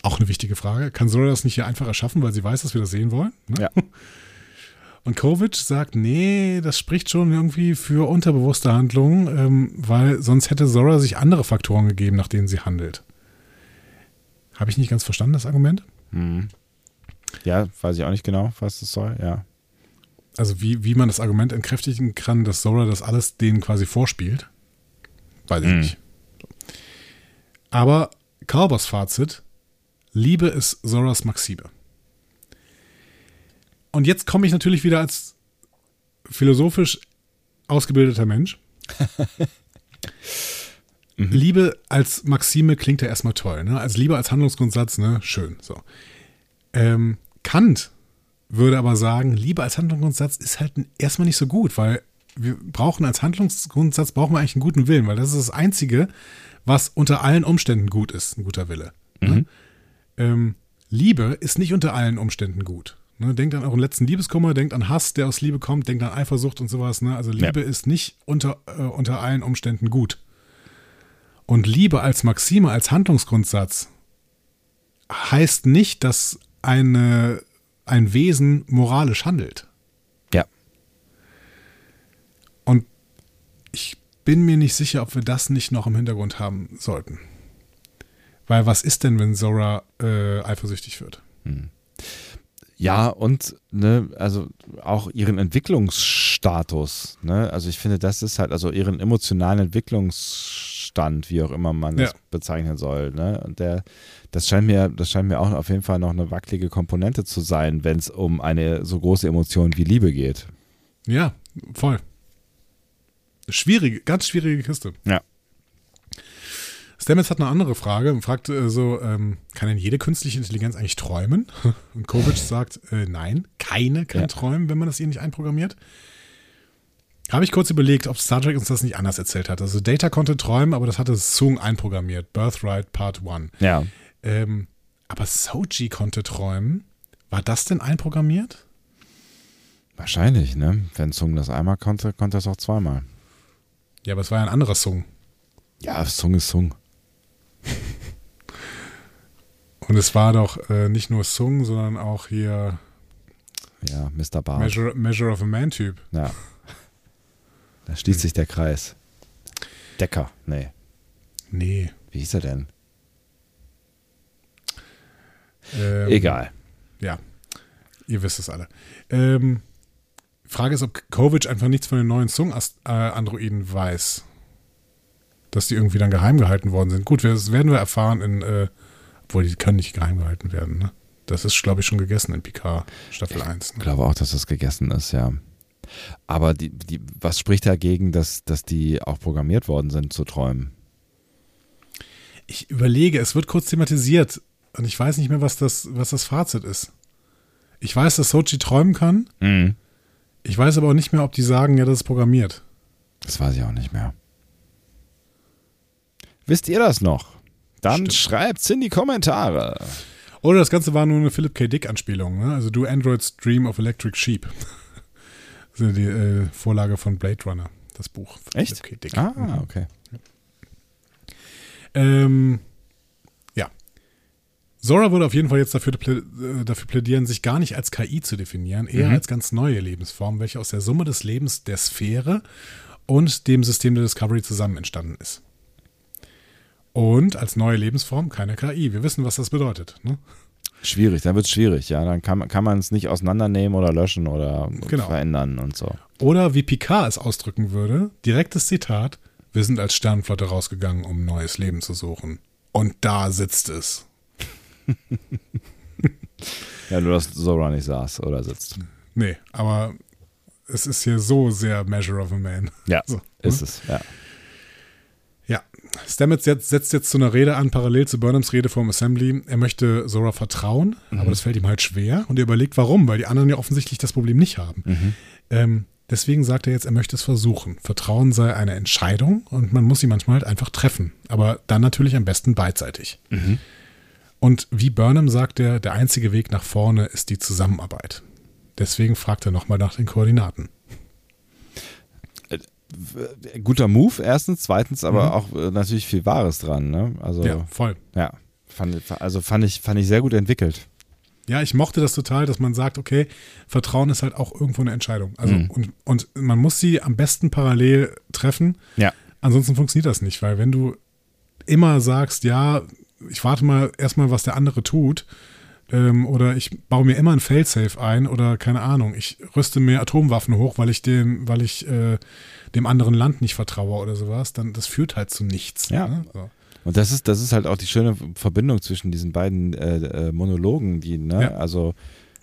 auch eine wichtige Frage, kann Zora das nicht hier einfach erschaffen, weil sie weiß, dass wir das sehen wollen? Ne? Ja. [laughs] Und Kovic sagt, nee, das spricht schon irgendwie für unterbewusste Handlungen, ähm, weil sonst hätte Zora sich andere Faktoren gegeben, nach denen sie handelt. Habe ich nicht ganz verstanden, das Argument? Mhm. Ja, weiß ich auch nicht genau, was das soll, ja. Also wie, wie man das Argument entkräftigen kann, dass Zora das alles denen quasi vorspielt, weiß ich mhm. nicht. Aber Kalbers Fazit, Liebe ist Zoras Maxime. Und jetzt komme ich natürlich wieder als philosophisch ausgebildeter Mensch. [laughs] mhm. Liebe als Maxime klingt ja erstmal toll, ne? Als Liebe als Handlungsgrundsatz, ne? Schön. So. Ähm, Kant würde aber sagen, Liebe als Handlungsgrundsatz ist halt erstmal nicht so gut, weil wir brauchen als Handlungsgrundsatz brauchen wir eigentlich einen guten Willen, weil das ist das Einzige, was unter allen Umständen gut ist, ein guter Wille. Ne? Mhm. Ähm, Liebe ist nicht unter allen Umständen gut. Ne, denkt an euren letzten Liebeskummer, denkt an Hass, der aus Liebe kommt, denkt an Eifersucht und sowas. Ne? Also Liebe ja. ist nicht unter, äh, unter allen Umständen gut. Und Liebe als Maxime, als Handlungsgrundsatz heißt nicht, dass eine, ein Wesen moralisch handelt. Ja. Und ich bin mir nicht sicher, ob wir das nicht noch im Hintergrund haben sollten. Weil was ist denn, wenn Zora äh, eifersüchtig wird? Hm. Ja, und ne, also auch ihren Entwicklungsstatus, ne? Also ich finde, das ist halt, also ihren emotionalen Entwicklungsstand, wie auch immer man das ja. bezeichnen soll, ne? Und der, das scheint mir, das scheint mir auch auf jeden Fall noch eine wackelige Komponente zu sein, wenn es um eine so große Emotion wie Liebe geht. Ja, voll. Schwierige, ganz schwierige Kiste. Ja. Stamets hat eine andere Frage und fragt äh, so, ähm, kann denn jede künstliche Intelligenz eigentlich träumen? [laughs] Und Kovic sagt, äh, nein, keine kann ja. träumen, wenn man das ihr nicht einprogrammiert. Habe ich kurz überlegt, ob Star Trek uns das nicht anders erzählt hat. Also Data konnte träumen, aber das hatte Sung einprogrammiert. Birthright Part 1. Ja. Ähm, aber Soji konnte träumen. War das denn einprogrammiert? Wahrscheinlich, ne? Wenn Sung das einmal konnte, konnte er es auch zweimal. Ja, aber es war ja ein anderer Sung. Ja, Sung ist Sung. [laughs] Und es war doch äh, nicht nur Sung, sondern auch hier. Ja, Mr. Bart. Measure, Measure of a Man-Typ. Ja. Da schließt sich der Kreis. Decker, nee. Nee. Wie hieß er denn? Ähm, Egal. Ja, ihr wisst es alle. Ähm, Frage ist, ob Kovic einfach nichts von den neuen Sung-Androiden weiß dass die irgendwie dann geheim gehalten worden sind. Gut, das werden wir erfahren in, äh, obwohl die können nicht geheim gehalten werden, ne? Das ist, glaube ich, schon gegessen in Picard Staffel 1. Ne? Ich glaube auch, dass das gegessen ist, ja. Aber die, die, was spricht dagegen, dass, dass die auch programmiert worden sind zu träumen? Ich überlege, es wird kurz thematisiert und ich weiß nicht mehr, was das, was das Fazit ist. Ich weiß, dass Sochi träumen kann. Mhm. Ich weiß aber auch nicht mehr, ob die sagen, ja, das ist programmiert. Das weiß ich auch nicht mehr. Wisst ihr das noch? Dann Stimmt. schreibt's in die Kommentare. Oder das Ganze war nur eine Philip K. Dick-Anspielung. Ne? Also Do Androids Dream of Electric Sheep. [laughs] Das ist die äh, Vorlage von Blade Runner, das Buch. Echt? Philip K. Dick. Ah, okay. Ähm. Zora würde auf jeden Fall jetzt dafür, äh, dafür plädieren, sich gar nicht als KI zu definieren, eher Mhm. als ganz neue Lebensform, welche aus der Summe des Lebens der Sphäre und dem System der Discovery zusammen entstanden ist. Und als neue Lebensform keine KI. Wir wissen, was das bedeutet. Ne? Schwierig, dann wird's schwierig, ja. Dann kann, kann man es nicht auseinandernehmen oder löschen oder Genau. verändern und so. Oder wie Picard es ausdrücken würde, direktes Zitat, wir sind als Sternenflotte rausgegangen, um neues Leben zu suchen. Und da sitzt es. Ja, nur dass Zora nicht saß oder sitzt. Nee, aber es ist hier so sehr Measure of a Man. Ja, [laughs] So, ist ne? es, ja. Ja, Stamets jetzt, setzt jetzt zu einer Rede an, parallel zu Burnhams Rede vom Assembly. Er möchte Zora vertrauen, aber das fällt ihm halt schwer. Und er überlegt, warum, weil die anderen ja offensichtlich das Problem nicht haben. Ähm, deswegen sagt er jetzt, er möchte es versuchen. Vertrauen sei eine Entscheidung und man muss sie manchmal halt einfach treffen. Aber dann natürlich am besten beidseitig. Und wie Burnham sagt er, der einzige Weg nach vorne ist die Zusammenarbeit. Deswegen fragt er nochmal nach den Koordinaten. Guter Move, erstens. Zweitens aber auch äh, natürlich viel Wahres dran, ne? Also, Mhm. Ja, ja, voll. fand, also fand ich, fand ich sehr gut entwickelt. Ja, ich mochte das total, dass man sagt, okay, Vertrauen ist halt auch irgendwo eine Entscheidung. Also Mhm. und, und man muss sie am besten parallel treffen. Ja. Ansonsten funktioniert das nicht, weil wenn du immer sagst, ja, ich warte mal erstmal, was der andere tut, ähm, oder ich baue mir immer ein Failsafe ein oder keine Ahnung, ich rüste mir Atomwaffen hoch, weil ich dem, weil ich äh, dem anderen Land nicht vertraue oder sowas, dann das führt halt zu nichts. Ja. Ne? So. Und das ist, das ist halt auch die schöne Verbindung zwischen diesen beiden äh, äh, Monologen, die, ne, Ja. also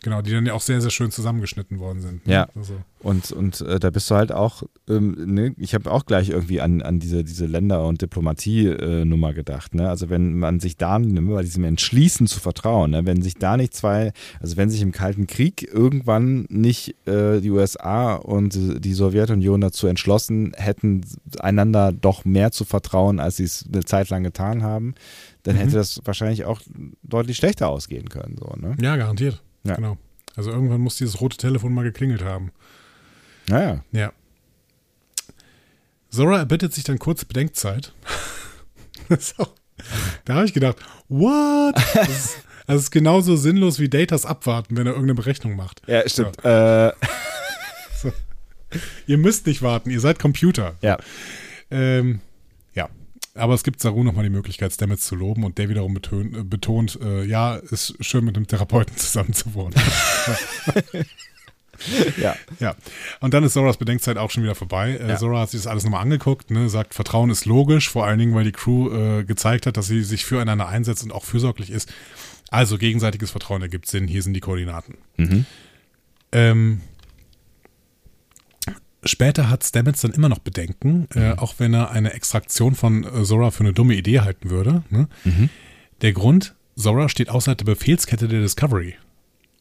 Genau, die dann ja auch sehr, sehr schön zusammengeschnitten worden sind. ne? Ja. Also, Und, und äh, da bist du halt auch, ähm, ne, ich habe auch gleich irgendwie an, an diese, diese Länder- und Diplomatie-Nummer gedacht. Ne? Also wenn man sich da ne, bei diesem Entschließen zu vertrauen, ne? wenn sich da nicht zwei, also wenn sich im Kalten Krieg irgendwann nicht äh, die USA und die Sowjetunion dazu entschlossen hätten, einander doch mehr zu vertrauen, als sie es eine Zeit lang getan haben, dann Mhm. hätte das wahrscheinlich auch deutlich schlechter ausgehen können. So, ne? ja, garantiert. Ja. Genau. Also irgendwann muss dieses rote Telefon mal geklingelt haben. Naja. Ja. Zora erbittet sich dann kurz Bedenkzeit. [laughs] Auch- da habe ich gedacht, what? [laughs] Das ist, das ist genauso sinnlos wie Datas abwarten, wenn er irgendeine Berechnung macht. Ja, stimmt. Äh, [laughs] Ihr müsst nicht warten, ihr seid Computer. ja. Ähm, ja. Aber es gibt Saru nochmal die Möglichkeit, Stamets zu loben und der wiederum betont, äh, betont äh, ja, ist schön mit einem Therapeuten zusammen zu wohnen. [laughs] ja. Ja, und dann ist Zoras Bedenkzeit auch schon wieder vorbei. Äh, Ja. Zora hat sich das alles nochmal angeguckt, ne, sagt, Vertrauen ist logisch, vor allen Dingen, weil die Crew äh, gezeigt hat, dass sie sich füreinander einsetzt und auch fürsorglich ist. Also gegenseitiges Vertrauen ergibt Sinn, hier sind die Koordinaten. Mhm. Ähm, später hat Stamets dann immer noch Bedenken, äh, Mhm. auch wenn er eine Extraktion von äh, Zora für eine dumme Idee halten würde. Ne? Mhm. Der Grund, Zora steht außerhalb der Befehlskette der Discovery.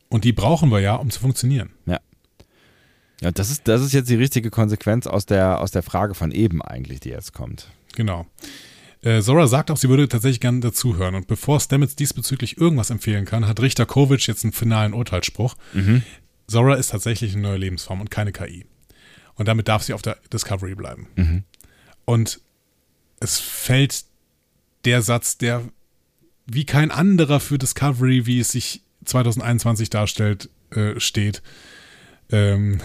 Und die brauchen wir ja, um zu funktionieren. Ja, das ist, das ist jetzt die richtige Konsequenz aus der, aus der Frage von eben eigentlich, die jetzt kommt. Genau. Äh, Zora sagt auch, sie würde tatsächlich gerne dazuhören. Und bevor Stamets diesbezüglich irgendwas empfehlen kann, hat Richter Kovic jetzt einen finalen Urteilsspruch. Zora ist tatsächlich eine neue Lebensform und keine KI. Und damit darf sie auf der Discovery bleiben. Mhm. Und es fällt der Satz, der wie kein anderer für Discovery, wie es sich 2021 darstellt, äh, steht. Ähm,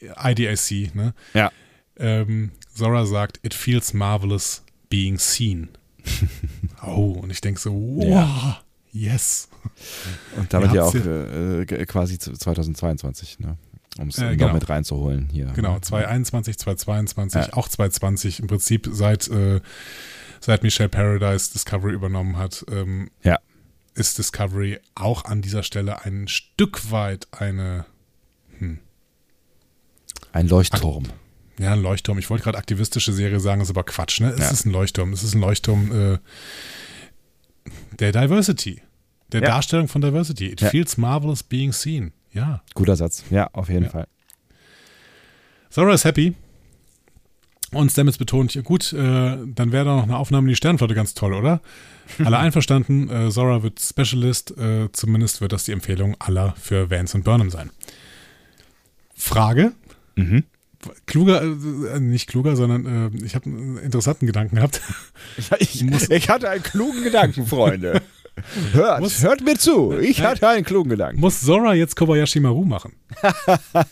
IDIC, ne? Ja. Ähm, Zora sagt, it feels marvelous being seen. [laughs] oh, und ich denke so, wow, Ja. yes. Und damit ja auch äh, äh, quasi zu- 2022, ne? Um es Äh, genau. mit reinzuholen hier. Genau, 2021, 2022, Ja. auch 2020, im Prinzip seit, äh, seit Michelle Paradise Discovery übernommen hat, ähm, Ja. ist Discovery auch an dieser Stelle ein Stück weit eine, Ein Leuchtturm. ja, ein Leuchtturm. Ich wollte gerade aktivistische Serie sagen, ist aber Quatsch, ne? Es Ja. ist ein Leuchtturm. Es ist ein Leuchtturm äh, der Diversity. Der Ja. Darstellung von Diversity. It feels marvelous being seen. Ja. Guter Satz. Ja, auf jeden Ja. Fall. Zora ist happy. Und Stamets betont, ja gut, äh, dann wäre da noch eine Aufnahme in die Sternflotte ganz toll, oder? [laughs] Alle einverstanden, äh, Zora wird Specialist, äh, zumindest wird das die Empfehlung aller für Vance und Burnham sein. Frage, Mhm. kluger, äh, nicht kluger, sondern äh, ich habe einen interessanten Gedanken gehabt. [laughs] Ich, ich hatte einen klugen Gedanken, Freunde. [laughs] Hört, Muss- hört mir zu. Ich hatte einen klugen Gedanken. Muss Zora jetzt Kobayashi Maru machen? [laughs]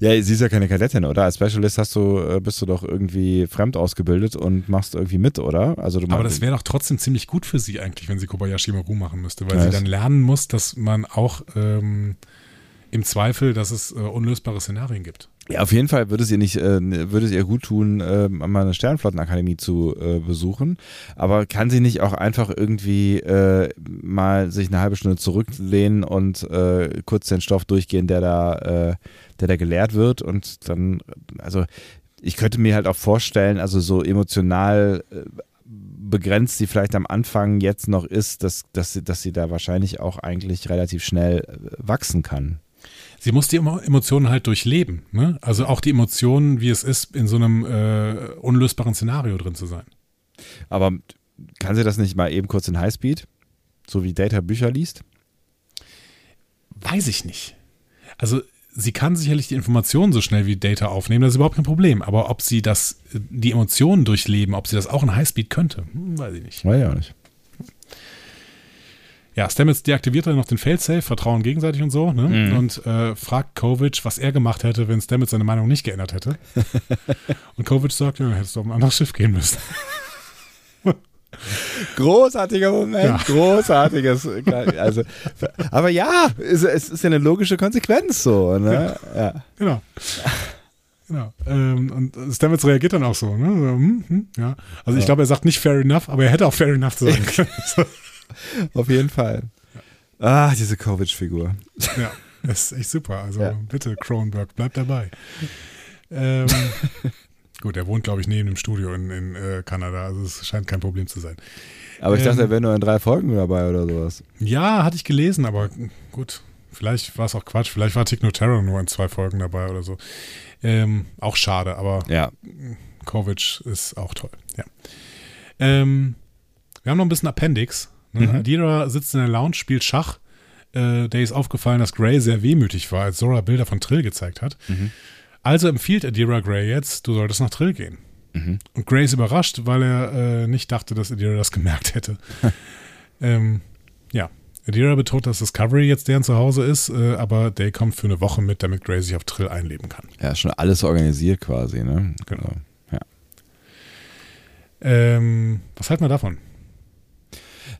Ja, sie ist ja keine Kadettin, oder? Als Specialist hast du, äh, bist du doch irgendwie fremd ausgebildet und machst irgendwie mit, oder? Also Aber das wäre doch trotzdem ziemlich gut für sie eigentlich, wenn sie Kobayashi Maru machen müsste, weil Ja, sie dann lernen muss, dass man auch ähm, im Zweifel, dass es äh, unlösbare Szenarien gibt. Ja, auf jeden Fall würde es ihr nicht, äh, würde es ihr gut tun, äh, mal eine Sternflottenakademie zu äh, besuchen. Aber kann sie nicht auch einfach irgendwie äh, mal sich eine halbe Stunde zurücklehnen und äh, kurz den Stoff durchgehen, der da, äh, der da gelehrt wird und dann, also ich könnte mir halt auch vorstellen, also so emotional äh, begrenzt sie vielleicht am Anfang jetzt noch ist, dass, dass, sie, dass sie da wahrscheinlich auch eigentlich relativ schnell äh, wachsen kann. Sie muss die Emo- Emotionen halt durchleben. Ne? Also auch die Emotionen, wie es ist, in so einem äh, unlösbaren Szenario drin zu sein. Aber kann sie das nicht mal eben kurz in Highspeed? So wie Data Bücher liest? Weiß ich nicht. Also sie kann sicherlich die Informationen so schnell wie Data aufnehmen, das ist überhaupt kein Problem. Aber ob sie das, äh, die Emotionen durchleben, ob sie das auch in Highspeed könnte, hm, weiß ich nicht. Weiß ich auch nicht. Ja, Stamets deaktiviert dann noch den Failsafe, vertrauen gegenseitig und so, ne? Mhm. Und äh, fragt Kovic, was er gemacht hätte, wenn Stamets seine Meinung nicht geändert hätte. [laughs] und Kovic sagt, ja, hättest du auf ein anderes Schiff gehen müssen. Großartiger Moment, Ja. großartiges. [laughs] Also, aber ja, es, es ist ja eine logische Konsequenz so. Ne? Ja. Genau. Genau. Ähm, und Stamets reagiert dann auch so, ne? So, hm, hm, ja. Also ich Ja. glaube, er sagt nicht fair enough, aber er hätte auch fair enough zu sagen [laughs] können. Auf jeden Fall. Ah, diese Kovic-Figur. ja, das ist echt super. Also Ja. bitte, Cronenberg, bleib dabei. Ähm, [laughs] gut, er wohnt, glaube ich, neben dem Studio in, in äh, Kanada, also es scheint kein Problem zu sein. Aber ich dachte, Ähm. er wäre nur in drei Folgen dabei oder sowas. Ja, hatte ich gelesen, aber gut, vielleicht war es auch Quatsch. Vielleicht war Tick Notaro nur in zwei Folgen dabei oder so. Ähm, auch schade, aber Ja. Kovic ist auch toll. Ja. Ähm, wir haben noch ein bisschen Appendix. Ne? Mhm. Adira sitzt in der Lounge, spielt Schach. Äh, der ist aufgefallen, dass Gray sehr wehmütig war, als Zora Bilder von Trill gezeigt hat. Mhm. Also empfiehlt Adira Gray jetzt, du solltest nach Trill gehen. Mhm. Und Gray ist überrascht, weil er äh, nicht dachte, dass Adira das gemerkt hätte. [laughs] ähm, ja, Adira betont, dass Discovery jetzt deren Zuhause ist, äh, aber Day kommt für eine Woche mit, damit Gray sich auf Trill einleben kann. Ja, schon alles organisiert quasi, ne? Genau. Ja. Ähm, was halten wir davon?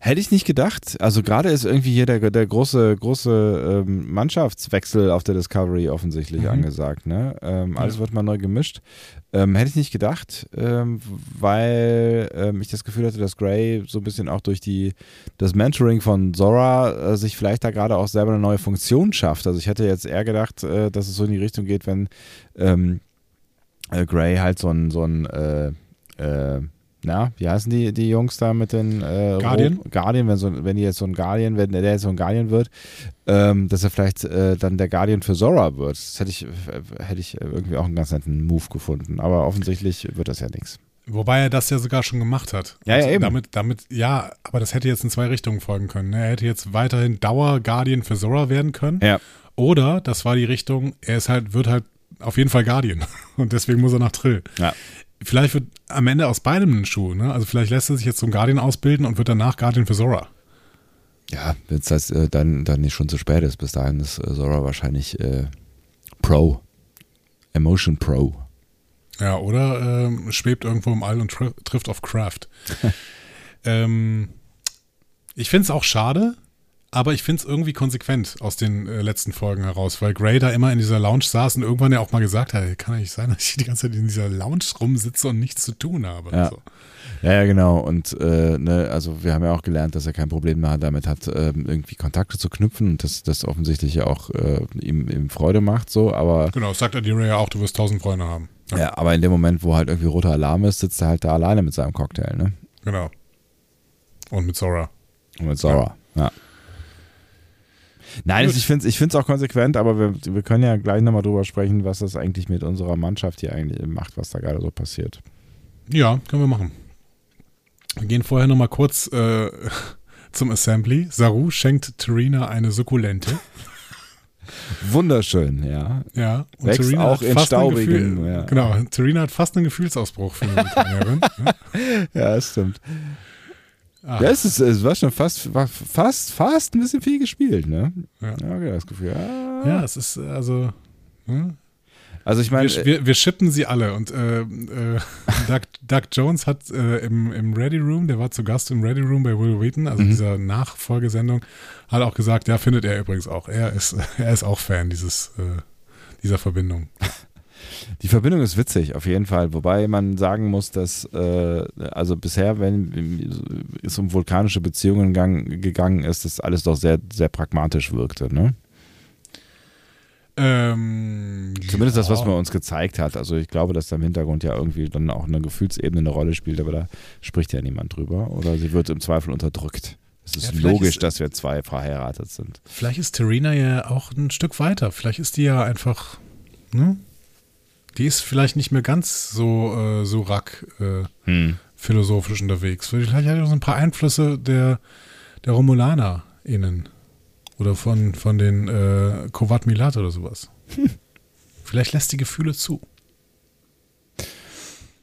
Hätte ich nicht gedacht. Also gerade ist irgendwie hier der, der große, große ähm, Mannschaftswechsel auf der Discovery offensichtlich Mhm. angesagt. Ne? Ähm, alles Ja. wird mal neu gemischt. Ähm, hätte ich nicht gedacht, ähm, weil ähm, ich das Gefühl hatte, dass Gray so ein bisschen auch durch die, das Mentoring von Zora äh, sich vielleicht da gerade auch selber eine neue Funktion schafft. Also ich hätte jetzt eher gedacht, äh, dass es so in die Richtung geht, wenn ähm, äh, Gray halt so ein, so ein äh, äh, na, wie heißen die, die Jungs da mit den äh, Guardian? Ro- Guardian, wenn, so, wenn die jetzt so ein Guardian, wenn der jetzt so ein Guardian wird, ähm, dass er vielleicht äh, dann der Guardian für Zora wird. Das hätte ich, äh, hätte ich irgendwie auch einen ganz netten Move gefunden. Aber offensichtlich wird das ja nichts. Wobei er das ja sogar schon gemacht hat. Ja, ja, eben. Damit, damit, ja, aber das hätte jetzt in zwei Richtungen folgen können. ne? Er hätte jetzt weiterhin Dauer-Guardian für Zora werden können. Ja. Oder, das war die Richtung, er ist halt, wird halt auf jeden Fall Guardian. [laughs] Und deswegen muss er nach Trill. Ja. Vielleicht wird am Ende aus beidem ein Schuh, ne? Also vielleicht lässt er sich jetzt zum Guardian ausbilden und wird danach Guardian für Zora. Ja, wenn es das, äh, dann, dann nicht schon zu spät ist. Bis dahin ist äh, Zora wahrscheinlich äh, Pro. Emotion Pro. Ja, oder ähm, schwebt irgendwo im All und tri trifft auf Kraft. [laughs] ähm, ich finde es auch schade, aber ich finde es irgendwie konsequent aus den äh, letzten Folgen heraus, weil Gray da immer in dieser Lounge saß und irgendwann ja auch mal gesagt hat, kann ja nicht sein, [laughs] dass ich die ganze Zeit in dieser Lounge rumsitze und nichts zu tun habe. Ja. So. Ja, ja, genau. Und äh, ne, also wir haben ja auch gelernt, dass er kein Problem mehr damit hat, ähm, irgendwie Kontakte zu knüpfen und dass das offensichtlich ja auch äh, ihm, ihm Freude macht, so, aber Genau, sagt Adira ja auch, du wirst tausend Freunde haben. ja. aber in dem Moment, wo halt irgendwie roter Alarm ist, sitzt er halt da alleine mit seinem Cocktail, ne? Genau. Und mit Zora. Und mit Zora. Ja. Nein, Gut. ich finde es ich find's auch konsequent, aber wir, wir können ja gleich nochmal drüber sprechen, was das eigentlich mit unserer Mannschaft hier eigentlich macht, was da gerade so passiert. Ja, können wir machen. Wir gehen vorher nochmal kurz äh, [laughs] zum Assembly. Saru schenkt Terina eine Sukkulente. [laughs] Wunderschön, ja. Ja, und Wächst Terina auch hat in staubigen, Gefühl, ja. Genau, Terina hat fast einen Gefühlsausbruch für eine Italienerin. ja. [laughs] Ja, das stimmt. Ah, Ja, es, ist, es war schon fast, war fast, fast ein bisschen viel gespielt, ne? Ja. okay, das Gefühl. Ah. ja, es ist also. hm? Also ich meine, Wir, wir, wir shippen sie alle und äh, äh, [laughs] Doug, Doug Jones hat äh, im, im Ready Room, der war zu Gast im Ready Room bei Will Wheaton, also Mhm. dieser Nachfolgesendung, hat auch gesagt, ja, findet er übrigens auch. Er ist, [laughs] er ist auch Fan dieses, äh, dieser Verbindung. [laughs] Die Verbindung ist witzig, auf jeden Fall. Wobei man sagen muss, dass, äh, also bisher, wenn es um vulkanische Beziehungen gang, gegangen ist, das alles doch sehr, sehr pragmatisch wirkte, ne? Ähm, Zumindest das, was ja. man uns gezeigt hat. Also ich glaube, dass da im Hintergrund ja irgendwie dann auch eine Gefühlsebene eine Rolle spielt, aber da spricht ja niemand drüber. Oder sie wird im Zweifel unterdrückt. Es ist Ja, logisch, ist- dass wir zwei verheiratet sind. Vielleicht ist Terina ja auch ein Stück weiter. Vielleicht ist die ja einfach, ne? Die ist vielleicht nicht mehr ganz so, äh, so rack äh, Hm. philosophisch unterwegs. Vielleicht hat er so ein paar Einflüsse der, der Romulaner innen. Oder von, von den äh, Kovat Milat oder sowas. [laughs] Vielleicht lässt die Gefühle zu.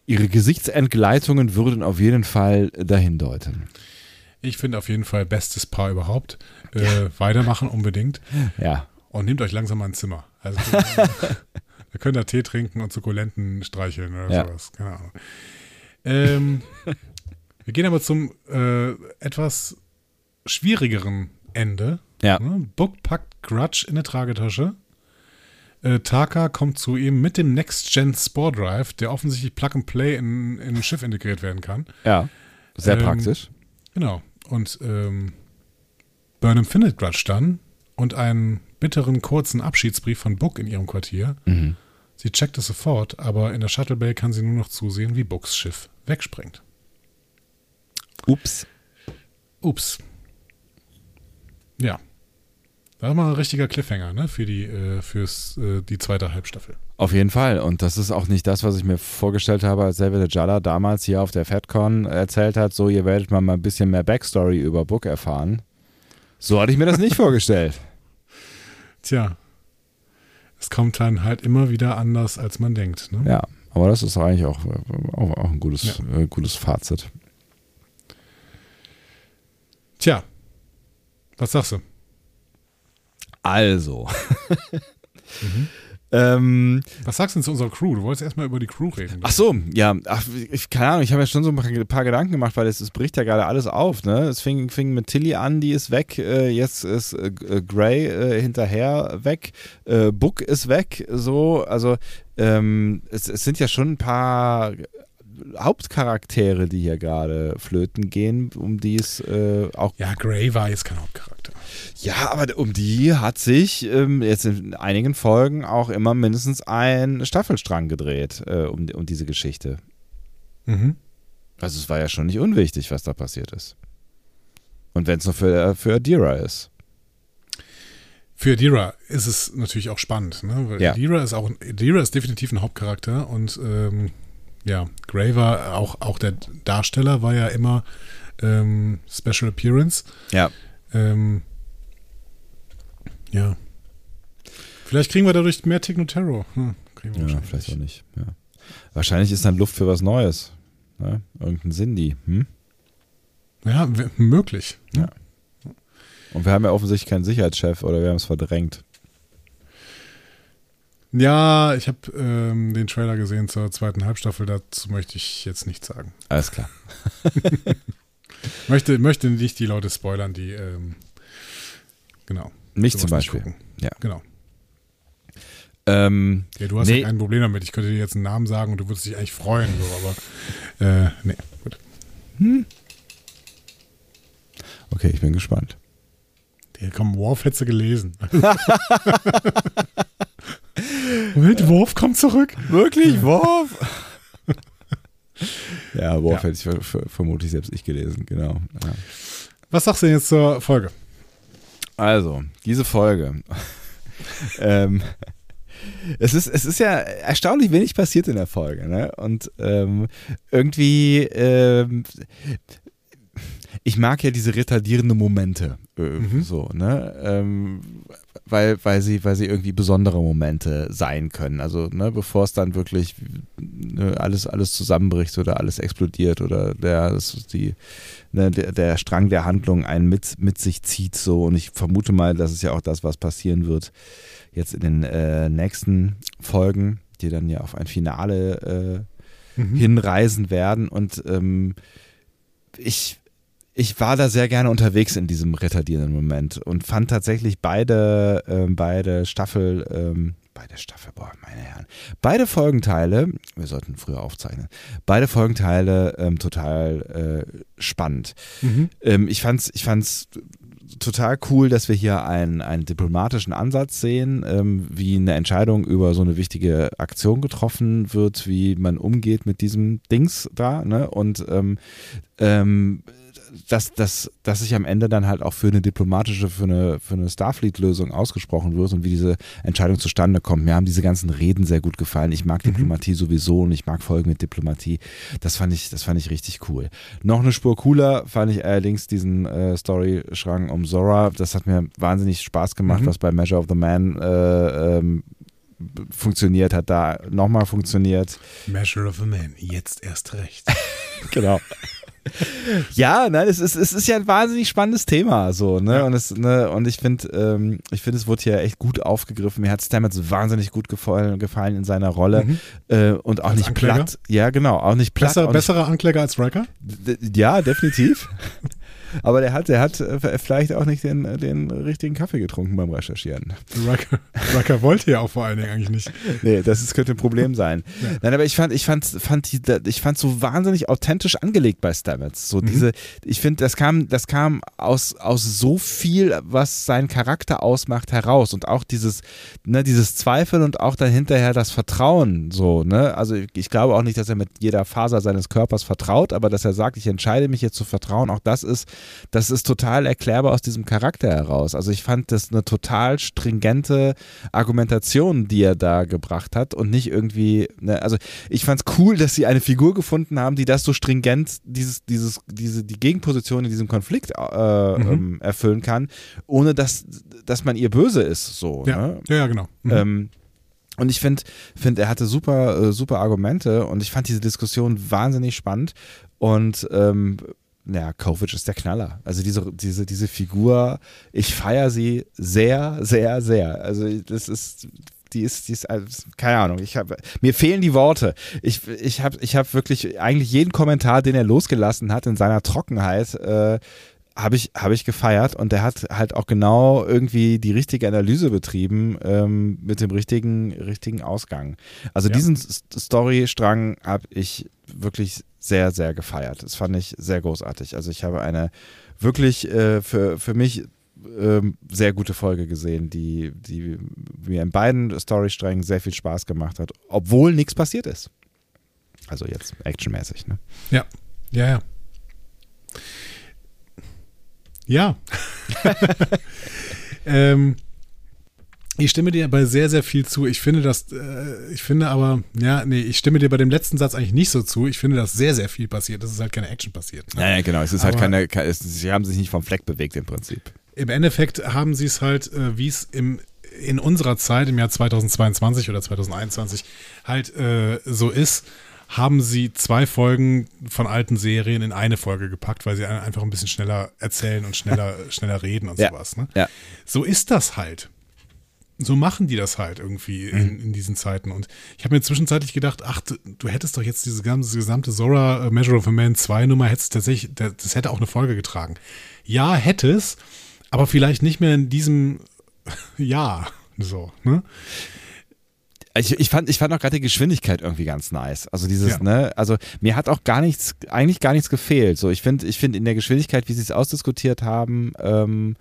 Ihre Gesichtsentgleitungen würden auf jeden Fall dahin deuten. Ich finde auf jeden Fall bestes Paar überhaupt. Äh, Weitermachen unbedingt. Ja. Und nehmt euch langsam mal ein Zimmer. Also, [laughs] da könnt ihr Tee trinken und Sukkulenten streicheln oder Ja. sowas. Keine Ahnung. Ähm, [laughs] wir gehen aber zum äh, etwas schwierigeren Ende. Ja. Ne? Book packt Grudge in eine Tragetasche. Äh, Taka kommt zu ihm mit dem Next-Gen Spore Drive, der offensichtlich Plug and Play in, in ein Schiff integriert werden kann. Ja. Sehr Ähm, praktisch. Genau. Und ähm, Burnham findet Grudge dann und einen bitteren, kurzen Abschiedsbrief von Book in ihrem Quartier. Mhm. Sie checkt es sofort, aber in der Shuttle Bay kann sie nur noch zusehen, wie Books Schiff wegspringt. Ups. Ups. Ja. Das war mal ein richtiger Cliffhanger, ne? Für die, äh, fürs, äh, die zweite Halbstaffel. Auf jeden Fall. Und das ist auch nicht das, was ich mir vorgestellt habe, als David Jalla damals hier auf der FedCon erzählt hat, so, ihr werdet mal, mal ein bisschen mehr Backstory über Book erfahren. So hatte ich mir das nicht [laughs] vorgestellt. Tja. Es kommt dann halt immer wieder anders, als man denkt. Ne? Ja, aber das ist eigentlich auch, auch, auch ein gutes, Ja. äh, gutes Fazit. Tja. Was sagst du? Also. [laughs] ähm, Was sagst du denn zu unserer Crew? Du wolltest erstmal über die Crew reden. ach so, ja, ach, ich, keine Ahnung, ich habe ja schon so ein paar, paar Gedanken gemacht, weil es, es bricht ja gerade alles auf. Ne? Es fing, fing mit Tilly an, die ist weg, äh, jetzt ist äh, äh, Gray äh, hinterher weg, äh, Book ist weg, so, also ähm, es, es sind ja schon ein paar Hauptcharaktere, die hier gerade flöten gehen, um die es äh, auch Ja, Gray war jetzt kein Hauptcharakter. Ja, aber um die hat sich ähm, jetzt in einigen Folgen auch immer mindestens ein Staffelstrang gedreht, äh, um, um diese Geschichte. Mhm. Also es war ja schon nicht unwichtig, was da passiert ist. Und wenn es nur für, für Adira ist. Für Adira ist es natürlich auch spannend, ne? Weil Ja. Adira ist auch Adira ist definitiv ein Hauptcharakter und ähm, ja, Gray war auch, auch der Darsteller war ja immer ähm, Special Appearance. Ja. Ähm, ja. Vielleicht kriegen wir dadurch mehr Technotero. Hm, Ja, vielleicht auch nicht. Ja. Wahrscheinlich ist dann Luft für was Neues. Ne? Irgendein Sindhi. Hm? Ja, möglich. Ja. Und wir haben ja offensichtlich keinen Sicherheitschef oder wir haben es verdrängt. Ja, ich habe ähm, den Trailer gesehen zur zweiten Halbstaffel. Dazu möchte ich jetzt nichts sagen. Alles klar. [laughs] Möchte, möchte nicht die Leute spoilern, die ähm, genau. Mich zum Beispiel. gucken. Ja. Genau. Ähm, Ja, du hast Nee. ja kein Problem damit. Ich könnte dir jetzt einen Namen sagen und du würdest dich eigentlich freuen, so, aber äh, nee, gut. okay, ich bin gespannt. Der komm, Worf hättest du gelesen. [laughs] Moment, Worf kommt zurück. Wirklich, Worf? [laughs] ja, Worf Ja. hätte ich ver ver vermutlich selbst ich gelesen, genau. Ja. Was sagst du denn jetzt zur Folge? Also, diese Folge. [laughs] ähm, es ist, es ist ja erstaunlich wenig passiert in der Folge, ne? Und ähm, irgendwie, ähm, ich mag ja diese retardierenden Momente, äh, mhm. so, ne? Ähm, weil, weil, sie, weil sie irgendwie besondere Momente sein können. Also, ne, bevor es dann wirklich ne, alles, alles zusammenbricht oder alles explodiert oder der, das die, ne, der, der Strang der Handlung einen mit, mit sich zieht, so. Und ich vermute mal, das ist ja auch das, was passieren wird jetzt in den äh, nächsten Folgen, die dann ja auf ein Finale äh, mhm. hinreisen werden. Und ähm, ich, ich war da sehr gerne unterwegs in diesem retardierenden Moment und fand tatsächlich beide, äh, beide Staffel, ähm, beide Staffel, boah, meine Herren, beide Folgenteile, wir sollten früher aufzeichnen, beide Folgenteile ähm, total äh, spannend. Mhm. Ähm, ich fand's, ich fand's total cool, dass wir hier einen, einen diplomatischen Ansatz sehen, ähm, wie eine Entscheidung über so eine wichtige Aktion getroffen wird, wie man umgeht mit diesem Dings da. Ne? Und ähm, ähm, dass, dass, dass sich am Ende dann halt auch für eine diplomatische, für eine, für eine Starfleet-Lösung ausgesprochen wird und wie diese Entscheidung zustande kommt. Mir haben diese ganzen Reden sehr gut gefallen. Ich mag mhm. Diplomatie sowieso und ich mag Folgen mit Diplomatie. Das fand ich, das fand ich richtig cool. Noch eine Spur cooler fand ich allerdings diesen äh, Story-Schrank um Zora. Das hat mir wahnsinnig Spaß gemacht, mhm. was bei Measure of the Man äh, ähm, funktioniert, hat da nochmal funktioniert. Measure of a Man, jetzt erst recht. [laughs] genau [laughs] ja, nein, es ist, es ist ja ein wahnsinnig spannendes Thema, so, ne? Und, es, ne, und ich finde, ähm, ich finde, es wurde hier echt gut aufgegriffen. Mir hat Stamets wahnsinnig gut gefallen, gefallen in seiner Rolle mhm. äh, und auch als nicht Ankläger? platt. Ja, genau, auch nicht platt. Besser, besserer Ankläger als Riker? Ja, definitiv. [laughs] Aber der hat, der hat äh, vielleicht auch nicht den, den richtigen Kaffee getrunken beim Recherchieren. Rucker, Rucker wollte ja auch vor allen Dingen eigentlich nicht. Nee, das ist, könnte ein Problem sein. Ja. Nein, aber ich fand, ich fand, fand die, ich fand so wahnsinnig authentisch angelegt bei Stamets. So mhm. diese, ich finde, das kam, das kam aus, aus so viel, was seinen Charakter ausmacht, heraus. Und auch dieses, ne, dieses Zweifel und auch dann hinterher das Vertrauen. So, ne? Also ich glaube auch nicht, dass er mit jeder Faser seines Körpers vertraut, aber dass er sagt, ich entscheide mich jetzt zu vertrauen, auch das ist das ist total erklärbar aus diesem Charakter heraus. Also ich fand das eine total stringente Argumentation, die er da gebracht hat und nicht irgendwie, ne, also ich fand es cool, dass sie eine Figur gefunden haben, die das so stringent, dieses, dieses, diese, die Gegenposition in diesem Konflikt äh, mhm. ähm, erfüllen kann, ohne dass, dass man ihr böse ist. So, ja, ne? ja, ja, genau. Mhm. Ähm, und ich finde, find, er hatte super, äh, super Argumente und ich fand diese Diskussion wahnsinnig spannend. Und ähm, ja, Kovic ist der Knaller. Also diese, diese, diese Figur, ich feiere sie sehr, sehr, sehr. Also das ist, die ist, die ist, also, keine Ahnung, ich habe, mir fehlen die Worte. Ich, ich habe ich hab wirklich eigentlich jeden Kommentar, den er losgelassen hat in seiner Trockenheit, äh, habe ich, hab ich gefeiert und der hat halt auch genau irgendwie die richtige Analyse betrieben ähm, mit dem richtigen, richtigen Ausgang. Also ja. diesen Storystrang habe ich wirklich sehr, sehr gefeiert. Das fand ich sehr großartig. Also ich habe eine wirklich äh, für, für mich ähm, sehr gute Folge gesehen, die, die mir in beiden Storysträngen sehr viel Spaß gemacht hat, obwohl nichts passiert ist. Also jetzt actionmäßig, ne? Ja, ja, ja. Ja. [laughs] ähm, ich stimme dir bei sehr, sehr viel zu. Ich finde das, äh, ich finde aber, ja, nee, ich stimme dir bei dem letzten Satz eigentlich nicht so zu. Ich finde, dass sehr, sehr viel passiert. Das ist halt keine Action passiert. Ne? Ja, ja, genau. Es ist halt aber halt keine, sie haben sich nicht vom Fleck bewegt im Prinzip. Im Endeffekt haben sie es halt, äh, wie es im in unserer Zeit im Jahr 2022 oder 2021 halt äh, so ist, haben sie zwei Folgen von alten Serien in eine Folge gepackt, weil sie einfach ein bisschen schneller erzählen und schneller, [laughs] schneller reden und ja. sowas. Ne? Ja. So ist das halt so machen die das halt irgendwie in, mhm. in diesen Zeiten. Und ich habe mir zwischenzeitlich gedacht, ach, du hättest doch jetzt diese ganze, gesamte Zora äh, Measure of a Man 2 Nummer, hättest tatsächlich, das hätte auch eine Folge getragen. Ja, hätte es, aber vielleicht nicht mehr in diesem [laughs] Jahr. So, ne? Ich, ich, fand, ich fand auch gerade die Geschwindigkeit irgendwie ganz nice. Also dieses, ja. ne, also mir hat auch gar nichts, eigentlich gar nichts gefehlt. So, ich finde, ich finde in der Geschwindigkeit, wie sie es ausdiskutiert haben, ähm,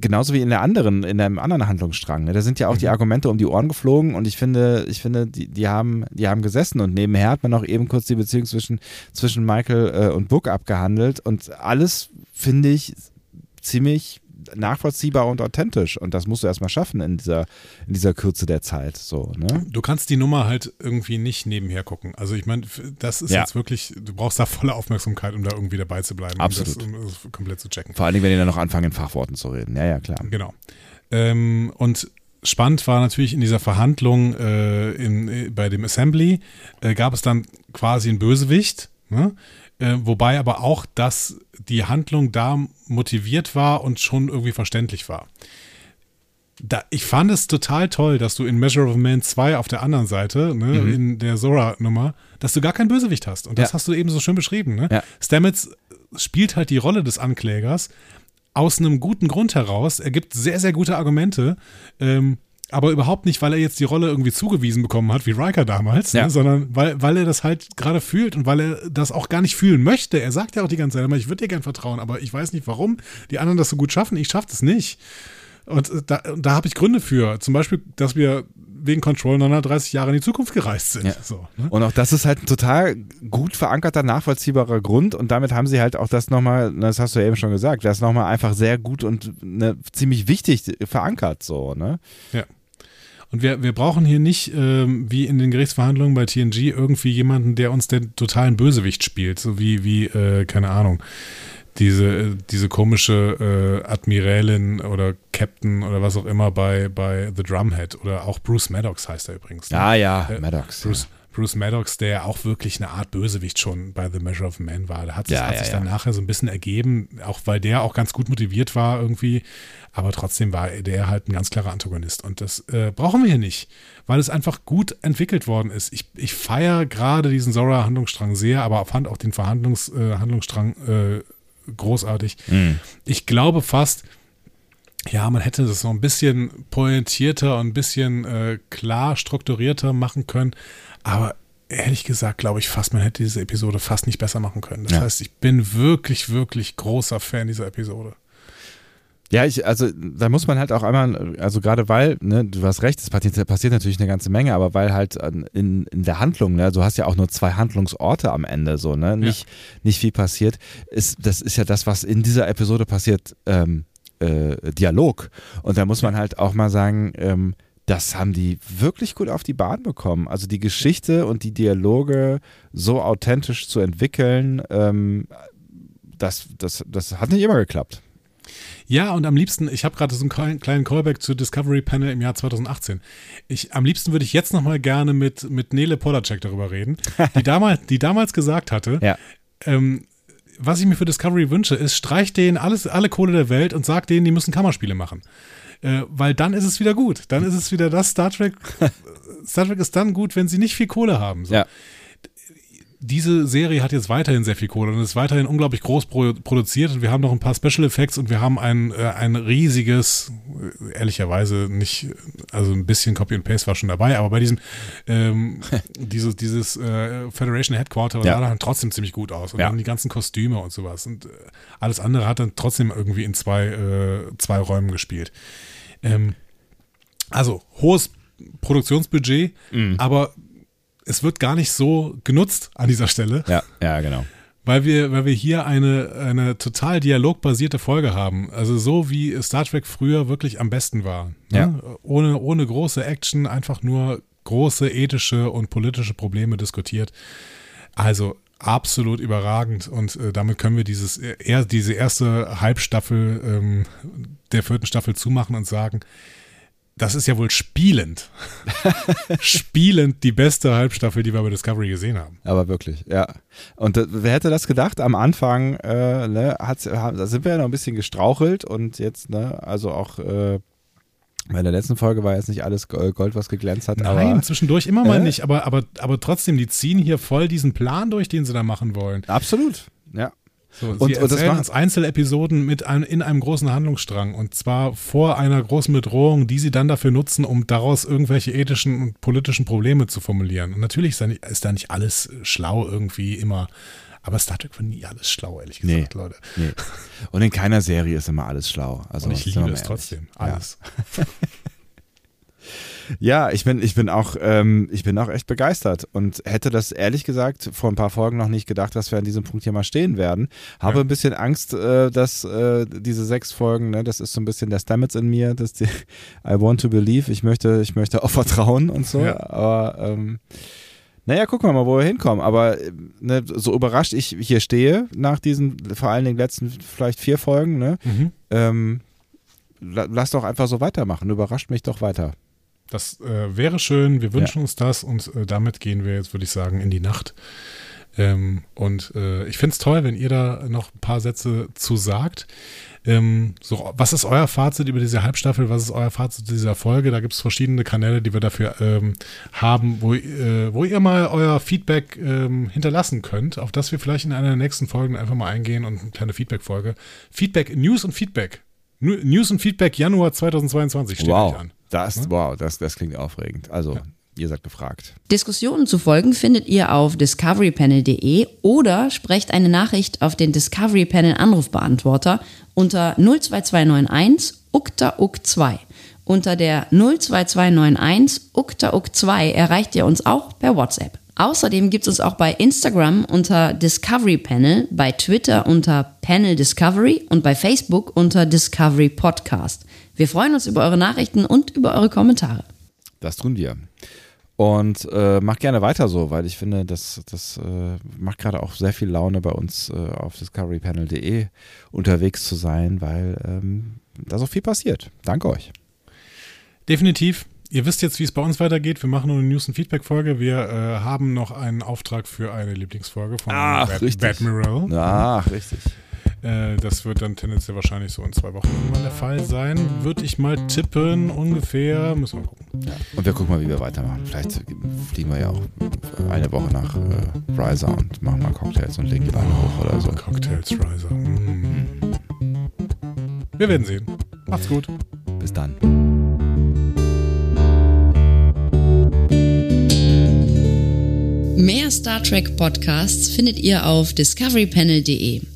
genauso wie in der anderen, in einem anderen Handlungsstrang. Ne? Da sind ja auch mhm. die Argumente um die Ohren geflogen und ich finde, ich finde, die, die haben, die haben gesessen und nebenher hat man auch eben kurz die Beziehung zwischen, zwischen Michael äh, und Book abgehandelt und alles finde ich ziemlich nachvollziehbar und authentisch. Und das musst du erstmal schaffen in dieser, in dieser Kürze der Zeit. So, ne? Du kannst die Nummer halt irgendwie nicht nebenher gucken. Also ich meine, das ist Ja. jetzt wirklich, du brauchst da volle Aufmerksamkeit, um da irgendwie dabei zu bleiben. Absolut. Um das, um das komplett zu checken. Vor allen Dingen, wenn die dann noch anfangen, in Fachworten zu reden. Ja, ja, klar. Genau. Ähm, und spannend war natürlich in dieser Verhandlung äh, in, äh, bei dem Assembly, äh, gab es dann quasi einen Bösewicht, ne? Äh, wobei aber auch, dass die Handlung da motiviert war und schon irgendwie verständlich war. Da, ich fand es total toll, dass du in Measure of Man 2 auf der anderen Seite, ne, in der Zora-Nummer, dass du gar keinen Bösewicht hast. Und das Ja. hast du eben so schön beschrieben. Ne? Ja. Stamets spielt halt die Rolle des Anklägers aus einem guten Grund heraus. Er gibt sehr, sehr gute Argumente. Ähm, aber überhaupt nicht, weil er jetzt die Rolle irgendwie zugewiesen bekommen hat, wie Riker damals, Ja. ne, sondern weil, weil er das halt gerade fühlt und weil er das auch gar nicht fühlen möchte. Er sagt ja auch die ganze Zeit immer, ich würde dir gern vertrauen, aber ich weiß nicht, warum die anderen das so gut schaffen. Ich schaffe das nicht. Und äh, da, da habe ich Gründe für. Zum Beispiel, dass wir wegen Control 930 Jahre in die Zukunft gereist sind. Ja. So, ne? Und auch das ist halt ein total gut verankerter, nachvollziehbarer Grund. Und damit haben sie halt auch das nochmal, das hast du ja eben schon gesagt, das nochmal einfach sehr gut und ne, ziemlich wichtig verankert, so, ne? Ja. Und wir, wir brauchen hier nicht, ähm, wie in den Gerichtsverhandlungen bei TNG, irgendwie jemanden, der uns den totalen Bösewicht spielt, so wie, wie äh, keine Ahnung, diese, äh, diese komische äh, Admiralin oder Captain oder was auch immer bei, bei The Drumhead oder auch Bruce Maddox heißt er übrigens. ne? Ja, ja, Äh, Maddox. Bruce, Bruce Maddox, der auch wirklich eine Art Bösewicht schon bei The Measure of Man war. Da hat sich, Ja, hat ja, sich ja. dann nachher so ein bisschen ergeben, auch weil der auch ganz gut motiviert war irgendwie. Aber trotzdem war der halt ein ganz klarer Antagonist. Und das äh, brauchen wir hier nicht, weil es einfach gut entwickelt worden ist. Ich, ich feiere gerade diesen Zora-Handlungsstrang sehr, aber fand auch den Verhandlungs, äh, Handlungsstrang äh, großartig. Mhm. Ich glaube fast, ja, man hätte das so ein bisschen pointierter und ein bisschen äh, klar strukturierter machen können. Aber ehrlich gesagt, glaube ich fast, man hätte diese Episode fast nicht besser machen können. Das Ja. heißt, ich bin wirklich, wirklich großer Fan dieser Episode. Ja, ich, also da muss man halt auch einmal, also gerade weil, ne, du hast recht, es passiert, passiert natürlich eine ganze Menge, aber weil halt an- in, in der Handlung, ne, du hast ja auch nur zwei Handlungsorte am Ende, so, ne, nicht, nicht viel passiert, ist, das ist ja das, was in dieser Episode passiert, ähm, äh, Dialog. Und da muss man halt auch mal sagen, ähm, das haben die wirklich gut auf die Bahn bekommen. Also die Geschichte und die Dialoge so authentisch zu entwickeln, ähm, das, das, das hat nicht immer geklappt. Ja, und am liebsten, ich habe gerade so einen kleinen Callback zu Discovery Panel im Jahr 2018. Ich, am liebsten würde ich jetzt nochmal gerne mit, mit Nele Polacek darüber reden, [laughs] die damals, die damals gesagt hatte, Ja. ähm, was ich mir für Discovery wünsche, ist, streich denen alles, alle Kohle der Welt und sag denen, die müssen Kammerspiele machen. Äh, weil dann ist es wieder gut. Dann ist es wieder das Star Trek. [laughs] Star Trek ist dann gut, wenn sie nicht viel Kohle haben. So. Ja. Diese Serie hat jetzt weiterhin sehr viel Kohle und ist weiterhin unglaublich groß pro produziert und wir haben noch ein paar Special Effects und wir haben ein, äh, ein riesiges, äh, ehrlicherweise nicht, also ein bisschen Copy and Paste war schon dabei, aber bei diesem, ähm, [laughs] dieses, dieses äh, Federation Headquarter Ja. sah dann trotzdem ziemlich gut aus und Ja. dann die ganzen Kostüme und sowas und äh, alles andere hat dann trotzdem irgendwie in zwei, äh, zwei Räumen gespielt. Ähm, also hohes Produktionsbudget, Mhm. aber es wird gar nicht so genutzt an dieser Stelle, Ja, ja, genau. weil wir, weil wir hier eine, eine total dialogbasierte Folge haben. Also so wie Star Trek früher wirklich am besten war. Ja. Ne? Ohne, ohne große Action, einfach nur große ethische und politische Probleme diskutiert. Also absolut überragend und äh, damit können wir dieses, er, diese erste Halbstaffel ähm, der vierten Staffel zumachen und sagen, das ist ja wohl spielend. [laughs] spielend die beste Halbstaffel, die wir bei Discovery gesehen haben. Aber wirklich, ja. Und äh, wer hätte das gedacht? Am Anfang äh, ne, hat's, ha- da sind wir ja noch ein bisschen gestrauchelt und jetzt, ne, also auch äh, bei der letzten Folge war jetzt nicht alles Go- Gold, was geglänzt hat. Nein, aber zwischendurch immer mal Äh? nicht, aber, aber, aber trotzdem, die ziehen hier voll diesen Plan durch, den sie da machen wollen. absolut, ja. So, Und- sie und das uns Einzelepisoden mit ein, in einem großen Handlungsstrang und zwar vor einer großen Bedrohung, die sie dann dafür nutzen, um daraus irgendwelche ethischen und politischen Probleme zu formulieren. Und natürlich ist da nicht, ist da nicht alles schlau irgendwie immer, aber Star Trek war nie alles schlau, ehrlich Nee. gesagt, Leute. Nee. Und in keiner Serie ist immer alles schlau. Also, Und ich liebe es trotzdem, alles. Ja, [laughs] ich bin, ich bin auch, ähm, ich bin auch echt begeistert und hätte das ehrlich gesagt vor ein paar Folgen noch nicht gedacht, dass wir an diesem Punkt hier mal stehen werden. Habe Ja. ein bisschen Angst, äh, dass äh, diese sechs Folgen, ne, das ist so ein bisschen der Stamets in mir, dass die [laughs] I want to believe, ich möchte, ich möchte auch vertrauen und so. Ja. Aber ähm, naja, gucken wir mal, wo wir hinkommen. Aber äh, ne, so überrascht ich hier stehe nach diesen, vor allen Dingen letzten vielleicht vier Folgen, ne? Mhm. Ähm, la- lass doch einfach so weitermachen. Überrascht mich doch weiter. Das äh, wäre schön, wir wünschen uns das und äh, damit gehen wir jetzt, würde ich sagen, in die Nacht. Ähm, und äh, ich finde es toll, wenn ihr da noch ein paar Sätze zu sagt. Ähm, so, was ist euer Fazit über diese Halbstaffel? Was ist euer Fazit dieser Folge? Da gibt es verschiedene Kanäle, die wir dafür ähm, haben, wo, äh, wo ihr mal euer Feedback ähm, hinterlassen könnt, auf das wir vielleicht in einer der nächsten Folgen einfach mal eingehen und eine kleine Feedback-Folge. Feedback, News und Feedback. News und Feedback Januar 2022 steht wow, euch an. Das, wow, das, das klingt aufregend. Also, ihr seid gefragt. Diskussionen zu folgen findet ihr auf discoverypanel.de oder sprecht eine Nachricht auf den Discovery Panel Anrufbeantworter unter 02291 ukta uk 2. Unter der 02291 ukta uk 2 erreicht ihr uns auch per WhatsApp. Außerdem gibt es uns auch bei Instagram unter Discovery Panel, bei Twitter unter Panel Discovery und bei Facebook unter Discovery Podcast. Wir freuen uns über eure Nachrichten und über eure Kommentare. Das tun wir. Und äh, macht gerne weiter so, weil ich finde, das, das äh, macht gerade auch sehr viel Laune bei uns äh, auf discoverypanel.de unterwegs zu sein, weil ähm, da so viel passiert. Danke euch. Definitiv. Ihr wisst jetzt, wie es bei uns weitergeht. Wir machen nur eine News- und Feedback-Folge. Wir äh, haben noch einen Auftrag für eine Lieblingsfolge von Ach, Bad, richtig. Badmiral. Ach, richtig. Äh, das wird dann tendenziell wahrscheinlich so in zwei Wochen irgendwann der Fall sein. Würde ich mal tippen, ungefähr. Müssen wir mal gucken. Und wir gucken mal, wie wir weitermachen. Vielleicht fliegen wir ja auch eine Woche nach äh, Riser und machen mal Cocktails und legen die Beine hoch oder so. Cocktails, Riser. Mm. Wir werden sehen. Macht's gut. Bis dann. Mehr Star Trek Podcasts findet ihr auf discoverypanel.de.